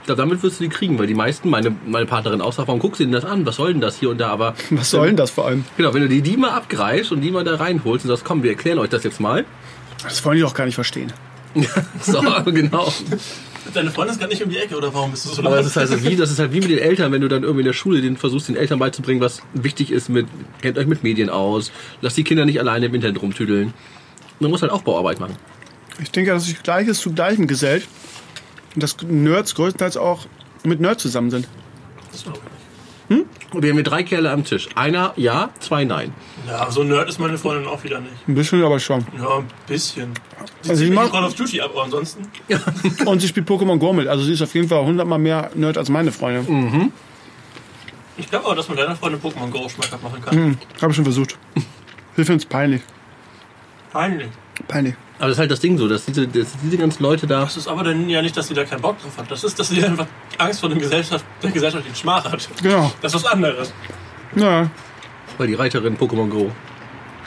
Ich glaube, damit wirst du die kriegen, weil die meisten, meine, meine Partnerin auch sagt, warum guckst du denn das an? Was soll denn das hier und da? Aber Was soll denn das vor allem? Genau, wenn du die, die mal abgreifst und die mal da reinholst und sagst, komm, wir erklären euch das jetzt mal. Das wollen die doch gar nicht verstehen. So, genau. Deine Freundin ist gar nicht um die Ecke, oder warum bist du so Aber das ist, halt wie, das ist halt wie mit den Eltern, wenn du dann irgendwie in der Schule den versuchst, den Eltern beizubringen, was wichtig ist mit, kennt euch mit Medien aus, lasst die Kinder nicht alleine im Internet rumtüdeln. Man muss halt Aufbauarbeit machen. Ich denke, dass sich Gleiches zu Gleichem gesellt. Und dass Nerds größtenteils auch mit Nerds zusammen sind. Das glaub ich nicht. Und wir haben hier drei Kerle am Tisch. Einer ja, zwei nein. Ja, so nerd ist meine Freundin auch wieder nicht. Ein bisschen, aber schon. Ja, ein bisschen. Sie Also mag- in Call of Duty ab, aber ansonsten. Und sie spielt Pokémon Go mit. Also sie ist auf jeden Fall hundertmal mehr Nerd als meine Freundin. Ich glaube aber, dass man deiner Freundin Pokémon Go schmackhaft machen kann. Hm, Habe ich schon versucht. Wir finden es peinlich. Peinlich. Peinlich. Aber das ist halt das Ding so, dass diese, dass diese ganzen Leute da. Das ist aber dann ja nicht, dass sie da keinen Bock drauf hat. Das ist, dass sie einfach Angst vor dem Gesellschaft, der gesellschaftlichen Schmach hat. Genau. Das ist was anderes. Ja. Weil die Reiterin Pokémon Go.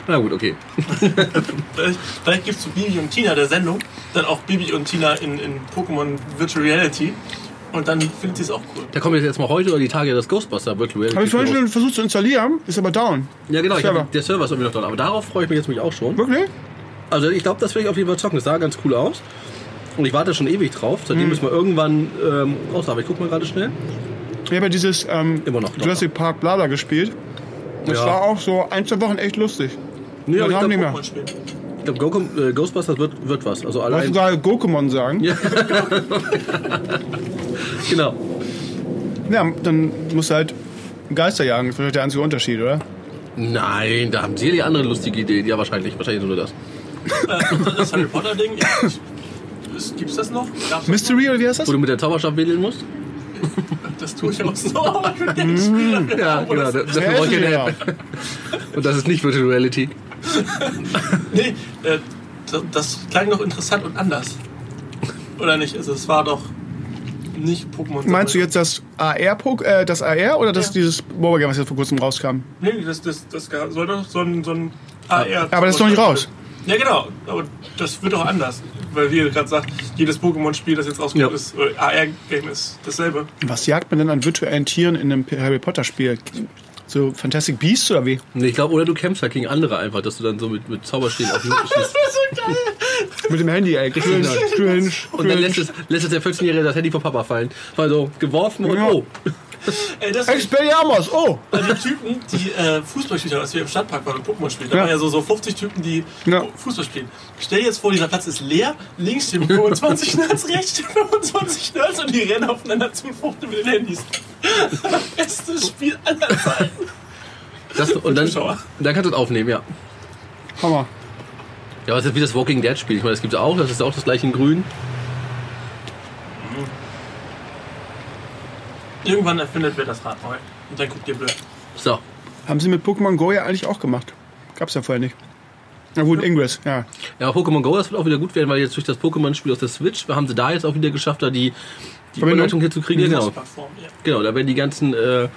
Na gut, okay. Vielleicht, vielleicht gibt es zu Bibi und Tina der Sendung dann auch Bibi und Tina in, in Pokémon Virtual Reality. Und dann findet sie es auch cool. Da kommt jetzt, jetzt mal heute oder die Tage das Ghostbuster Virtual Reality Habe ich vorhin schon versucht zu installieren, ist aber down. Ja genau, ich Server. hab, der Server ist irgendwie noch dran. Aber darauf freue ich mich jetzt nämlich auch schon. Wirklich? Also ich glaube, das werde ich auf jeden Fall zocken. Das sah ganz cool aus. Und ich warte schon ewig drauf. Seitdem Mhm. müssen wir irgendwann ähm, raus. Aber ich guck mal gerade schnell. Ich habe ja dieses ähm, Immer noch, Jurassic Park Blabla gespielt. Das Ja. war auch so ein, zwei Wochen echt lustig. Nee, Ja, aber ich haben glaube, die mehr. Ich glaub, Go äh, Ghostbusters wird, wird was. Also allein. uns gerade Gokumon sagen. Ja. Genau. dann musst du halt Geister jagen. Das ist vielleicht der einzige Unterschied, oder? Nein, da haben sie die andere lustige Idee. Ja, wahrscheinlich. Wahrscheinlich nur das. Äh, das Harry Potter Ding, ja. ich- es- Gibt's das noch? Gab's das Mystery oder wie heißt das? Wo du mit der Zauberschaft wedeln musst? Das tue ich auch so. Aber spielen. Ja, genau. das- Ja, brauche ich ist eine ja. App. Und das ist nicht Virtual Reality. Nee, äh, das, das klang doch interessant und anders. Oder nicht? Also es war doch nicht Pokémon. Meinst du jetzt das AR, äh, das AR oder das Ja. dieses Mobile Game, was jetzt vor kurzem rauskam? Nee, das, das, das soll doch so ein, so ein AR. Aber das ist noch nicht raus. Ja, genau. Aber das wird auch anders. Weil, wie ihr gerade sagt, jedes Pokémon-Spiel, das jetzt rauskommt, Ja. ist, oder AR-Game ist dasselbe. Was jagt man denn an virtuellen Tieren in einem Harry Potter Spiel? So Fantastic Beasts oder wie? Nee, ich glaube, oder du kämpfst halt gegen andere einfach, dass du dann so mit, mit Zauberstäben auf den schießt. Mit dem Handy, ey. Cringe, cringe, Und dann lässt es, lässt es der 14-Jährige das Handy vom Papa fallen. Also geworfen und Ja. oh. Ey, das Expelliarmus, oh! die Typen, die äh, Fußball spielen, als wir im Stadtpark waren und Pokémon spielen. Da Ja. waren ja so, so 50 Typen, die Ja. Fußball spielen. Stell dir jetzt vor, dieser Platz ist leer, links stehen 25 Nerds, rechts stehen 25 Nerds und die rennen aufeinander zu und fuchteln mit den Handys. Bestes Spiel aller Zeiten. Das, und dann, dann kannst du es aufnehmen, ja. Hammer. Ja, aber es ist wie das Walking Dead Spiel. Ich meine, das gibt es auch. Das ist auch das gleiche in grün. Irgendwann erfindet wer das Rad neu. Und dann guckt ihr blöd. So. Haben sie mit Pokémon Go ja eigentlich auch gemacht. Gab's ja vorher nicht. Na gut, Ingress, ja. Ja, Pokémon Go, das wird auch wieder gut werden, weil jetzt durch das Pokémon-Spiel auf der Switch haben sie da jetzt auch wieder geschafft, da die, die? Überleitung hier zu kriegen. Ja, genau. Ja. genau, da werden die ganzen äh,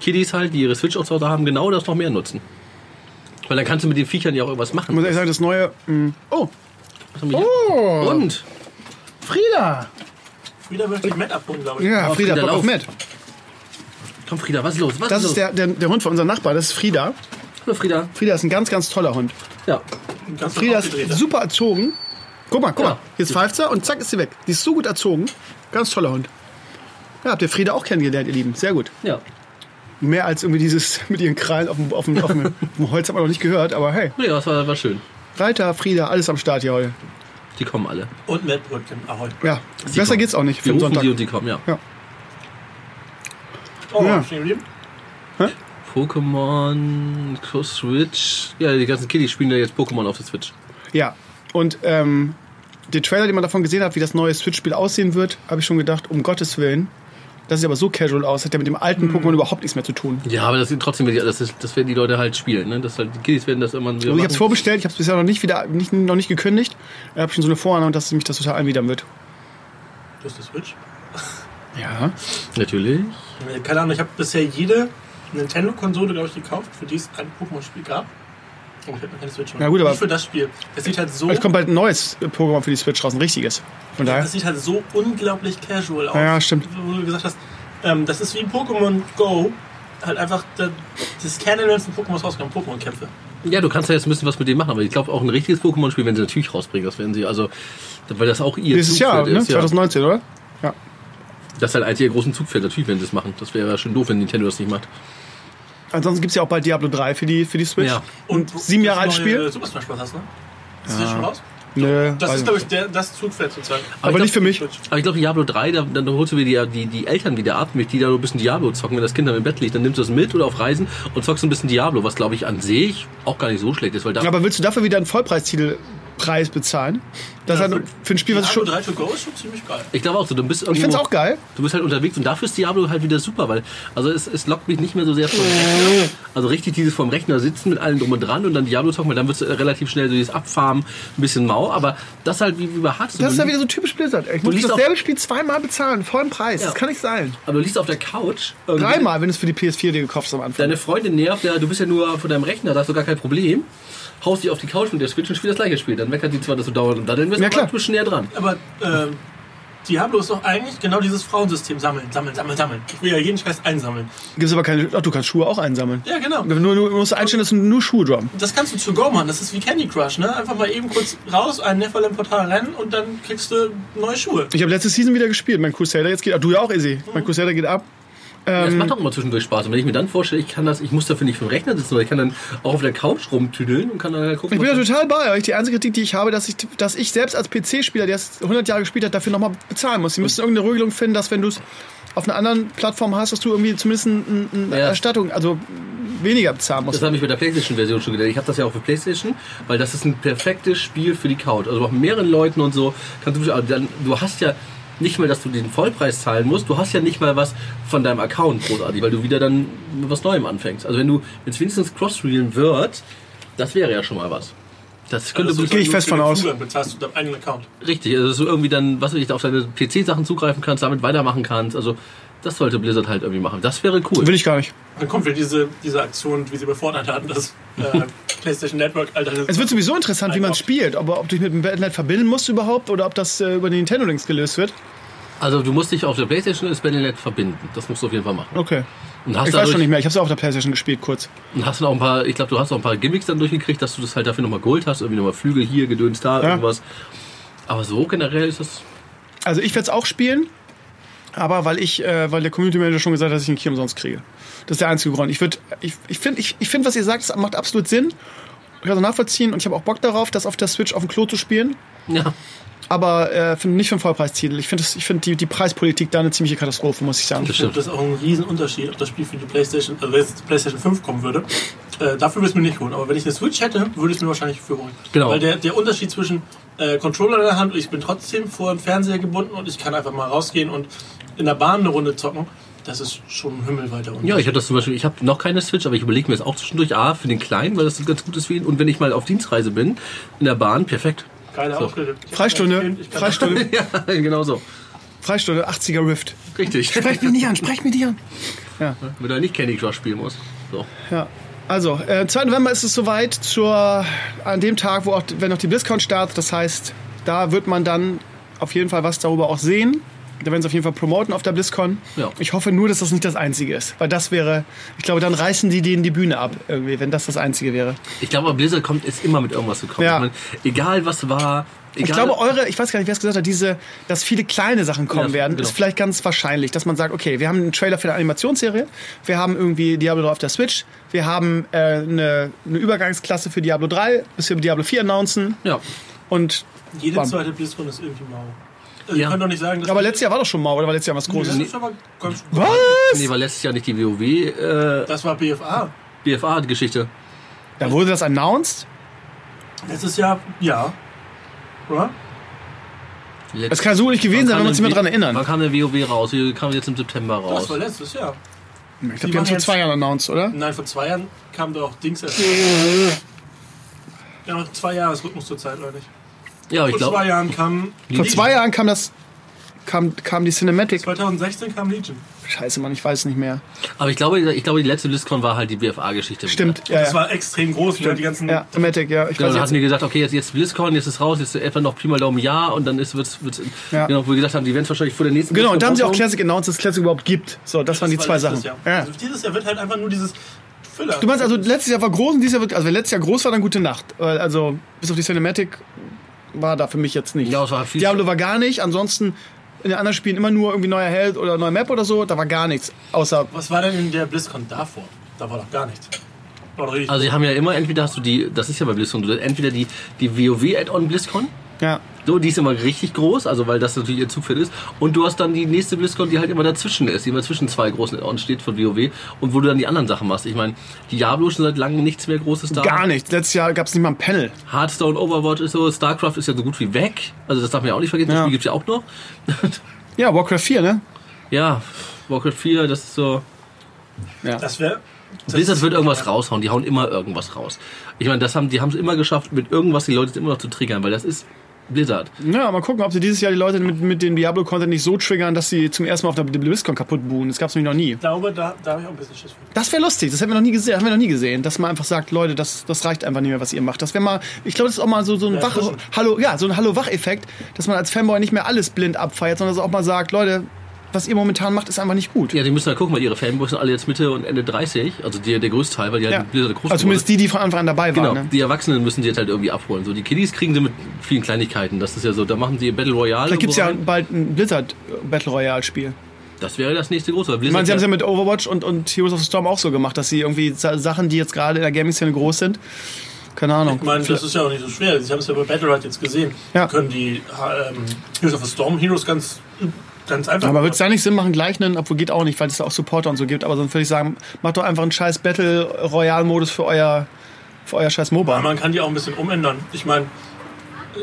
Kiddies halt, die ihre Switch auch zu Hause haben, genau das noch mehr nutzen. Weil dann kannst du mit den Viechern ja auch irgendwas Ich machen. muss ehrlich sagen, das neue. Mh, oh! Was haben wir hier? Oh! Und? Frieda! Frieda möchte ich Matt abholen, glaube ich. Ja, Oh, Frieda, Frieda, Bock auf lauf. Mit. Komm, Frieda, was ist los? Was Das ist ist los? der, der, der Hund von unserem Nachbar, das ist Frieda. Hallo, Frieda. Frieda ist ein ganz, ganz toller Hund. Ja. Ganz Frieda ist super erzogen. Guck mal, guck Ja. mal. Jetzt pfeift sie und zack ist sie weg. Die ist so gut erzogen. Ganz toller Hund. Ja, habt ihr Frieda auch kennengelernt, ihr Lieben. Sehr gut. Ja. Mehr als irgendwie dieses mit ihren Krallen auf dem, auf dem, auf dem, auf dem Holz hat man noch nicht gehört, aber hey. Nee, das war, war schön. Reiter, Frieda, alles am Start hier heute. Die kommen alle. Und Matt Brötchen. Ahoi. Ja, Sie besser kommen. geht's auch nicht für Wir den rufen Sonntag. die und die kommen, ja. Oh, Ja. stehen geblieben? Pokémon, Switch. Ja, die ganzen Kiddies spielen ja jetzt Pokémon auf der Switch. Ja, und ähm, den Trailer, den man davon gesehen hat, wie das neue Switch-Spiel aussehen wird, habe ich schon gedacht, um Gottes Willen. Das sieht aber so casual aus, hat ja mit dem alten Pokémon überhaupt nichts mehr zu tun. Ja, aber das sind trotzdem, das, ist, das werden die Leute halt spielen. Ne? Das halt, die Kiddies werden das immer wieder Also ich habe es vorbestellt, ich habe es bisher noch nicht wieder nicht, noch nicht gekündigt. Ich habe schon so eine Vorahnung, dass mich das total einwidern wird. Du hast die Switch? Ja. Natürlich. Nee, Keine Ahnung, ich habe bisher jede Nintendo-Konsole, glaube ich, gekauft, für die es ein Pokémon-Spiel gab. Ich hab noch keine Switch. Na gut, aber- Nicht für das Spiel. Das sieht halt so, Es kommt bald ein neues Pokémon für die Switch raus, ein richtiges. Von daher. das sieht halt so unglaublich casual aus. Ja, stimmt. Wo du gesagt hast, ähm, das ist wie Pokémon Go. Halt einfach das, es ein Pokémon rauskommt, Pokémon-Kämpfe. Ja, du kannst ja jetzt ein bisschen was mit dem machen, aber ich glaube auch ein richtiges Pokémon-Spiel, wenn sie natürlich rausbringen, das werden sie, also, weil das auch ihr Dieses Jahr, ne? ist, ja. 2019, oder? Ja. Das ist halt eins ihrer großen Zugpferde, natürlich, wenn sie das machen. Das wäre ja schon doof, wenn Nintendo das nicht macht. Ansonsten gibt es ja auch bald Diablo 3 für die, für die Switch. Ja. Und sieben Jahre altes neue Spiel? Super Smash Bros. hast, ne? Ist das schon raus? Nö, Das ist, glaube ich, der, das Zugpferd sozusagen. aber ich nicht für mich. Aber ich glaube, Diablo 3, da, dann holst du wieder die, die, die Eltern wieder ab, mit die da so ein bisschen Diablo zocken, wenn das Kind dann im Bett liegt, dann nimmst du das mit oder auf Reisen und zockst ein bisschen Diablo, was glaube ich an sich auch gar nicht so schlecht ist, weil da Aber willst du dafür wieder einen Vollpreistitelpreis bezahlen? Das Ja, ist halt für ein Spiel, was Diablo schon. 3 to go ist schon ziemlich geil. ich glaube auch so, du bist Ich irgendwo, find's auch geil. Du bist halt unterwegs und dafür ist Diablo halt wieder super, weil also es, es lockt mich nicht mehr so sehr vom Rechner. Also richtig dieses vom Rechner sitzen mit allem drum und dran und dann Diablo zocken, weil dann wird es relativ schnell so dieses Abfarmen, ein bisschen mau, aber das halt wie, wie bei Hearthstone. Das ist ja Du wieder so typisch Blizzard. Ich muss liest dasselbe Spiel zweimal bezahlen, vollen Preis. Ja. Das kann nicht sein. aber du liegst auf der Couch. Dreimal, wenn du es für die PS4 dir gekauft hast am Anfang. Deine Freundin nervt, ja, du bist ja nur von deinem Rechner, da hast du gar kein Problem. Haust dich auf die Couch mit der Switch und spielst das gleiche Spiel. Dann meckert die zwar, dass du dauernd und daddeln bist, Ja, aber klar. du bist schon näher dran. Aber ähm, Diablo ist doch eigentlich genau dieses Frauensystem. Sammeln, sammeln, sammeln, sammeln. Ich will ja jeden Scheiß einsammeln. Gibt's aber keine. Ach, du kannst Schuhe auch einsammeln. Ja, genau. Nur, nur, du musst einstellen, dass du nur Schuhe droppen. Das kannst du zu go machen. Das ist wie Candy Crush, ne? Einfach mal eben kurz raus, ein Nephilim-Portal rennen und dann kriegst du neue Schuhe. Ich habe letzte Season wieder gespielt. Mein Crusader jetzt geht. Ach, du ja auch, Izzy. Mein Crusader geht ab. Das macht auch immer zwischendurch Spaß. Und wenn ich mir dann vorstelle, ich kann das, ich muss dafür nicht vom Rechner sitzen, sondern ich kann dann auch auf der Couch rumtüdeln und kann dann halt gucken. Ich bin was- total bei euch. Die einzige Kritik, die ich habe, dass ich, dass ich selbst als PC-Spieler, der es 100 Jahre gespielt hat, dafür nochmal bezahlen muss. Sie müssen irgendeine Regelung finden, dass wenn du es auf einer anderen Plattform hast, dass du irgendwie zumindest ein- ein- eine Ja. Erstattung, also weniger bezahlen musst. Das habe ich mit der PlayStation-Version schon gedacht. Ich habe das ja auch für PlayStation, weil das ist ein perfektes Spiel für die Couch. Also auch mit mehreren Leuten und so. Kannst du, also dann, du hast ja nicht mal, dass du den Vollpreis zahlen musst. Du hast ja nicht mal was von deinem Account großartig, weil du wieder dann mit was Neuem anfängst. Also wenn du, wenn es wenigstens crossreelen wird, das wäre ja schon mal was. Das könnte Also Gehe ich fest von aus. Bezahlst du deinen eigenen Account. richtig, also dass du irgendwie dann, was weiß ich, auf deine PC-Sachen zugreifen kannst, damit weitermachen kannst. Also das sollte Blizzard halt irgendwie machen. Das wäre cool. Will ich gar nicht. Dann kommt wieder diese, diese Aktion, wie sie bei Fortnite hatten, das äh, PlayStation Network, Alter. das- Es wird sowieso interessant, wie man es spielt. Ob, ob du dich mit dem Internet verbinden musst überhaupt oder ob das äh, über den Nintendo-Links gelöst wird. Also du musst dich auf der PlayStation ins Battle.net verbinden. Das musst du auf jeden Fall machen. Okay. Und hast Ich weiß schon nicht mehr. Ich habe es auch auf der Playstation gespielt, kurz. Und hast du noch ein paar, ich glaube, du hast noch ein paar Gimmicks dann durchgekriegt, dass du das halt dafür nochmal geholt hast. Irgendwie nochmal Flügel hier, Gedöns da, Ja. irgendwas. Aber so generell ist das. Also ich werde es auch spielen, aber weil ich, äh, weil der Community Manager schon gesagt hat, dass ich ihn hier umsonst kriege. Das ist der einzige Grund. Ich würde, ich, ich finde, ich, ich find, was ihr sagt, das macht absolut Sinn. Ich kann es nachvollziehen und ich habe auch Bock darauf, das auf der Switch auf dem Klo zu spielen. Ja. Aber äh, find nicht für einen Vollpreistitel. Ich finde find die, die Preispolitik da eine ziemliche Katastrophe, muss ich sagen. Das Ich finde stimmt. das auch ein Riesenunterschied, ob das Spiel für die PlayStation, also wenn die PlayStation 5 kommen würde. Äh, dafür würde ich es mir nicht holen. Aber wenn ich eine Switch hätte, würde ich es mir wahrscheinlich für holen. Genau. Weil der, der Unterschied zwischen äh, Controller in der Hand und ich bin trotzdem vor dem Fernseher gebunden und ich kann einfach mal rausgehen und in der Bahn eine Runde zocken, das ist schon ein himmelweiter Unterschied. Ja, ich habe das zum Beispiel, ich habe noch keine Switch, aber ich überlege mir das auch zwischendurch, A, für den Kleinen, weil das ganz gut ist für ihn. Und wenn ich mal auf Dienstreise bin, in der Bahn, perfekt. Geile. Ich hab Freistunde, Freistunde, Ja, genau so. Freistunde, 80er Rift. Richtig. Sprecht mich nicht an, sprecht mich nicht an. Wenn er nicht Candy Crush spielen muss. So. Ja. Also, äh, 2. November ist es soweit, zur, an dem Tag, wo auch, wenn auch die BlizzCon startet. Das heißt, da wird man dann auf jeden Fall was darüber auch sehen. Da werden sie auf jeden Fall promoten auf der BlizzCon. Ja. Ich hoffe nur, dass das nicht das Einzige ist. Weil das wäre, ich glaube, dann reißen die denen die Bühne ab, irgendwie, wenn das das Einzige wäre. Ich glaube, Blizzard kommt, ist immer mit irgendwas gekommen. Ja. Ich meine, egal was war. Egal, Ich glaube, eure, ich weiß gar nicht, wer es gesagt hat, diese, dass viele kleine Sachen kommen Ja, werden, genau. ist vielleicht ganz wahrscheinlich, dass man sagt, okay, wir haben einen Trailer für eine Animationsserie, wir haben irgendwie Diablo 3 auf der Switch, wir haben äh, eine, eine Übergangsklasse für Diablo 3, bis wir Diablo 4 announcen Ja. und Jede Bam. zweite BlizzCon ist irgendwie mau. Also Ja. Ich kann doch nicht sagen, dass aber letztes Jahr war doch schon mal, oder war letztes Jahr was das Großes? ist aber ganz gut. Was? Nee, war letztes Jahr nicht die WoW äh, Das war BFA. BFA-Geschichte. Da wurde das announced? Letztes Jahr, ja. Oder? Das kann so nicht gewesen sein, wenn wir uns nicht mehr dran erinnern. Wann kam der WoW raus? Die kam jetzt im September Das raus. war letztes Jahr. Ich glaube, Die die haben vor zwei Jahren announced, oder? Nein, vor zwei Jahren kam doch Dings erst. Ja, noch zwei Jahresrhythmus zur Zeit, Leute. Ja, ich Vor zwei glaube. Jahren kam. Vor zwei Jahren kam das, kam, kam die Cinematic. 2016 kam Legion. Scheiße, Mann, ich weiß nicht mehr. Aber ich glaube, ich glaube, die letzte BlizzCon war halt die BFA-Geschichte. Stimmt, ja, Das ja. war extrem groß, ne? die ganzen. Ja, Thematic, ja. Ich Genau, weiß da jetzt, hatten die gesagt, okay, jetzt, jetzt BlizzCon, jetzt ist raus, jetzt etwa noch Pi mal Daumen Jahr und dann ist, wird's, wird's, Ja. genau, wo wir gesagt haben, die werden es wahrscheinlich vor der nächsten genau, und da haben sie auch Classic announced, dass es Classic überhaupt gibt. So, das, waren die war zwei Sachen. Jahr. Ja. Also dieses Jahr wird halt einfach nur dieses Füller. Du meinst also, letztes Jahr war groß und dieses Jahr wird, also wenn letztes Jahr groß war, dann gute Nacht. Also, bis auf die Cinematic war da für mich jetzt nicht. Ja, es war viel- Diablo war gar nicht, ansonsten in den anderen Spielen immer nur irgendwie neuer Held oder neue Map oder so, da war gar nichts. Außer, Was war denn in der BlizzCon davor? Da war doch gar nichts. War doch richtig. Also sie haben ja immer, entweder hast du die, das ist ja bei BlizzCon, entweder die, die WoW-Add-on BlizzCon, ja. so, die ist immer richtig groß, also weil das natürlich ihr Zugpferd ist. Und du hast dann die nächste BlizzCon, die halt immer dazwischen ist, die immer zwischen zwei großen Add-ons steht von WoW und wo du dann die anderen Sachen machst. Ich meine, Diablo ist schon seit langem nichts mehr Großes da. Gar nichts. Letztes Jahr gab es nicht mal ein Panel. Hearthstone, Overwatch ist so, StarCraft ist ja so gut wie weg. Also das darf man ja auch nicht vergessen, das Ja. Spiel gibt's ja auch noch. Ja, Warcraft 4, ne? ja, Warcraft 4, das ist so... das wäre. Blizzard wird irgendwas raushauen, die hauen immer irgendwas raus. Ich meine, das haben, die haben es immer geschafft, mit irgendwas die Leute immer noch zu triggern, weil das ist Blizzard. Ja, mal gucken, ob sie dieses Jahr die Leute mit, mit dem Diablo-Content nicht so triggern, dass sie zum ersten Mal auf der BlizzCon kaputt buhen. Das gab's nämlich noch nie. Ich glaube, da, da habe ich auch ein bisschen Schiss. Das wäre lustig, das haben wir noch nie gesehen, haben wir noch nie gesehen, dass man einfach sagt, Leute, das, das reicht einfach nicht mehr, was ihr macht. Das wäre mal, ich glaube, das ist auch mal so, so ein Ja, Wach. Hallo, ja, so ein Hallo-Wach-Effekt, dass man als Fanboy nicht mehr alles blind abfeiert, sondern dass auch mal sagt, Leute, was ihr momentan macht, ist einfach nicht gut. Ja, die müssen halt gucken, weil ihre Fanboys sind alle jetzt Mitte und Ende 30, also die, der größte Teil, weil die halt Ja. mit Blizzard groß Also zumindest die, die von Anfang an dabei Genau, waren. Ne? die Erwachsenen müssen sie jetzt halt irgendwie abholen. So, die Kiddies kriegen sie mit vielen Kleinigkeiten. Das ist ja so, da machen sie ihr Battle Royale. Vielleicht gibt's ja irgendwo rein. bald ein Blizzard Battle Royale Spiel. Das wäre das nächste große. Weil Ich meine, sie haben es ja, ja mit Overwatch und, und Heroes of the Storm auch so gemacht, dass sie irgendwie Sa- Sachen, die jetzt gerade in der Gaming-Szene groß sind, keine Ahnung. Ich meine, das ist ja auch nicht so schwer. Sie haben es ja bei Battle jetzt gesehen. Ja. Können die ähm, Heroes of the Storm Heroes ganz, ganz einfach Aber wird machen. es da nicht Sinn machen, gleich einen, obwohl geht auch nicht, weil es da auch Supporter und so gibt, aber sonst würde ich sagen, macht doch einfach einen scheiß Battle Royale-Modus für euer, für euer scheiß Aber MOBA. man kann die auch ein bisschen umändern. Ich meine,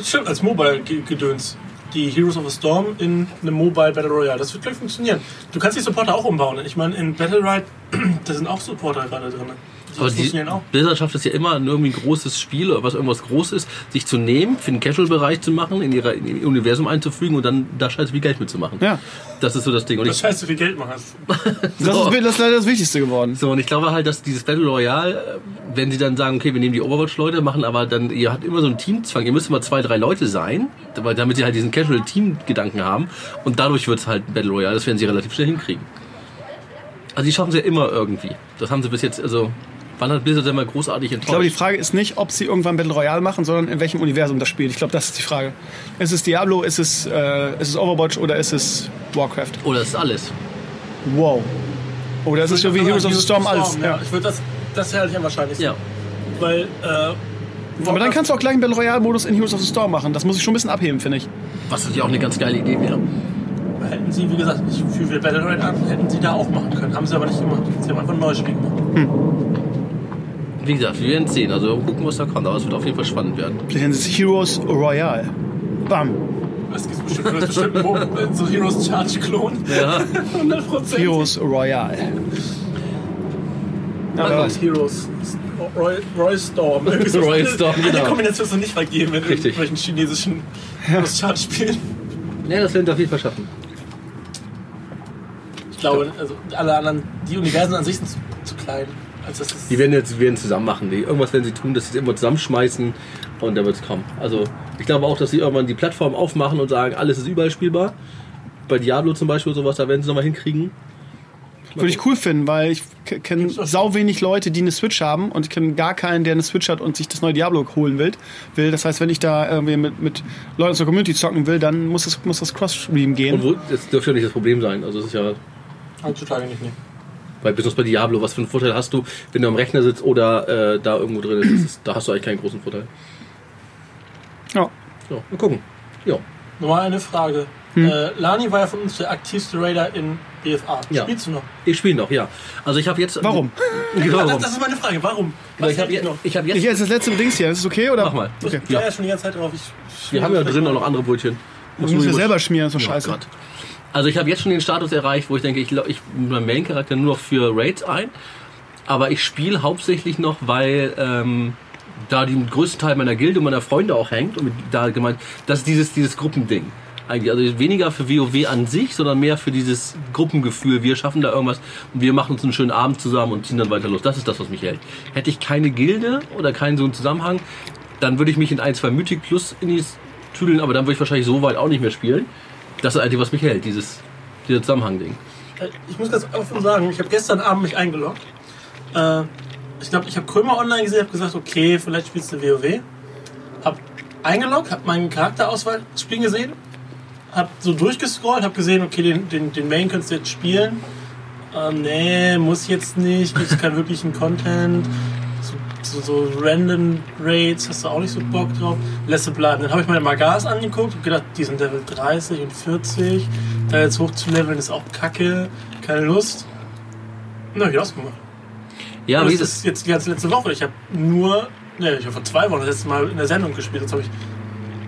stimmt, als Mobile-Gedöns. Die Heroes of the Storm in einem Mobile Battle Royale. Das wird gleich funktionieren. Du kannst die Supporter auch umbauen. Ich meine, in Battle Ride, da sind auch Supporter gerade drin. Die aber die. Blizzard schafft es ja immer, ein irgendwie großes Spiel oder was irgendwas Großes, sich zu nehmen, für den Casual-Bereich zu machen, in, ihrer, in ihr Universum einzufügen und dann da scheiße viel Geld mitzumachen. Ja. Das ist so das Ding. Und Das ich, scheiße viel Geld machen. Das, ist, das ist leider das Wichtigste geworden. So, und ich glaube halt, dass dieses Battle Royale, äh, wenn sie dann sagen, okay, wir nehmen die Overwatch-Leute, machen aber dann, ihr habt immer so einen Teamzwang, ihr müsst immer zwei, drei Leute sein, weil- damit sie halt diesen Casual-Team-Gedanken haben und dadurch wird es halt ein Battle Royale, das werden sie relativ schnell hinkriegen. Also die schaffen sie ja immer irgendwie. Das haben sie bis jetzt, also, wann hat Blizzard denn mal großartig Ich glaube, die enttäuscht? Frage ist nicht, ob sie irgendwann Battle Royale machen, sondern in welchem Universum das spielt. Ich glaube, das ist die Frage. Ist es Diablo, ist es, äh, ist es Overwatch oder ist es Warcraft? Oder ist alles? Wow. Oder ist es so wie Heroes of the Storm alles? Ja. Ja. Ich würde das, das halte ich am wahrscheinlichsten. Ja. Weil, äh, Aber dann kannst du auch gleich einen Battle Royale-Modus in Heroes of the Storm machen. Das muss ich schon ein bisschen abheben, finde ich. Was natürlich auch eine ganz geile Idee wäre. hätten sie, wie gesagt, ich führe Battle Royale an, hätten sie da auch machen können. Haben sie aber nicht gemacht. Sie haben einfach ein neues Spiel gemacht. Wie gesagt, wir werden sehen. Also gucken, was da kommt. Aber es wird auf jeden Fall spannend werden. Vielleicht nennen sie es Heroes Royale. Bam. Das gibt bestimmt, das bestimmt ein so Heroes Charge Klon. Ja. 100%. Heroes Royale. Weiß. Heroes. Roy, Roy Storm. Roy Storm, genau. Kombination ist nicht vergeben in Richtig. irgendwelchen chinesischen Heroes Charge Spielen. ja, das werden wir auf jeden Fall schaffen. Ich glaube, also alle anderen, die Universen an sich sind zu, zu klein. Als dass das Die werden jetzt werden zusammen machen. Die, irgendwas werden sie tun, dass sie es immer zusammenschmeißen und dann wird es kommen. Also ich glaube auch, dass sie irgendwann die Plattform aufmachen und sagen, alles ist überall spielbar. Bei Diablo zum Beispiel sowas, da werden sie nochmal hinkriegen. Würde ich cool finden, weil ich kenne sau wenig Leute, die eine Switch haben und ich kenne gar keinen, der eine Switch hat und sich das neue Diablo holen will. will. Das heißt, wenn ich da irgendwie mit, mit Leuten aus der Community zocken will, dann muss das, muss das Cross-Stream gehen. Und wo, das dürfte ja nicht das Problem sein. Also es ist ja heutzutage nicht mehr. Bei besonders bei Diablo, was für einen Vorteil hast du, wenn du am Rechner sitzt oder äh, da irgendwo drin ist, das ist. Da hast du eigentlich keinen großen Vorteil. Ja. So, mal gucken. Ja. Nochmal eine Frage. Äh, Lani war ja von uns der aktivste Raider in BFA. Ja. Spielst du noch? Ich spiele noch, ja. Also ich habe jetzt. Warum? Genau, Das, warum? das ist meine Frage. Warum? Weil ich Was habe jetzt, ich hab Ich jetzt. jetzt das letzte Dings hier. Ist es okay? Oder? Mach mal. Okay. Ich war ja schon die ganze Zeit drauf. Ich, Wir haben ja drin auch noch andere Brötchen. Du musst ja selber schmieren, so Ja, scheiße. Gott. Also ich habe jetzt schon den Status erreicht, wo ich denke, ich, ich mein Main-Charakter nur noch für Raids ein. Aber ich spiele hauptsächlich noch, weil ähm, da die größte Teil meiner Gilde und meiner Freunde auch hängt. Und da gemeint, das ist dieses, dieses Gruppending. eigentlich. Also weniger für WoW an sich, sondern mehr für dieses Gruppengefühl. Wir schaffen da irgendwas und wir machen uns einen schönen Abend zusammen und ziehen dann weiter los. Das ist das, was mich hält. Hätte ich keine Gilde oder keinen so einen Zusammenhang, dann würde ich mich in ein, zwei Mythic Plus Indies tüdeln, aber dann würde ich wahrscheinlich so weit auch nicht mehr spielen. Das ist eigentlich, was mich hält, dieses, dieser Zusammenhang-Ding. Äh, Ich muss ganz offen sagen, ich habe gestern Abend mich eingeloggt. Äh, ich glaube, ich habe Krömer online gesehen, habe gesagt, okay, vielleicht spielst du WoW. Hab eingeloggt, habe meinen Charakterauswahl spielen gesehen, habe so durchgescrollt, habe gesehen, okay, den, den, den Main könntest du jetzt spielen. Äh, nee, muss jetzt nicht, gibt keinen wirklichen Content. So, so, random Raids, hast du auch nicht so Bock drauf. Lässt du bleiben. Dann habe ich meine Magas angeguckt und gedacht, die sind Level 30 und 40. Da jetzt hoch zu leveln ist auch kacke. Keine Lust. Na, ich ausgemacht. Ja, wie das ist ist jetzt die ganze letzte Woche. Ich habe nur, ne, ich habe vor zwei Wochen das letzte Mal in der Sendung gespielt. Jetzt habe ich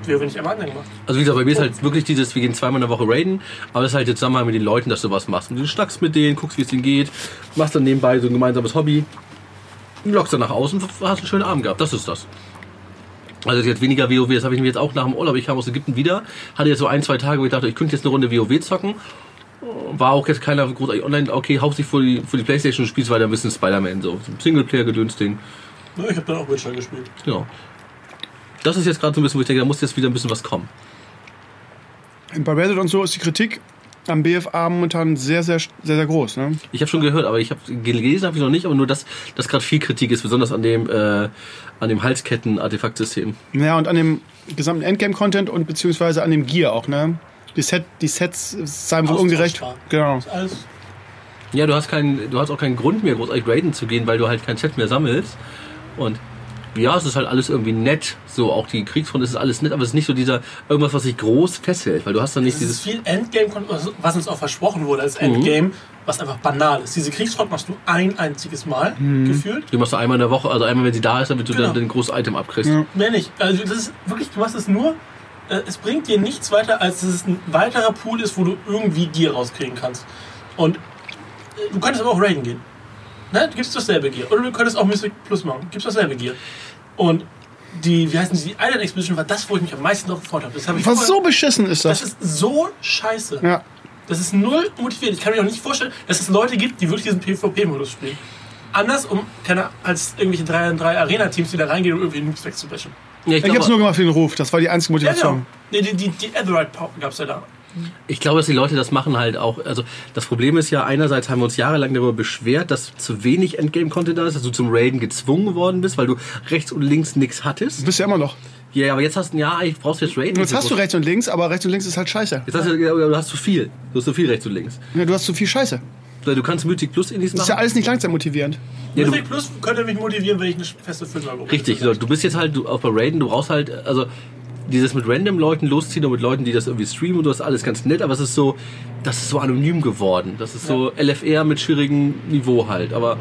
WoW nicht am gemacht. Also wie gesagt, bei mir ist halt wirklich dieses, wir gehen zweimal in der Woche raiden, aber das ist halt jetzt Zusammenhang mit den Leuten, dass du was machst. Und du schnackst mit denen, guckst, wie es denen geht, machst dann nebenbei so ein gemeinsames Hobby, lockst dann nach außen und hast einen schönen Abend gehabt. Das ist das. Also jetzt weniger WoW, das habe ich mir jetzt auch nach dem Urlaub, ich kam aus Ägypten wieder, hatte jetzt so ein, zwei Tage, wo ich dachte, ich könnte jetzt eine Runde WoW zocken. War auch jetzt keiner großartig online, okay, hauptsächlich vor die, vor die Playstation und spielst weiter ein bisschen Spider-Man, so Singleplayer-Gedöns-Ding. Ja, ich habe dann auch Witcher gespielt. Genau. Das ist jetzt gerade so ein bisschen, wo ich denke, da muss jetzt wieder ein bisschen was kommen. Bei Reddit und so ist die Kritik am BFA momentan sehr, sehr, sehr, sehr groß. Ne? Ich habe schon gehört, aber ich habe gelesen habe ich noch nicht, aber nur dass dass gerade viel Kritik ist, besonders an dem äh, an dem Halsketten-Artefaktsystem. Ja, und an dem gesamten Endgame-Content und beziehungsweise an dem Gear auch. Ne? Die, Set, die Sets seien wohl ungerecht. Genau. Ist alles Ja, du hast keinen, du hast auch keinen Grund mehr großartig raiden zu gehen, weil du halt kein Set mehr sammelst. Und ja, es ist halt alles irgendwie nett. So auch die Kriegsfront ist alles nett, aber es ist nicht so dieser irgendwas, was sich groß festhält, weil du hast dann nicht Es ist dieses. viel Endgame, was- was uns auch versprochen wurde als Endgame, was einfach banal ist. Diese Kriegsfront machst du ein einziges Mal gefühlt. Du machst du einmal in der Woche, also einmal wenn sie da ist, damit du Genau. dann den großen Item abkriegst. Mehr nicht. Also das ist wirklich, du machst es nur, äh, es bringt dir nichts weiter, als dass es ein weiterer Pool ist, wo du irgendwie Gear rauskriegen kannst. Und äh, du könntest aber auch raiden gehen. Ne? Du gibst dasselbe Gear. Oder du könntest auch Mystic Plus machen. Gibst dasselbe Gear. Und die, wie heißen sie, die Island Expedition war das, wo ich mich am meisten drauf gefreut habe. Das habe ich Was so beschissen ist Das das. ist so scheiße. Ja. Das ist null motiviert. Ich kann mir auch nicht vorstellen, dass es Leute gibt, die wirklich diesen PvP-Modus spielen. Anders um, keine, als irgendwelche 3 3 Arena-Teams, die da reingehen, um irgendwie Noobs wegzubashen. Ja, ich Ich hab's glaube, nur gemacht für den Ruf. Das war die einzige Ja, genau. Motivation. Nee, die, die, die Etherite gab es ja da. Ich glaube, dass die Leute das machen halt auch. Also das Problem ist ja, einerseits haben wir uns jahrelang darüber beschwert, dass zu wenig Endgame-Content da ist, dass du zum Raiden gezwungen geworden bist, weil du rechts und links nichts hattest. Bist ja immer noch. Ja, aber jetzt hast du, ja, ich brauchst jetzt Raiden. Jetzt hast du rechts und links, aber rechts und links ist halt scheiße. Jetzt hast du, du hast zu viel. Du hast zu viel rechts und links. Ja, du hast zu viel Scheiße. Du kannst Mythic Plus Indies Das ist ja alles nicht langzeit motivierend. Ja, du- Mythic Plus könnte mich motivieren, wenn ich eine feste Fünfer bekomme. Richtig, so, du bist jetzt halt du, auch bei Raiden, du brauchst halt, also dieses mit random Leuten losziehen und mit Leuten, die das irgendwie streamen und ist alles ganz nett, aber es ist so, das ist so anonym geworden. Das ist so LFR mit schwierigem Niveau halt. Aber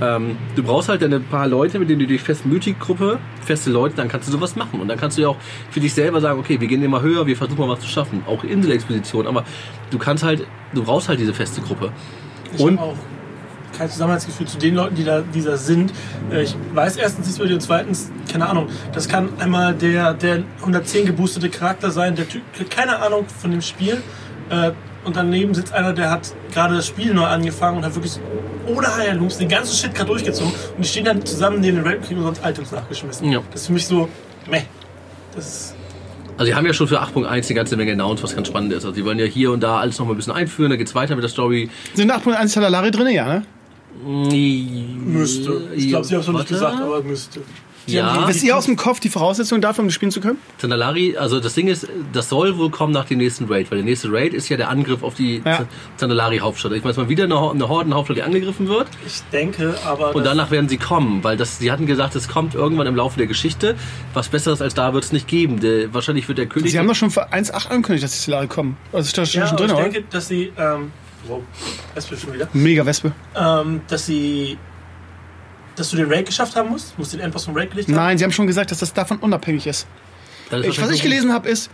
ähm, du brauchst halt dann ein paar Leute, mit denen du die feste Mythic-Gruppe, feste Leute, dann kannst du sowas machen. Und dann kannst du ja auch für dich selber sagen, okay, wir gehen immer höher, wir versuchen mal was zu schaffen. Auch Inselexpedition, aber du kannst halt, du brauchst halt diese feste Gruppe. Ich Und- auch kein Zusammenhaltsgefühl zu den Leuten, die da, die da sind. Äh, Ich weiß erstens nichts über die und zweitens, keine Ahnung, das kann einmal der, der 110 geboostete Charakter sein, der Typ, hat keine Ahnung von dem Spiel. Äh, Und daneben sitzt einer, der hat gerade das Spiel neu angefangen und hat wirklich ohne Heilungs den ganzen Shit gerade durchgezogen. Und die stehen dann zusammen neben den und kriegen sonst Items nachgeschmissen. Ja. Das ist für mich so, meh. Das ist, Also die haben ja schon für 8.1 eine ganze Menge announced, was ganz spannend ist. Also die wollen ja hier und da alles noch mal ein bisschen einführen, dann geht's weiter mit der Story. Sind 8.1 Talalari drin? Ja, ne? Müsste. Ich glaube, sie haben es noch nicht gesagt, aber müsste. Die Ja. Wisst ihr aus dem Kopf die Voraussetzungen dafür, um das spielen zu können? Zandalari, also das Ding ist, das soll wohl kommen nach dem nächsten Raid, weil der nächste Raid ist ja der Angriff auf die Ja. Zandalari-Hauptstadt. Ich weiß mal wieder eine, eine Hordenhauptstadt, die angegriffen wird. Ich denke, aber. Und danach werden sie kommen, weil das, sie hatten gesagt, es kommt irgendwann im Laufe der Geschichte. Was Besseres als da wird es nicht geben. Der, wahrscheinlich wird der König. Sie haben doch schon für 1.8 angekündigt, dass die Talari kommen. Also ist das Ja, schon aber drin, ich oder? denke, dass sie, ähm, wow, wird schon wieder, Mega Wespe. ähm, dass sie, dass du den Raid geschafft haben musst, musst den Endboss vom Raid gelegt haben. Nein, sie haben schon gesagt, dass das davon unabhängig ist. Ist Ich, was ich gelesen habe, ist,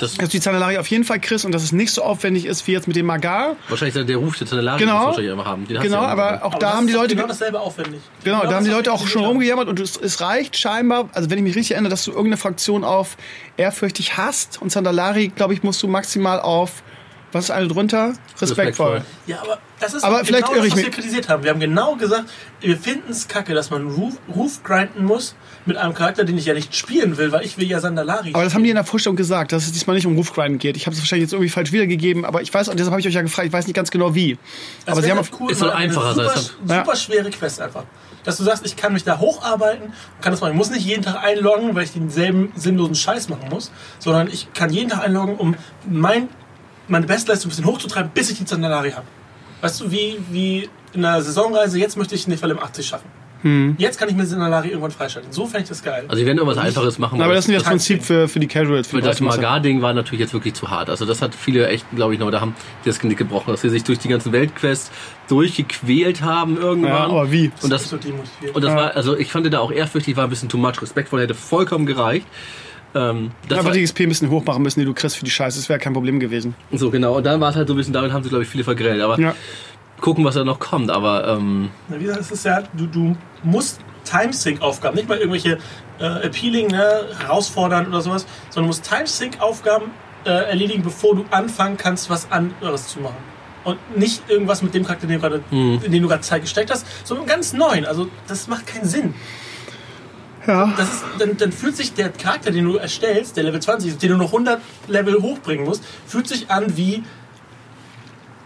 Das Das dass du die Zandalari auf jeden Fall kriegst und dass es nicht so aufwendig ist wie jetzt mit dem Magar. wahrscheinlich der, der Ruf der Zandalari Genau. muss wahrscheinlich immer haben. Den du Genau, ja aber auch Aber da haben die Leute... Genau dasselbe aufwendig. Genau, da haben die Leute auch schon haben. rumgejammert und es, es reicht scheinbar, also wenn ich mich richtig erinnere, dass du irgendeine Fraktion auf ehrfürchtig hast und Sandalari, glaube ich, musst du maximal auf, was ist eine drunter? Respektvoll. Respektvoll. Ja, aber das ist Aber genau vielleicht irre das, was wir kritisiert haben. Wir haben genau gesagt, wir finden es kacke, dass man Roof, Roof grinden muss mit einem Charakter, den ich ja nicht spielen will, weil ich will ja Sandalari. Aber das haben die in der Vorstellung gesagt, dass es diesmal nicht um Roofgrinden geht. Ich habe es wahrscheinlich jetzt irgendwie falsch wiedergegeben, aber ich weiß, und deshalb habe ich euch ja gefragt, ich weiß nicht ganz genau wie. Das aber sie haben auf, cool, Es soll einfacher sein. Super, super schwere Quest einfach. Dass du sagst, ich kann mich da hocharbeiten, kann das machen. Ich muss nicht jeden Tag einloggen, weil ich denselben sinnlosen Scheiß machen muss, sondern ich kann jeden Tag einloggen, um mein, meine Bestleistung ein bisschen hochzutreiben, bis ich die Zandalari habe. Weißt du, wie, wie in einer Saisonreise, jetzt möchte ich Nefal im 80 schaffen. Hm. Jetzt kann ich mir Zandalari irgendwann freischalten. So fände ich das geil. Also die werden irgendwas Einfaches machen. aber das ist nicht das Prinzip für, für die Casuals. Für Weil das. Magar-Ding war natürlich jetzt wirklich zu hart. Also das hat viele echt, glaube ich, noch, da haben die das Genick gebrochen, dass sie sich durch die ganzen Weltquests durchgequält haben irgendwann. Ja, aber wie? Und das, so demotiviert. und das Ja. war, also ich fand da auch ehrfürchtig, war ein bisschen too much. Respektvoll hätte vollkommen gereicht. Ähm, das Einfach die XP ein bisschen hoch machen müssen, die du kriegst für die Scheiße. Das wäre kein Problem gewesen. so genau. Und dann war es halt so ein bisschen, damit haben sie, glaube ich, viele vergrellt. Aber Ja. gucken, was da noch kommt. Aber ähm, Na, wie gesagt, es ist ja, du, du musst Timesync-Aufgaben, nicht mal irgendwelche äh, appealing, ne, herausfordern oder sowas, sondern du musst Timesync-Aufgaben äh, erledigen, bevor du anfangen kannst, was anderes zu machen. Und nicht irgendwas mit dem Charakter, den du gerade, Mhm. in den du gerade Zeit gesteckt hast, sondern ganz neuen. Also das macht keinen Sinn. Ja. Das ist, dann, dann fühlt sich der Charakter, den du erstellst, der Level 20 ist, den du noch 100 Level hochbringen musst, fühlt sich an wie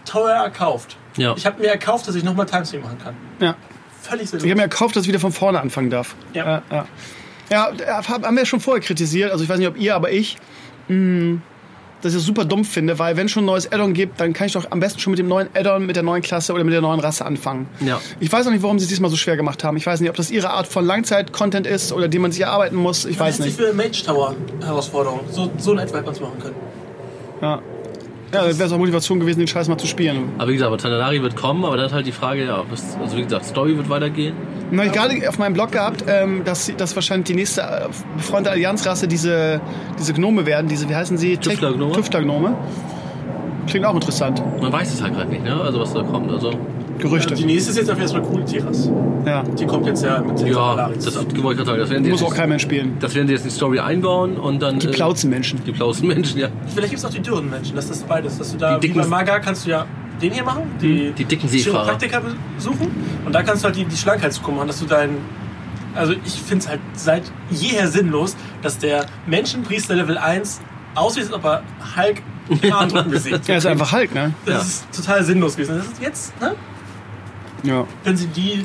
teuer erkauft. Ja. Ich habe mir erkauft, dass ich nochmal Timesync machen kann. ja. Völlig Ich sinnlos. habe mir gekauft, dass ich wieder von vorne anfangen darf. Ja. Ja, ja. ja haben wir schon vorher kritisiert. Also ich weiß nicht, ob ihr, aber ich, mh, dass ich das super dumm finde, weil wenn es schon ein neues Add-on gibt, dann kann ich doch am besten schon mit dem neuen Add-on, mit der neuen Klasse oder mit der neuen Rasse anfangen. Ja. Ich weiß auch nicht, warum sie es diesmal so schwer gemacht haben. Ich weiß nicht, ob das ihre Art von Langzeit-Content ist oder die man sich erarbeiten muss. Ich weiß Hätte nicht. sich für Mage Tower Herausforderung. So, so in etwa hätte man es machen können. Ja, ja das wäre auch Motivation gewesen, den Scheiß mal zu spielen. Aber wie gesagt, aber Tananari wird kommen, aber dann ist halt die Frage, ja, was, also wie gesagt, Story wird weitergehen. Na, ich gerade auf meinem Blog gehabt, ähm, dass, dass wahrscheinlich die nächste äh, befreundete Allianzrasse diese, diese Gnome werden, diese, wie heißen sie? Tüftlergnome? Tüftlergnome. Klingt auch interessant. Man weiß es halt gerade nicht, ne? Also was da kommt. Also Gerüchte. Die nächste ist jetzt auf erstmal cool, Tiras. ja. Die kommt jetzt ja mit ja, das gerade sagen. Das werden, die Muss jetzt, auch kein Mensch spielen. das werden die jetzt in die Story einbauen und dann. Die äh, Plauzenmenschen. Die Plauzenmenschen, ja. Vielleicht gibt es auch die dürren Menschen, das ist beides. Dass du da, Die wie dicken- bei Maga kannst du ja den hier machen, die, Die dicken Seefahrer. Chiropraktiker besuchen. Und da kannst du halt die, die Schlankheitskuh machen, dass du deinen. Also ich finde es halt seit jeher sinnlos, dass der Menschenpriester Level 1 aussieht, als ob er Hulk Armdrücken besiegt. Er ist einfach Hulk, ne? Das Ja. ist total sinnlos gewesen. Das ist jetzt, ne? Ja. Wenn sie die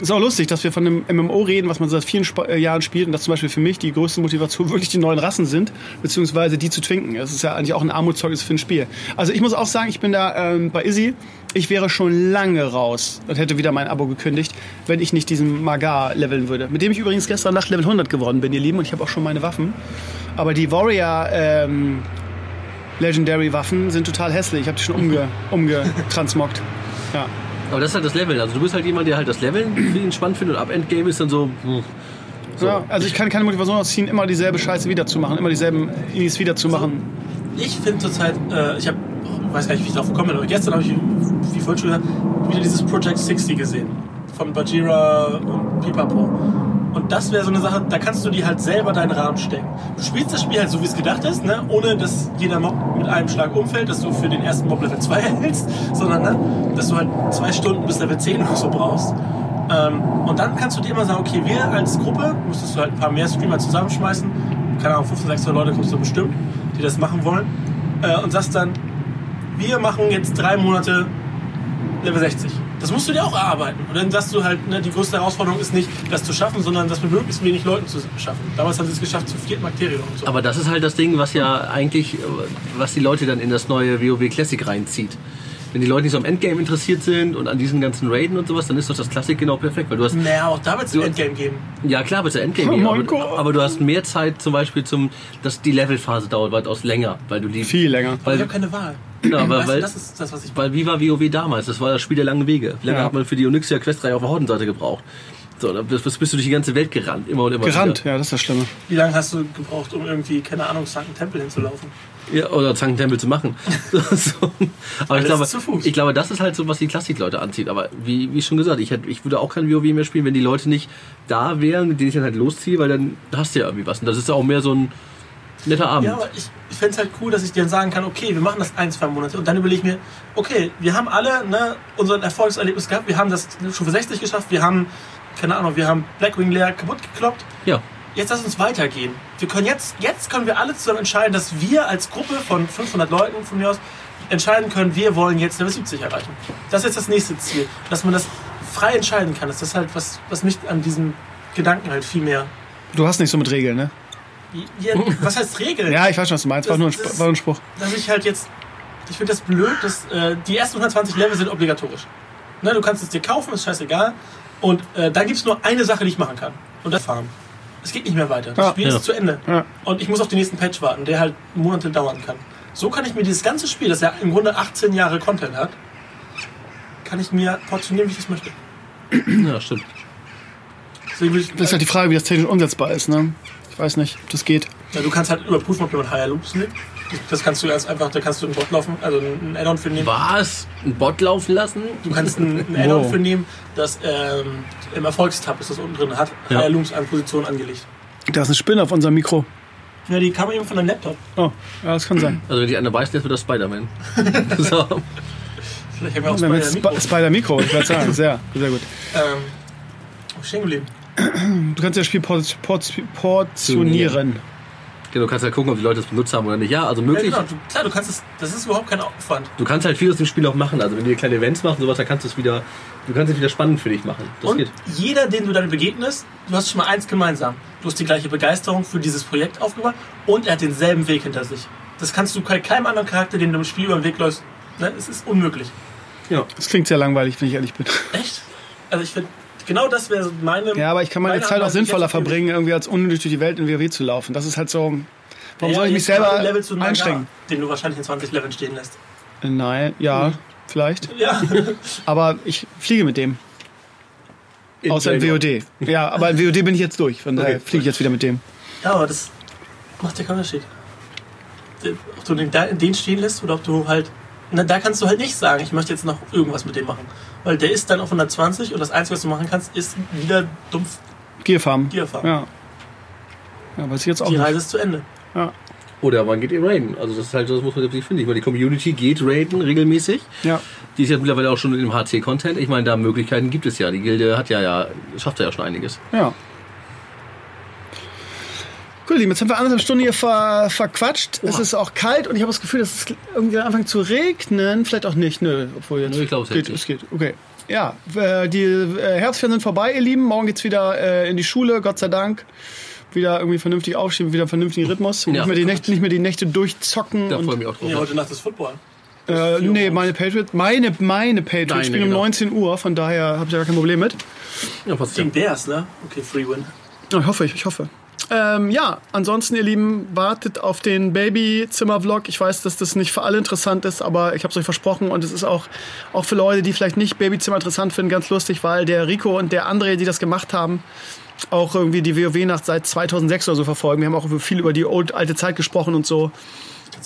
Ist auch lustig, dass wir von einem MMO reden, was man seit vielen Sp äh, Jahren spielt und dass zum Beispiel für mich die größte Motivation wirklich die neuen Rassen sind, beziehungsweise die zu twinken. Das ist ja eigentlich auch ein Armutszeugnis für ein Spiel. Also ich muss auch sagen, ich bin da ähm, bei Izzy. Ich wäre schon lange raus und hätte wieder mein Abo gekündigt, wenn ich nicht diesen Magar leveln würde. Mit dem ich übrigens gestern Nacht Level 100 geworden bin, ihr Lieben, und ich habe auch schon meine Waffen. Aber die Warrior ähm, Legendary Waffen sind total hässlich. Ich habe die schon umge umgetransmoggt. Ja. Aber das ist halt das Leveln. Also du bist halt jemand, der halt das Leveln wie spannend findet und ab Endgame ist dann so. hm. so. Ja, also ich kann keine Motivation ausziehen, immer dieselbe Scheiße wiederzumachen, immer dieselben Inis wiederzumachen. Ich finde zurzeit, äh, ich habe, weiß gar nicht, wie ich drauf gekommen bin, aber gestern habe ich, wie vorhin schon gesagt, wieder dieses Project 60 gesehen. Von Bajira und Pipapo. Und das wäre so eine Sache, da kannst du dir halt selber deinen Rahmen stecken. Du spielst das Spiel halt so, wie es gedacht ist, ne? ohne dass jeder Mob mit einem Schlag umfällt, dass du für den ersten Mob Level 2 erhältst, sondern ne? dass du halt zwei Stunden bis Level 10 oder so brauchst. Ähm, und dann kannst du dir immer sagen, okay, wir als Gruppe, müsstest du halt ein paar mehr Streamer zusammenschmeißen, keine Ahnung, 15, 16 Leute kommst du bestimmt, die das machen wollen, äh, und sagst dann, wir machen jetzt drei Monate Level 60. Das musst du dir auch erarbeiten. Und dann sagst du halt, ne, die größte Herausforderung ist nicht, das zu schaffen, sondern das mit möglichst wenig Leuten zu schaffen. Damals haben sie es geschafft, zu viert Bakterien und so. Aber das ist halt das Ding, was ja eigentlich, was die Leute dann in das neue WoW Classic reinzieht. Wenn die Leute nicht so am Endgame interessiert sind und an diesen ganzen Raiden und sowas, dann ist doch das Classic genau perfekt, weil du hast naja, auch da wird es ein Endgame geben. Ja, klar, wird es Endgame Oh geben, aber, aber du hast mehr Zeit zum Beispiel zum, dass die Levelphase dauert weitaus länger, weil du die, Viel länger. Aber ich weil, habe keine Wahl. Genau, aber weißt weil- das ist das, was ich weil wie war WoW damals? Das war das Spiel der langen Wege. Wie lange Ja. hat man für die Onyxia Questreihe auf der Hordenseite gebraucht? So, dann bist, bist du durch die ganze Welt gerannt, immer und immer Gerannt, wieder. ja, das ist das Schlimme. Wie lange hast du gebraucht, um irgendwie, keine Ahnung, Sankt Tempel hinzulaufen? Ja, oder Zanktempel zu machen. so. Aber ich glaube, zu Fuß. ich glaube, das ist halt so, was die Klassikleute anzieht. Aber wie, wie schon gesagt, ich, hätte, ich würde auch kein WoW mehr spielen, wenn die Leute nicht da wären, mit denen ich dann halt losziehe, weil dann hast du ja irgendwie was. Und das ist ja auch mehr so ein netter Abend. Ja, aber ich, ich fände es halt cool, dass ich dir dann sagen kann, okay, wir machen das ein, zwei Monate und dann überlege ich mir, okay, wir haben alle ne, unseren Erfolgserlebnis gehabt, wir haben das Stufe 60 geschafft, wir haben, keine Ahnung, wir haben Blackwing leer kaputt gekloppt. ja. Jetzt lass uns weitergehen. Wir können jetzt, jetzt können wir alle zusammen entscheiden, dass wir als Gruppe von 500 Leuten von mir aus entscheiden können, wir wollen jetzt Level 70 erreichen. Das ist jetzt das nächste Ziel. Dass man das frei entscheiden kann. Das ist halt was, was mich an diesem Gedanken halt viel mehr. Du hast nicht so mit Regeln, ne? Ja, was heißt Regeln? Ja, ich weiß schon, was du meinst. War nur ein, Das Sp war nur ein Spruch. dass ich halt jetzt. Ich finde das blöd, dass äh, die ersten 120 Level sind obligatorisch. Ne, du kannst es dir kaufen, ist scheißegal. Und äh, da gibt es nur eine Sache, die ich machen kann. Und das farmen. Es geht nicht mehr weiter. Das Ja. Spiel Ja. ist zu Ende. Ja. Und ich muss auf den nächsten Patch warten, der halt Monate dauern kann. So kann ich mir dieses ganze Spiel, das ja im Grunde 18 Jahre Content hat, kann ich mir portionieren, wie ich das möchte. ja, stimmt. Deswegen will ich, Das ist halt die Frage, wie das technisch umsetzbar ist, ne? Ich weiß nicht, ob das geht. ja, du kannst halt überprüfen, ob jemand Higher Loops nimmt. Das kannst du ganz einfach, da kannst du einen Bot laufen, also einen Add-on für nehmen. Was? Ein Bot laufen lassen? Du kannst ein, ein Add-on Wow. für nehmen, das ähm, im Erfolgstab ist das unten drin, hat Ja. Higher Loops an Position angelegt. Da ist eine Spinne auf unserem Mikro. Ja, die kam eben von deinem Laptop. Oh, ja, das kann sein. Also wenn die eine beißt, jetzt wird das Spider-Man. so. Vielleicht haben wir auch Dann wird Spider Sp Spider-Mikro, ich würde sagen. Sehr, sehr gut. Ähm, stehen geblieben? Du kannst das Spiel port port portionieren. Genau, du kannst halt gucken, ob die Leute es benutzt haben oder nicht. Ja, also Ja, möglich. genau, du, klar, du kannst es, das ist überhaupt kein Aufwand. Du kannst halt viel aus dem Spiel auch machen. Also wenn du dir kleine Events machst und sowas, dann kannst du es wieder, du kannst es wieder spannend für dich machen. Das Und geht. jeder, den du dann begegnest, du hast schon mal eins gemeinsam. Du hast die gleiche Begeisterung für dieses Projekt aufgebaut und er hat denselben Weg hinter sich. Das kannst du bei keinem anderen Charakter, den du im Spiel über den Weg läufst. Ne? Es ist unmöglich. Ja. Das klingt sehr langweilig, wenn ich ehrlich bin. Echt? Also ich finde, genau das wäre meine. Ja, aber ich kann meine meine Zeit auch sinnvoller jetzt verbringen, irgendwie als unnötig durch die Welt in WoW zu laufen. Das ist halt so. Warum Ja, soll ich mich selber Level zu Nagar, einstrengen? Den du wahrscheinlich in 20 Leveln stehen lässt. Nein, ja, Mhm. vielleicht. Ja. Aber ich fliege mit dem. Außer in. WoD. Ja, aber in WoD bin ich jetzt durch. Von daher Okay. fliege ich jetzt wieder mit dem. ja, aber das macht ja keinen Unterschied. Ob du den, da- den stehen lässt oder ob du halt. Na, da kannst du halt nicht sagen, ich möchte jetzt noch irgendwas mit dem machen. Weil der ist dann auf 120 und das Einzige, was du machen kannst, ist wieder dumpf. Gearfarm. Gearfarm. Ja. Ja, weiß ich jetzt auch Die nicht. Reise ist zu Ende. Ja. Oder man geht ihr raiden. Also das ist halt, das muss man sich finden. Ich meine, die Community geht raiden regelmäßig. ja. Die ist ja mittlerweile auch schon im HC-Content. Ich meine, da Möglichkeiten gibt es ja. Die Gilde hat ja, ja, schafft ja schon einiges. Ja. Cool, Lieben, jetzt haben wir anderthalb Stunden hier ver verquatscht. Es ist auch kalt und ich habe das Gefühl, dass es irgendwie anfängt zu regnen. Vielleicht auch nicht, nö. Obwohl jetzt Nö, ich glaube, es geht. Es geht, okay. Ja, äh, die äh, Herbstferien sind vorbei, ihr Lieben. Morgen geht's wieder äh, in die Schule, Gott sei Dank. Wieder irgendwie vernünftig aufstehen, wieder einen vernünftigen Rhythmus. Ja. Nicht, mehr die Nächte, nicht mehr die Nächte durchzocken. Da freue ich mich auch drauf. Ja, heute Nacht ist Football. äh, nee, meine Patriots, meine, meine Patriots Deine, spielen um genau. 19 Uhr, von daher habe ich da gar kein Problem mit. Ja, passt ja. Gegen Bears, ne? Okay, Free Win. Ja, Ich hoffe, ich, ich hoffe. Ähm, ja, ansonsten, ihr Lieben, wartet auf den Babyzimmer-Vlog. Ich weiß, dass das nicht für alle interessant ist, aber ich habe es euch versprochen und es ist auch, auch für Leute, die vielleicht nicht Babyzimmer interessant finden, ganz lustig, weil der Rico und der André, die das gemacht haben, auch irgendwie die WoW-Nacht seit 2006 oder so verfolgen. Wir haben auch viel über die old, alte Zeit gesprochen und so.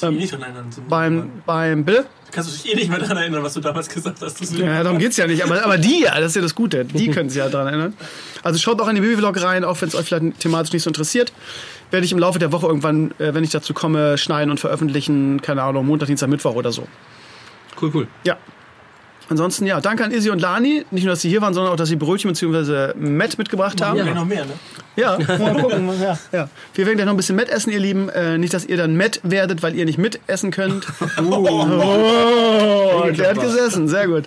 Kannst eh nicht dran erinnern. Beim, beim, bitte? Kannst du dich eh nicht mehr daran erinnern, was du damals gesagt hast. Ja, darum geht's ja nicht. Aber, aber die ja, das ist ja das Gute. Die können sich ja daran erinnern. Also schaut auch in den Baby-Vlog rein, auch wenn es euch vielleicht thematisch nicht so interessiert. Werde ich im Laufe der Woche irgendwann, äh, wenn ich dazu komme, schneiden und veröffentlichen. Keine Ahnung, Montag, Dienstag, Mittwoch oder so. Cool, cool. Ja. Ansonsten, ja, danke an Izzy und Lani. Nicht nur, dass sie hier waren, sondern auch, dass sie Brötchen bzw. Matt mitgebracht haben. Ja, noch mehr, ne? Ja, mal gucken. ja, ja. Wir werden gleich noch ein bisschen Matt essen, ihr Lieben. Äh, nicht, dass ihr dann Matt werdet, weil ihr nicht mitessen könnt. Oh, der hat gesessen, sehr gut.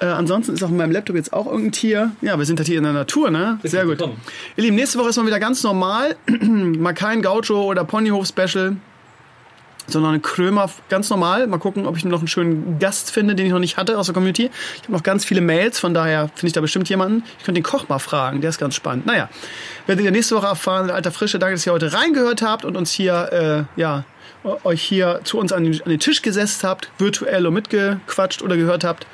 Äh, ansonsten ist auf meinem Laptop jetzt auch irgendein Tier. Ja, wir sind halt hier in der Natur, ne? Sehr gut. Ihr Lieben, nächste Woche ist mal wieder ganz normal. mal kein Gaucho oder Ponyhof-Special. Sondern Krömer ganz normal. Mal gucken, ob ich noch einen schönen Gast finde, den ich noch nicht hatte aus der Community. Ich habe noch ganz viele Mails, von daher finde ich da bestimmt jemanden. Ich könnte den Koch mal fragen, der ist ganz spannend. Naja, werdet ihr nächste Woche erfahren, alter Frische. Danke, dass ihr heute reingehört habt und uns hier, äh, ja, euch hier zu uns an den, an den Tisch gesetzt habt, virtuell und mitgequatscht oder gehört habt.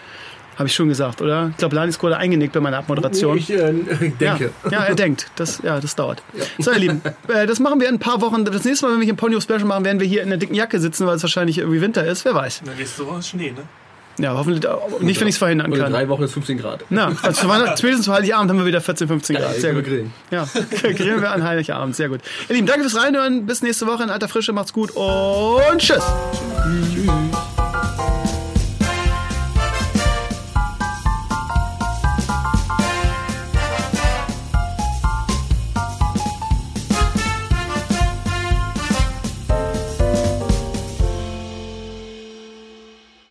Habe ich schon gesagt, oder? Ich glaube, Lani ist gerade eingenickt bei meiner Abmoderation. Ich äh, denke. Ja, ja, er denkt. Das, ja, das dauert. So, ihr Lieben, äh, das machen wir in ein paar Wochen. Das nächste Mal, wenn wir hier ein Ponyhof Special machen, werden wir hier in einer dicken Jacke sitzen, weil es wahrscheinlich irgendwie Winter ist. Wer weiß. Na, nächste Woche ist Schnee, ne? Ja, hoffentlich auch nicht, wenn ich es verhindern Und in kann. drei Wochen ist 15 Grad. Na, also spätestens zu Heiligabend haben wir wieder 14, 15 Grad. Sehr gut. Grillen. Ja, grillen wir an Heiligabend. Sehr gut. Ihr Lieben, danke fürs Reinhören. Bis nächste Woche in alter Frische. Macht's gut und tschüss. Tschüss.